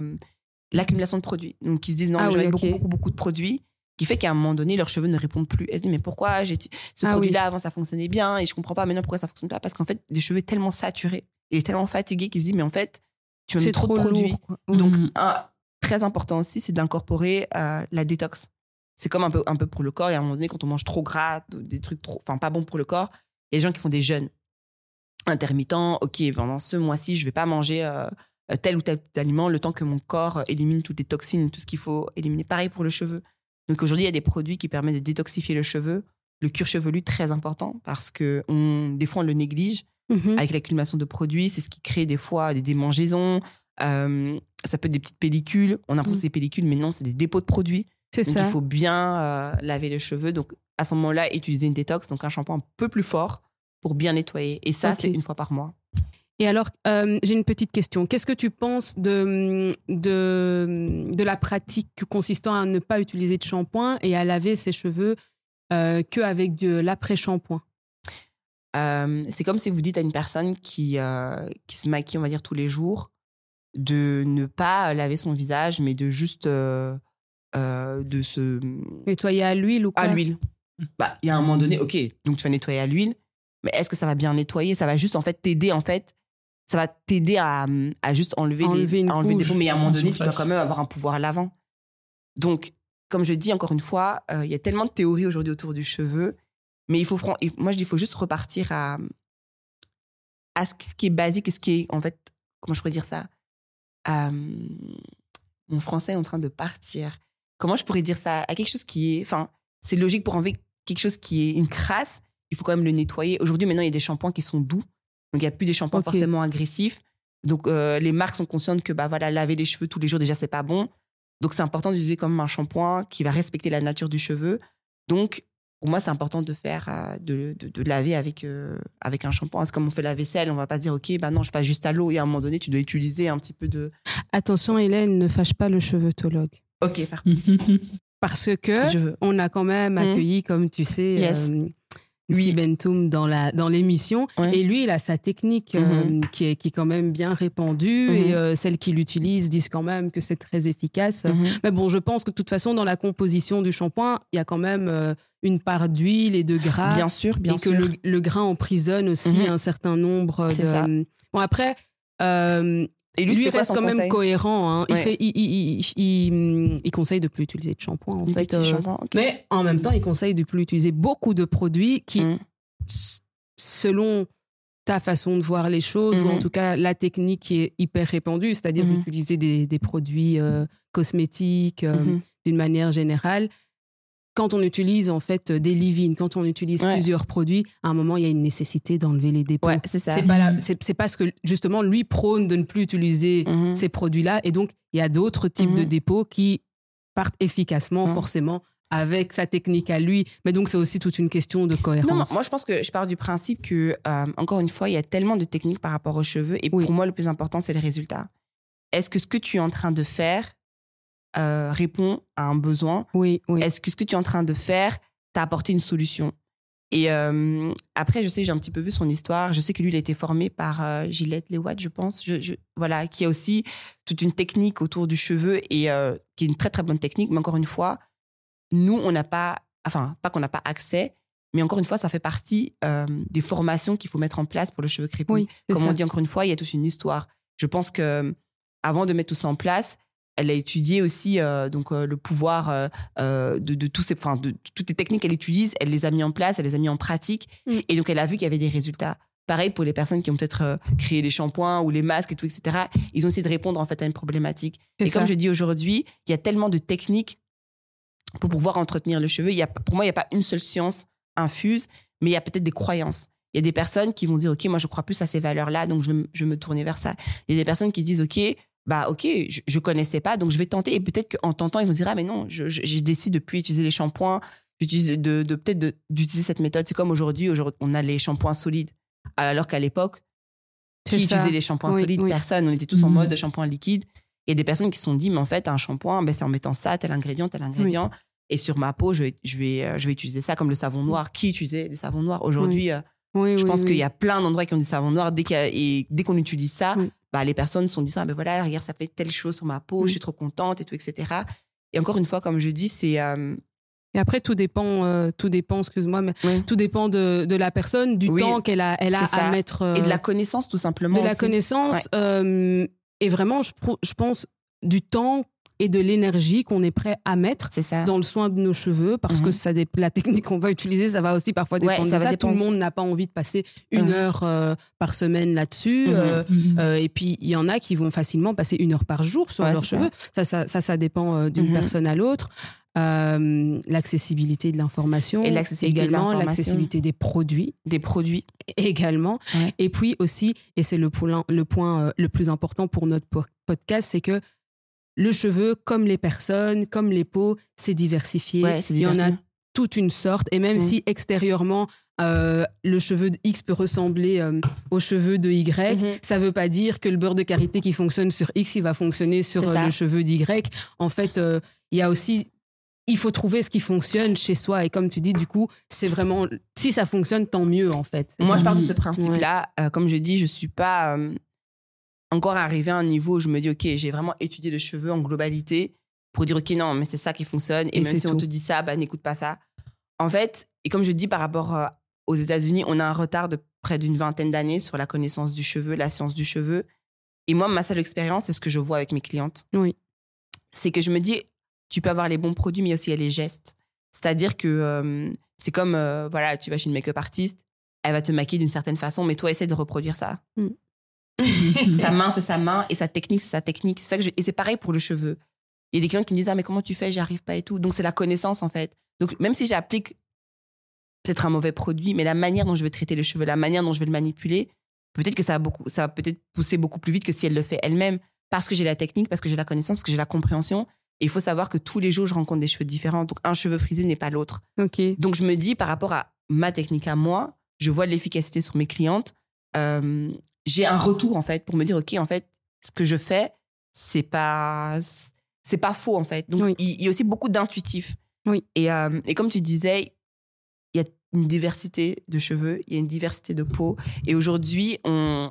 l'accumulation de produits, donc qui se disent non, Ah oui, j'avais beaucoup, beaucoup, beaucoup de produits, qui fait qu'à un moment donné, leurs cheveux ne répondent plus. Elles se disent mais pourquoi j'ai ce Ah oui. produit-là avant ça fonctionnait bien et je comprends pas maintenant pourquoi ça fonctionne pas? Parce qu'en fait, les cheveux tellement saturés et tellement fatigués qu'ils se disent mais en fait, tu c'est trop, trop, de produits. lourd. Donc, un, très important aussi, c'est d'incorporer euh, la détox. C'est comme un peu, un peu pour le corps. Et à un moment donné, quand on mange trop gras, des trucs trop, enfin pas bons pour le corps, il y a des gens qui font des jeûnes intermittents. Ok, pendant ce mois-ci, je vais pas manger euh, tel ou tel aliment le temps que mon corps élimine toutes les toxines, tout ce qu'il faut éliminer. Pareil pour le cheveu. Donc aujourd'hui, il y a des produits qui permettent de détoxifier le cheveu. Le cuir chevelu, très important parce que on, des fois, on le néglige Mhm. avec l'accumulation de produits. C'est ce qui crée des fois des démangeaisons. Euh, ça peut être des petites pellicules. On a Mm. c'est des pellicules, mais non, c'est des dépôts de produits. C'est ça. il faut bien euh, laver les cheveux. Donc à ce moment-là, utiliser une détox, donc un shampoing un peu plus fort pour bien nettoyer. Et ça, c'est une fois par mois. Et alors, euh, j'ai une petite question. Qu'est-ce que tu penses de, de, de la pratique consistant à ne pas utiliser de shampoing et à laver ses cheveux euh, qu'avec de l'après-shampoing? Euh, c'est comme si vous dites à une personne qui, qui se maquille, on va dire, tous les jours, de ne pas laver son visage, mais de juste euh, de se Nettoyer à l'huile ou quoi à l'huile. Bah, il y a un moment donné, ok, donc tu vas nettoyer à l'huile, mais est-ce que ça va bien nettoyer? Ça va juste en fait t'aider en fait, ça va t'aider à, à juste enlever, Enlever les, une à enlever des mais à un moment en donné, tu dois quand même avoir un pouvoir lavant. Donc, comme je dis encore une fois, euh, il y a tellement de théories aujourd'hui autour du cheveu, mais il faut, moi je dis, il faut juste repartir à, à ce qui- ce qui est basique et ce qui est en fait, comment je pourrais dire ça? Euh, Mon français est en train de partir. Comment je pourrais dire ça À quelque chose qui est, enfin, c'est logique pour enlever quelque chose qui est une crasse, il faut quand même le nettoyer. Aujourd'hui, maintenant, il y a des shampoings qui sont doux. Donc, il n'y a plus des shampoings forcément agressifs. Donc, euh, les marques sont conscientes que, bah voilà, laver les cheveux tous les jours, déjà, c'est pas bon. Donc, c'est important d'utiliser comme un shampoing qui va respecter la nature du cheveu. Donc, pour moi, c'est important de faire, euh, de, de, de laver avec, euh, avec un shampoing. C'est comme on fait la vaisselle, on va pas se dire, OK, bah non, je passe juste à l'eau et à un moment donné, tu dois utiliser un petit peu de. Attention, Hélène, ne fâche pas le chevetologue. OK, parti. Parce que on a quand même Mhm. accueilli, comme tu sais, Yes. euh, oui. Bentoum dans la dans l'émission et lui il a sa technique Mhm. euh, qui est qui est quand même bien répandue et euh, celles qui l'utilisent disent quand même que c'est très efficace. Mhm. Mais bon, je pense que de toute façon dans la composition du shampoing, il y a quand même euh, une part d'huile et de gras Bien sûr, bien et que sûr. le, le grain emprisonne aussi un certain nombre de ça. Bon après Et lui, lui, quoi reste quand même cohérent. hein. Il, Ouais. fait, il, il, il- il- il conseille de plus utiliser de shampoing, en fait. euh, shampoing. Mais en même temps, il conseille de plus utiliser beaucoup de produits qui, s- selon ta façon de voir les choses, ou en Mhm. tout cas la technique qui est hyper répandue, c'est-à-dire d'utiliser des, des produits euh, cosmétiques euh, d'une manière générale. Quand on utilise en fait des leave-in, quand on utilise Ouais. plusieurs produits, à un moment, il y a une nécessité d'enlever les dépôts. Ouais, c'est ça. C'est pas c'est parce que justement lui prône de ne plus utiliser Mhm. ces produits-là et donc il y a d'autres types de Mhm. dépôts qui partent efficacement Mhm. forcément avec sa technique à lui. Mais donc c'est aussi toute une question de cohérence. Non, moi je pense que je pars du principe que, euh, encore une fois, il y a tellement de techniques par rapport aux cheveux et Oui. pour moi le plus important c'est le résultat. Est-ce que ce que tu es en train de faire euh, répond à un besoin oui, oui. Est-ce que ce que tu es en train de faire t'a apporté une solution? Et euh, après, je sais, j'ai un petit peu vu son histoire. Je sais que lui, il a été formé par euh, Gillette Lewatt, je pense. Je, je- voilà, qui a aussi toute une technique autour du cheveu et qui est une très très bonne technique. Mais encore une fois, nous, on n'a pas, enfin, pas qu'on n'a pas accès, mais encore une fois, ça fait partie euh, des formations qu'il faut mettre en place pour le cheveu crépus. oui, Comme ça. on dit encore une fois, il y a toute une histoire. Je pense que avant de mettre tout ça en place, elle a étudié aussi euh, donc euh, le pouvoir euh, de, de tous ces, enfin, de, de toutes les techniques qu'elle utilise. Elle les a mis en place, elle les a mis en pratique, Mm. et donc elle a vu qu'il y avait des résultats. Pareil pour les personnes qui ont peut-être créé les shampoings ou les masques et tout, etc. Ils ont essayé de répondre en fait à une problématique. Et comme je dis aujourd'hui, il y a tellement de techniques pour pouvoir entretenir le cheveu. Il y a, pour moi, il n'y a pas une seule science infuse, mais il y a peut-être des croyances. Il y a des personnes qui vont dire, OK, moi, je crois plus à ces valeurs-là, donc je je vais me tourner vers ça. Il y a des personnes qui disent, OK, bah, OK, je, je connaissais pas, donc je vais tenter. Et peut-être qu'en tentant, ils vont dire, ah, mais non, je, je, je décide de plus utiliser les shampoings, j'utilise de, de, peut-être d'utiliser cette méthode. C'est comme aujourd'hui, aujourd'hui, on a les shampoings solides. Alors qu'à l'époque, qui ça. utilisait les shampoings Oui, solides? oui. Personne. On était tous en Mhm. mode shampoing liquide. Il y a des personnes qui se sont dit, mais en fait, un shampoing, ben, c'est en mettant ça, tel ingrédient, tel ingrédient. Et sur ma peau, je vais, je, vais, euh, je vais utiliser ça comme le savon noir. Qui utilisait le savon noir? Aujourd'hui, euh, je pense qu'il y a plein d'endroits qui ont du savon noir. Dès, qu'on utilise ça. Bah, les personnes se sont dit, ah, ben voilà, regarde, ça fait telle chose sur ma peau, je suis trop contente et tout, etc. Et encore une fois, comme je dis, c'est. euh, Et après, tout dépend, euh, tout dépend, excuse-moi, mais Oui. tout dépend de, de la personne, du Oui, temps qu'elle a, elle a ça. à mettre. euh, et de la connaissance, tout simplement. de la connaissance. euh, et vraiment, je, je pense, du temps et de l'énergie qu'on est prêt à mettre ça. dans le soin de nos cheveux, parce que Mhm. ça la technique qu'on va utiliser, ça va aussi parfois Ouais, dépendre ça de ça. Tout le dépendre. monde n'a pas envie de passer une Mhm. heure euh, par semaine là-dessus. Mhm. euh, euh, et puis, il y en a qui vont facilement passer une heure par jour sur Ouais, leurs cheveux. Ça, ça, ça, ça dépend d'une personne à l'autre. Euh, l'accessibilité de l'information. Et également l'accessibilité des produits Des produits. également. Ouais. Et puis aussi, et c'est le point, le, point le plus important pour notre po- podcast, c'est que le cheveu, comme les personnes, comme les peaux, c'est diversifié. Ouais, Il y en a toute une sorte. Et même Mm. si extérieurement, euh, le cheveu de X peut ressembler euh, aux cheveux de Y, Mhm. ça veut pas dire que le beurre de karité qui fonctionne sur X, il va fonctionner sur euh, le cheveu d'Y. En fait, euh, il y a aussi... Il faut trouver ce qui fonctionne chez soi. Et comme tu dis, du coup, c'est vraiment... Si ça fonctionne, tant mieux, en fait. Moi, ça. je pars de ce principe-là. Comme je dis, je suis pas encore arrivée à un niveau où je me dis, OK, j'ai vraiment étudié le cheveu en globalité pour dire, OK, non, mais c'est ça qui fonctionne. Et, Et même si on te dit ça, bah, n'écoute pas ça. En fait, et comme je dis par rapport euh, aux États-Unis, on a un retard de près d'une vingtaine d'années sur la connaissance du cheveu, la science du cheveu. Et moi, ma seule expérience, c'est ce que je vois avec mes clientes. Oui. C'est que je me dis, tu peux avoir les bons produits, mais aussi il y a les gestes. C'est-à-dire que euh, c'est comme, euh, voilà, tu vas chez une make-up artiste, elle va te maquiller d'une certaine façon, mais toi, essaie de reproduire ça. sa main, c'est sa main, et sa technique, c'est sa technique. C'est ça que je- Et c'est pareil pour le cheveu. Il y a des clients qui me disent, ah, mais comment tu fais, j'y arrive pas et tout. Donc, c'est la connaissance, en fait. Donc, même si j'applique peut-être un mauvais produit, mais la manière dont je vais traiter le cheveu, la manière dont je vais le manipuler, peut-être que ça va, beaucoup, ça va peut-être pousser beaucoup plus vite que si elle le fait elle-même, parce que j'ai la technique, parce que j'ai la connaissance, parce que j'ai la compréhension. Et il faut savoir que tous les jours, je rencontre des cheveux différents. Donc, un cheveu frisé n'est pas l'autre. Donc, je me dis, par rapport à ma technique à moi, je vois de l'efficacité sur mes clientes. Euh, j'ai un retour, en fait, pour me dire, OK, en fait, ce que je fais, c'est pas, c'est pas faux, en fait. Donc, Oui. il y a aussi beaucoup d'intuitif. Oui. Et, euh, et comme tu disais, il y a une diversité de cheveux, il y a une diversité de peau. Et aujourd'hui, on,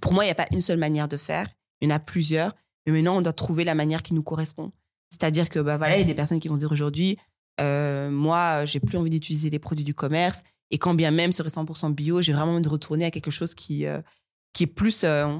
pour moi, il n'y a pas une seule manière de faire. Il y en a plusieurs. Mais maintenant, on doit trouver la manière qui nous correspond. C'est-à-dire que, bah, voilà, il y a des personnes qui vont dire aujourd'hui, euh, moi, j'ai plus envie d'utiliser les produits du commerce. Et quand bien même serait 100% bio, j'ai vraiment envie de retourner à quelque chose qui, euh, qui est plus, euh,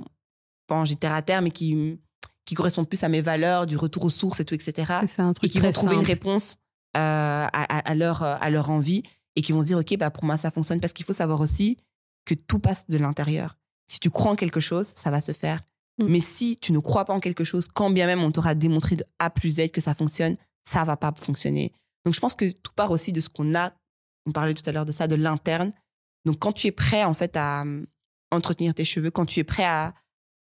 pas en terre à terre, mais qui, qui correspond plus à mes valeurs, du retour aux sources et tout, etc. C'est un truc et qui vont trouver une réponse euh, à, leur, à leur envie et qui vont se dire, OK, bah, pour moi, ça fonctionne. Parce qu'il faut savoir aussi que tout passe de l'intérieur. Si tu crois en quelque chose, ça va se faire. Mm. Mais si tu ne crois pas en quelque chose, quand bien même on t'aura démontré de A plus Z que ça fonctionne, ça va pas fonctionner. Donc, je pense que tout part aussi de ce qu'on a. On parlait tout à l'heure de ça, de l'interne. Donc, quand tu es prêt, en fait, à entretenir tes cheveux, quand tu es prêt à,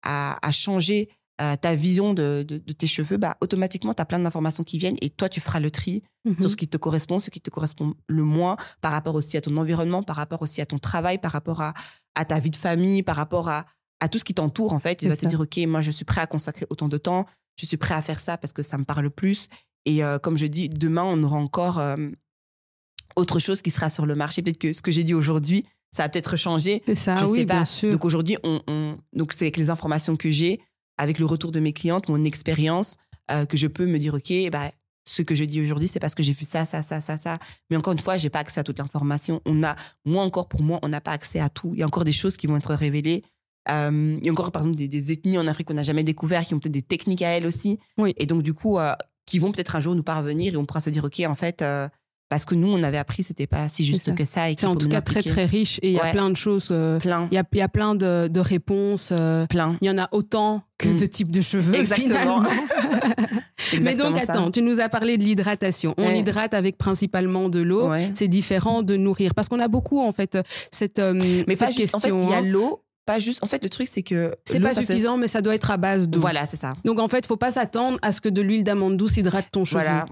à, à changer euh, ta vision de, de- de tes cheveux, bah, automatiquement, tu as plein d'informations qui viennent et toi, tu feras le tri Mhm. sur ce qui te correspond, ce qui te correspond le moins, par rapport aussi à ton environnement, par rapport aussi à ton travail, par rapport à, à ta vie de famille, par rapport à, à tout ce qui t'entoure, en fait. Tu vas te dire, OK, moi, je suis prêt à consacrer autant de temps, je suis prêt à faire ça parce que ça me parle plus. Et euh, comme je dis, demain, on aura encore euh, autre chose qui sera sur le marché. Peut-être que ce que j'ai dit aujourd'hui, ça va peut-être changer. C'est ça, je oui, sais pas. bien sûr. Donc aujourd'hui, on, on- donc c'est avec les informations que j'ai, avec le retour de mes clientes, mon expérience, euh, que je peux me dire, OK, bah, ce que je dis aujourd'hui, c'est parce que j'ai vu ça, ça, ça, ça, ça. Mais encore une fois, j'ai pas accès à toute l'information. On a, moi encore pour moi, on n'a pas accès à tout. Il y a encore des choses qui vont être révélées. Euh, il y a encore, par exemple, des, des ethnies en Afrique qu'on n'a jamais découvert, qui ont peut-être des techniques à elles aussi. Oui. Et donc, du coup, euh, qui vont peut-être un jour nous parvenir et on pourra se dire, OK, en fait, parce que nous, on avait appris, c'était pas si juste ça. que ça. et C'est en faut tout cas très, très riche et il y a plein de choses. euh, Plein, Il y, y a plein de, de réponses. euh, plein. il y en a autant que Mm. de types de cheveux, Exactement. Mais donc, ça. attends, tu nous as parlé de l'hydratation. On Ouais. hydrate avec principalement de l'eau. Ouais. C'est différent de nourrir. Parce qu'on a beaucoup, en fait, cette, euh, Mais cette pas juste. En fait, question. il y a hein. l'eau. Pas juste. En fait, le truc, c'est que. C'est pas suffisant, mais ça doit être à base d'eau. Voilà, c'est ça. Donc, en fait, faut pas s'attendre à ce que de l'huile d'amande douce hydrate ton cheveu. Voilà.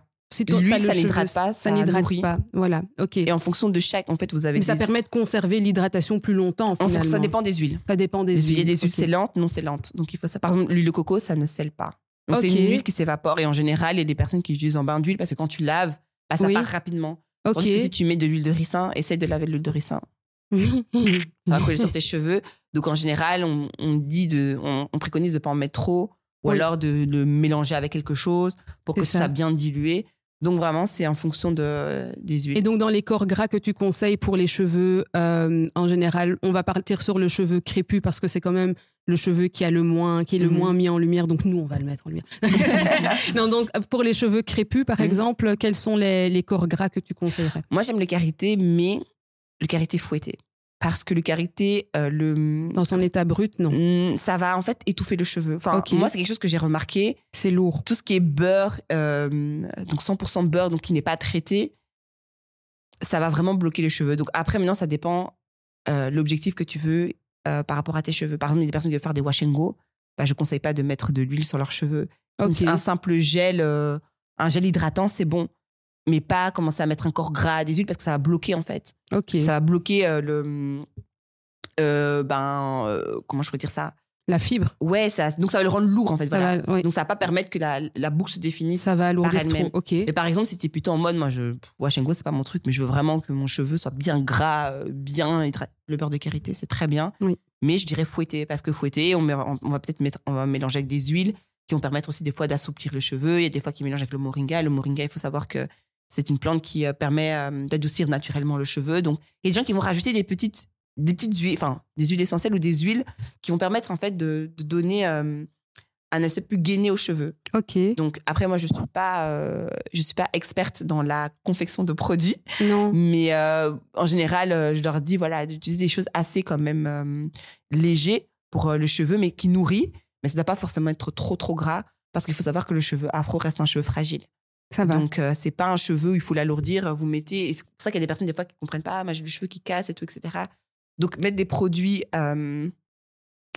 L'huile, ça n'hydrate pas, ça n'hydrate nourrit. pas. Voilà, ok. Et en fonction de chaque. En fait, vous avez Mais ça permet de conserver l'hydratation plus longtemps, en fonction, ça dépend des huiles. Ça dépend des, Des huiles. Il y a des huiles ok. scellantes, non scellantes. Donc, il faut ça. Par exemple, l'huile de coco, ça ne scelle pas. Donc, c'est une huile qui s'évapore. Et en général, il y a des personnes qui l'utilisent en bain d'huile parce que quand tu laves, bah, ça Oui. part rapidement. Ok. Tandis que si tu mets de l'huile de ricin, essaye de laver de l'huile de ricin. Ça va coller sur tes cheveux. Donc, en général, on, on dit de, on, on préconise de pas en mettre trop ou Oui. alors de le mélanger avec quelque chose pour que ça ça. soit bien dilué. Donc, vraiment, c'est en fonction de, des huiles. Et donc, dans les corps gras que tu conseilles pour les cheveux, euh, en général, on va partir sur le cheveu crépus parce que c'est quand même le cheveu qui a le moins, qui est le Mhm. moins mis en lumière. Donc, nous, on va le mettre en lumière. non, donc, pour les cheveux crépus, par Mhm. exemple, quels sont les, les corps gras que tu conseillerais? Moi, j'aime le karité, mais le karité fouetté. Parce que le karité, euh, le, Dans son état brut, non. Mm, ça va en fait étouffer le cheveu. Enfin, moi, c'est quelque chose que j'ai remarqué. C'est lourd. Tout ce qui est beurre, euh, donc 100% beurre, donc qui n'est pas traité, ça va vraiment bloquer les cheveux. Donc après, maintenant, ça dépend euh, l'objectif que tu veux euh, par rapport à tes cheveux. Par exemple, il y a des personnes qui veulent faire des wash and go. Bah, je conseille pas de mettre de l'huile sur leurs cheveux. Ok. Un simple gel, un gel hydratant, c'est bon. Mais pas commencer à mettre un corps gras des huiles parce que ça va bloquer en fait. Ok. Ça va bloquer euh, le. euh, ben, euh, comment je peux dire ça? La fibre. Ouais, ça, donc ça va le rendre lourd en fait. Ça, Voilà. va. Donc ça va pas permettre que la, la boucle se définisse. ça va trop. elle-même. Ok. Et par exemple, si tu es plutôt en mode, moi, je, wash and go, c'est pas mon truc, mais je veux vraiment que mon cheveu soit bien gras, bien Le beurre de karité, c'est très bien. Oui. Mais je dirais fouetter, parce que fouetter, on, met- on va peut-être mettre, on va mélanger avec des huiles qui vont permettre aussi des fois d'assouplir le cheveu. Il y a des fois qui mélangent avec le moringa. Le moringa, il faut savoir que c'est une plante qui euh, permet euh, d'adoucir naturellement le cheveu. Donc, il y a des gens qui vont rajouter des petites, des petites huiles, enfin, des huiles essentielles ou des huiles qui vont permettre en fait de, de donner euh, un aspect plus gainé aux cheveux. Ok. Donc après, moi, je suis pas, euh, je suis pas experte dans la confection de produits, Non. mais euh, en général, euh, je leur dis voilà d'utiliser des choses assez quand même légers pour le cheveu, mais qui nourrit. Mais ça ne doit pas forcément être trop trop gras parce qu'il faut savoir que le cheveu afro reste un cheveu fragile. Ça va. Donc euh, c'est pas un cheveu il faut l'alourdir. Vous mettez, et c'est pour ça qu'il y a des personnes des fois qui comprennent pas, ah, moi j'ai le cheveu qui casse et tout, etc. Donc mettre des produits euh,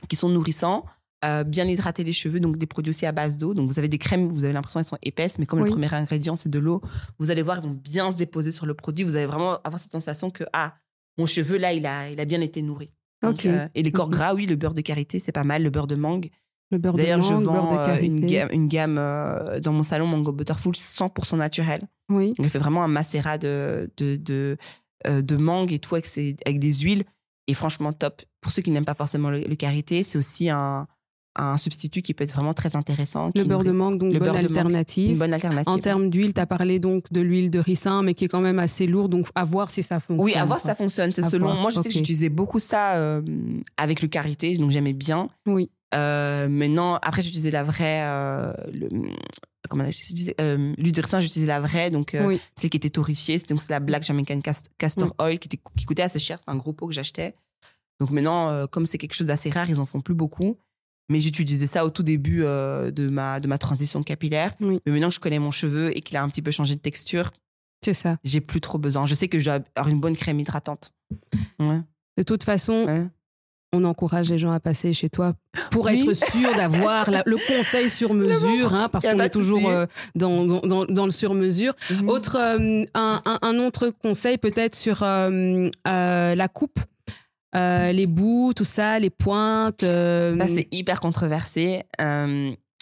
qui sont nourrissants. euh, bien hydrater les cheveux, donc des produits aussi à base d'eau. Donc vous avez des crèmes, vous avez l'impression qu'elles sont épaisses, mais comme Oui. le premier ingrédient c'est de l'eau, vous allez voir, ils vont bien se déposer sur le produit. Vous allez vraiment avoir cette sensation que ah mon cheveu là il a il a bien été nourri. Donc, euh, et les corps gras, oui, le beurre de karité c'est pas mal, le beurre de mangue. Le beurre de D'ailleurs, je vends euh, une gamme, une gamme euh, dans mon salon Mango Butterful 100% naturel. Oui. Donc, elle fait vraiment un macérat de, de, de, euh, de mangue et tout avec, ses- avec des huiles. Et franchement, top. Pour ceux qui n'aiment pas forcément le, le karité, c'est aussi un, un substitut qui peut être vraiment très intéressant. Le beurre de mangue, donc le bonne mangue, alternative. Une bonne alternative. En termes d'huile, tu as parlé donc de l'huile de ricin, mais qui est quand même assez lourde, donc à voir si ça fonctionne. Oui, à voir si ça fonctionne. C'est selon. voir, Moi, je sais que j'utilisais beaucoup ça euh, avec le karité, donc j'aimais bien. Oui. Euh, mais non, après, j'utilisais la vraie. euh, le, comment disais, euh, j'utilisais la vraie, donc euh, Oui. celle qui était torréfiée. Donc, c'est la Black Jamaican Cast- Castor Oil qui, était, qui coûtait assez cher. C'est un gros pot que j'achetais. Donc maintenant, euh, comme c'est quelque chose d'assez rare, ils en font plus beaucoup. Mais j'utilisais ça au tout début euh, de, ma, de ma transition capillaire. Oui. Mais maintenant que je connais mon cheveu et qu'il a un petit peu changé de texture, C'est ça. j'ai plus trop besoin. Je sais que je dois avoir une bonne crème hydratante. Ouais. De toute façon, Ouais. On encourage les gens à passer chez toi pour Oui. être sûr d'avoir le conseil sur mesure, hein, parce qu'on est toujours euh, dans, dans, dans, dans le sur mesure. Mhm. Autre, euh, un, un- un autre conseil peut-être sur euh, la coupe, les bouts, tout ça, les pointes. Ça, c'est hyper controversé.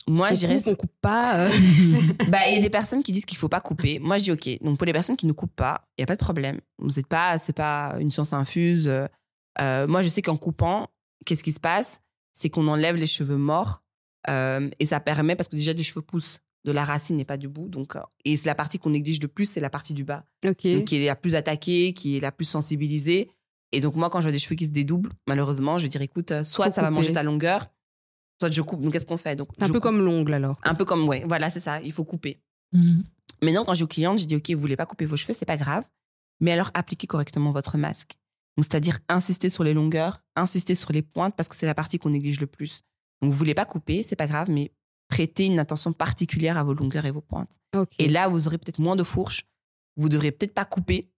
Moi, je dirais. coupe, on coupe pas. Bah, il y a des personnes qui disent qu'il faut pas couper. Moi, je dis OK. Donc, pour les personnes qui ne coupent pas, il y a pas de problème. Vous n'êtes pas, c'est pas une science infuse. Euh, moi, je sais qu'en coupant, qu'est-ce qui se passe? C'est qu'on enlève les cheveux morts euh, et ça permet parce que déjà les cheveux poussent de la racine et pas du bout. Donc, euh, et c'est la partie qu'on néglige le plus, c'est la partie du bas, ok. donc, qui est la plus attaquée, qui est la plus sensibilisée. Et donc, moi, quand je vois des cheveux qui se dédoublent, malheureusement, je vais dire écoute, soit Faut ça va manger ta longueur, soit je coupe. Donc, qu'est-ce qu'on fait? Donc, un peu coupe. comme l'ongle alors. Un peu comme, ouais, voilà, c'est ça, il faut couper. Mhm. Maintenant, quand j'ai aux clientes, je dis, OK, vous voulez pas couper vos cheveux, c'est pas grave, mais alors appliquez correctement votre masque. C'est-à-dire insister sur les longueurs, insister sur les pointes, parce que c'est la partie qu'on néglige le plus. Donc, vous voulez pas couper, c'est pas grave, mais prêtez une attention particulière à vos longueurs et vos pointes. Et là, vous aurez peut-être moins de fourches, vous devrez peut-être pas couper.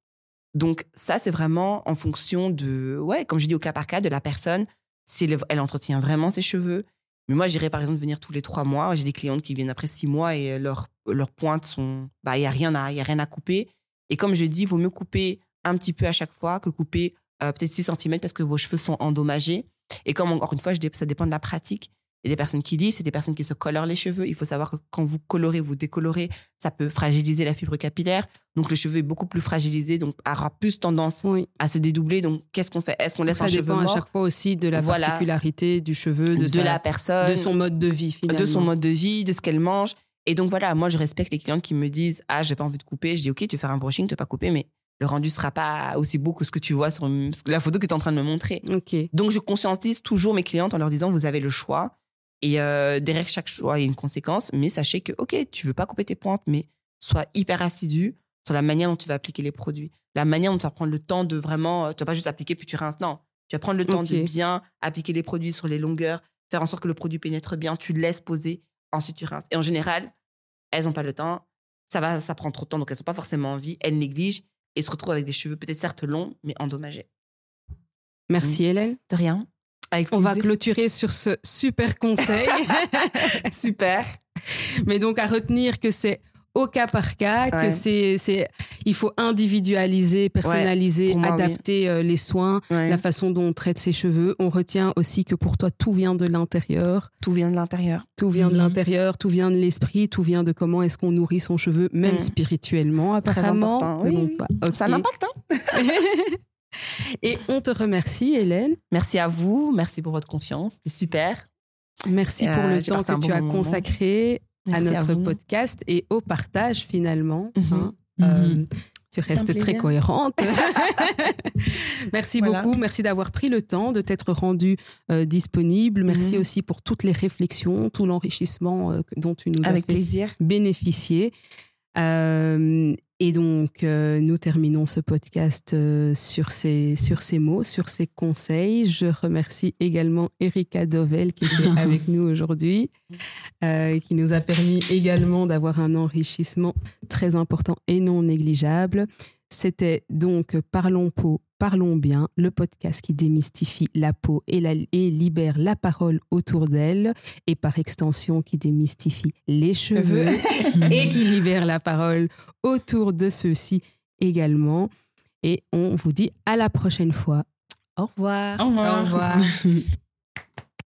Donc, ça, c'est vraiment en fonction de, ouais, comme je dis au cas par cas, de la personne, si elle, elle entretient vraiment ses cheveux. Mais moi, j'irais par exemple venir tous les trois mois. J'ai des clientes qui viennent après six mois et leurs leurs pointes sont, bah, il y a rien à, y a rien à couper. Et comme je dis, il vaut mieux couper un petit peu à chaque fois que couper euh, peut-être 6 cm parce que vos cheveux sont endommagés. Et comme encore une fois, je ça dépend de la pratique. Il y a des personnes qui lissent, c'est des personnes qui se colorent les cheveux. Il faut savoir que quand vous colorez, vous décolorez, ça peut fragiliser la fibre capillaire. Donc le cheveu est beaucoup plus fragilisé, donc aura plus tendance Oui. à se dédoubler. Donc qu'est-ce qu'on fait? Est-ce qu'on laisse Ça un cheveu dépend à chaque fois aussi de la Voilà. particularité du cheveu, de, de, sa- la personne, de son mode de vie finalement. de son mode de vie, de ce qu'elle mange. Et donc voilà, moi je respecte les clientes qui me disent ah j'ai pas envie de couper. Je dis ok tu faire un brushing, tu veux pas couper, mais le rendu sera pas aussi beau que ce que tu vois sur la photo que tu es en train de me montrer. Ok. Donc je conscientise toujours mes clientes en leur disant vous avez le choix. Et euh, derrière chaque choix il y a une conséquence, mais sachez que ok tu veux pas couper tes pointes, mais sois hyper assidu sur la manière dont tu vas appliquer les produits, la manière dont tu vas prendre le temps de vraiment, euh, tu vas pas juste appliquer puis tu rinces, non, tu vas prendre le temps de bien appliquer les produits sur les longueurs, faire en sorte que le produit pénètre bien, tu le laisses poser, ensuite tu rinces. Et en général, elles n'ont pas le temps, ça va, ça prend trop de temps, donc elles n'ont pas forcément envie, elles négligent et se retrouvent avec des cheveux peut-être certes longs, mais endommagés. Merci Hélène. De rien. Avec On va clôturer sur ce super conseil. Super. Mais donc à retenir que c'est au cas par cas, que c'est, c'est, il faut individualiser, personnaliser, moi, adapter euh, les soins, Ouais. la façon dont on traite ses cheveux. On retient aussi que pour toi, tout vient de l'intérieur, Tout vient de l'intérieur. tout vient de Mhm. l'intérieur, tout vient de l'esprit, tout vient de comment est-ce qu'on nourrit son cheveu, même spirituellement Très apparemment. important. Oui. Ça m'impacte. Hein Et on te remercie, Hélène. merci à vous. Merci pour votre confiance. C'était super. Merci Euh, pour le j'ai temps que bon tu as moment. consacré à notre podcast et au partage finalement. Mhm. hein. Mhm. Euh, tu restes très cohérente. merci Voilà. beaucoup. Merci d'avoir pris le temps, de t'être rendu euh, disponible. Merci Mhm. aussi pour toutes les réflexions, tout l'enrichissement euh, dont tu nous Avec as fait plaisir. bénéficier. Euh, et donc, euh, nous terminons ce podcast euh, sur, ces, sur ces mots, sur ces conseils. Je remercie également Erika Dovel qui était avec nous aujourd'hui, euh, qui nous a permis également d'avoir un enrichissement très important et non négligeable. C'était donc Parlons peau, parlons bien, le podcast qui démystifie la peau et, la- et libère la parole autour d'elle, et par extension qui démystifie les cheveux et qui libère la parole autour de ceux-ci également. Et on vous dit à la prochaine fois. Au revoir. Au revoir. Au revoir.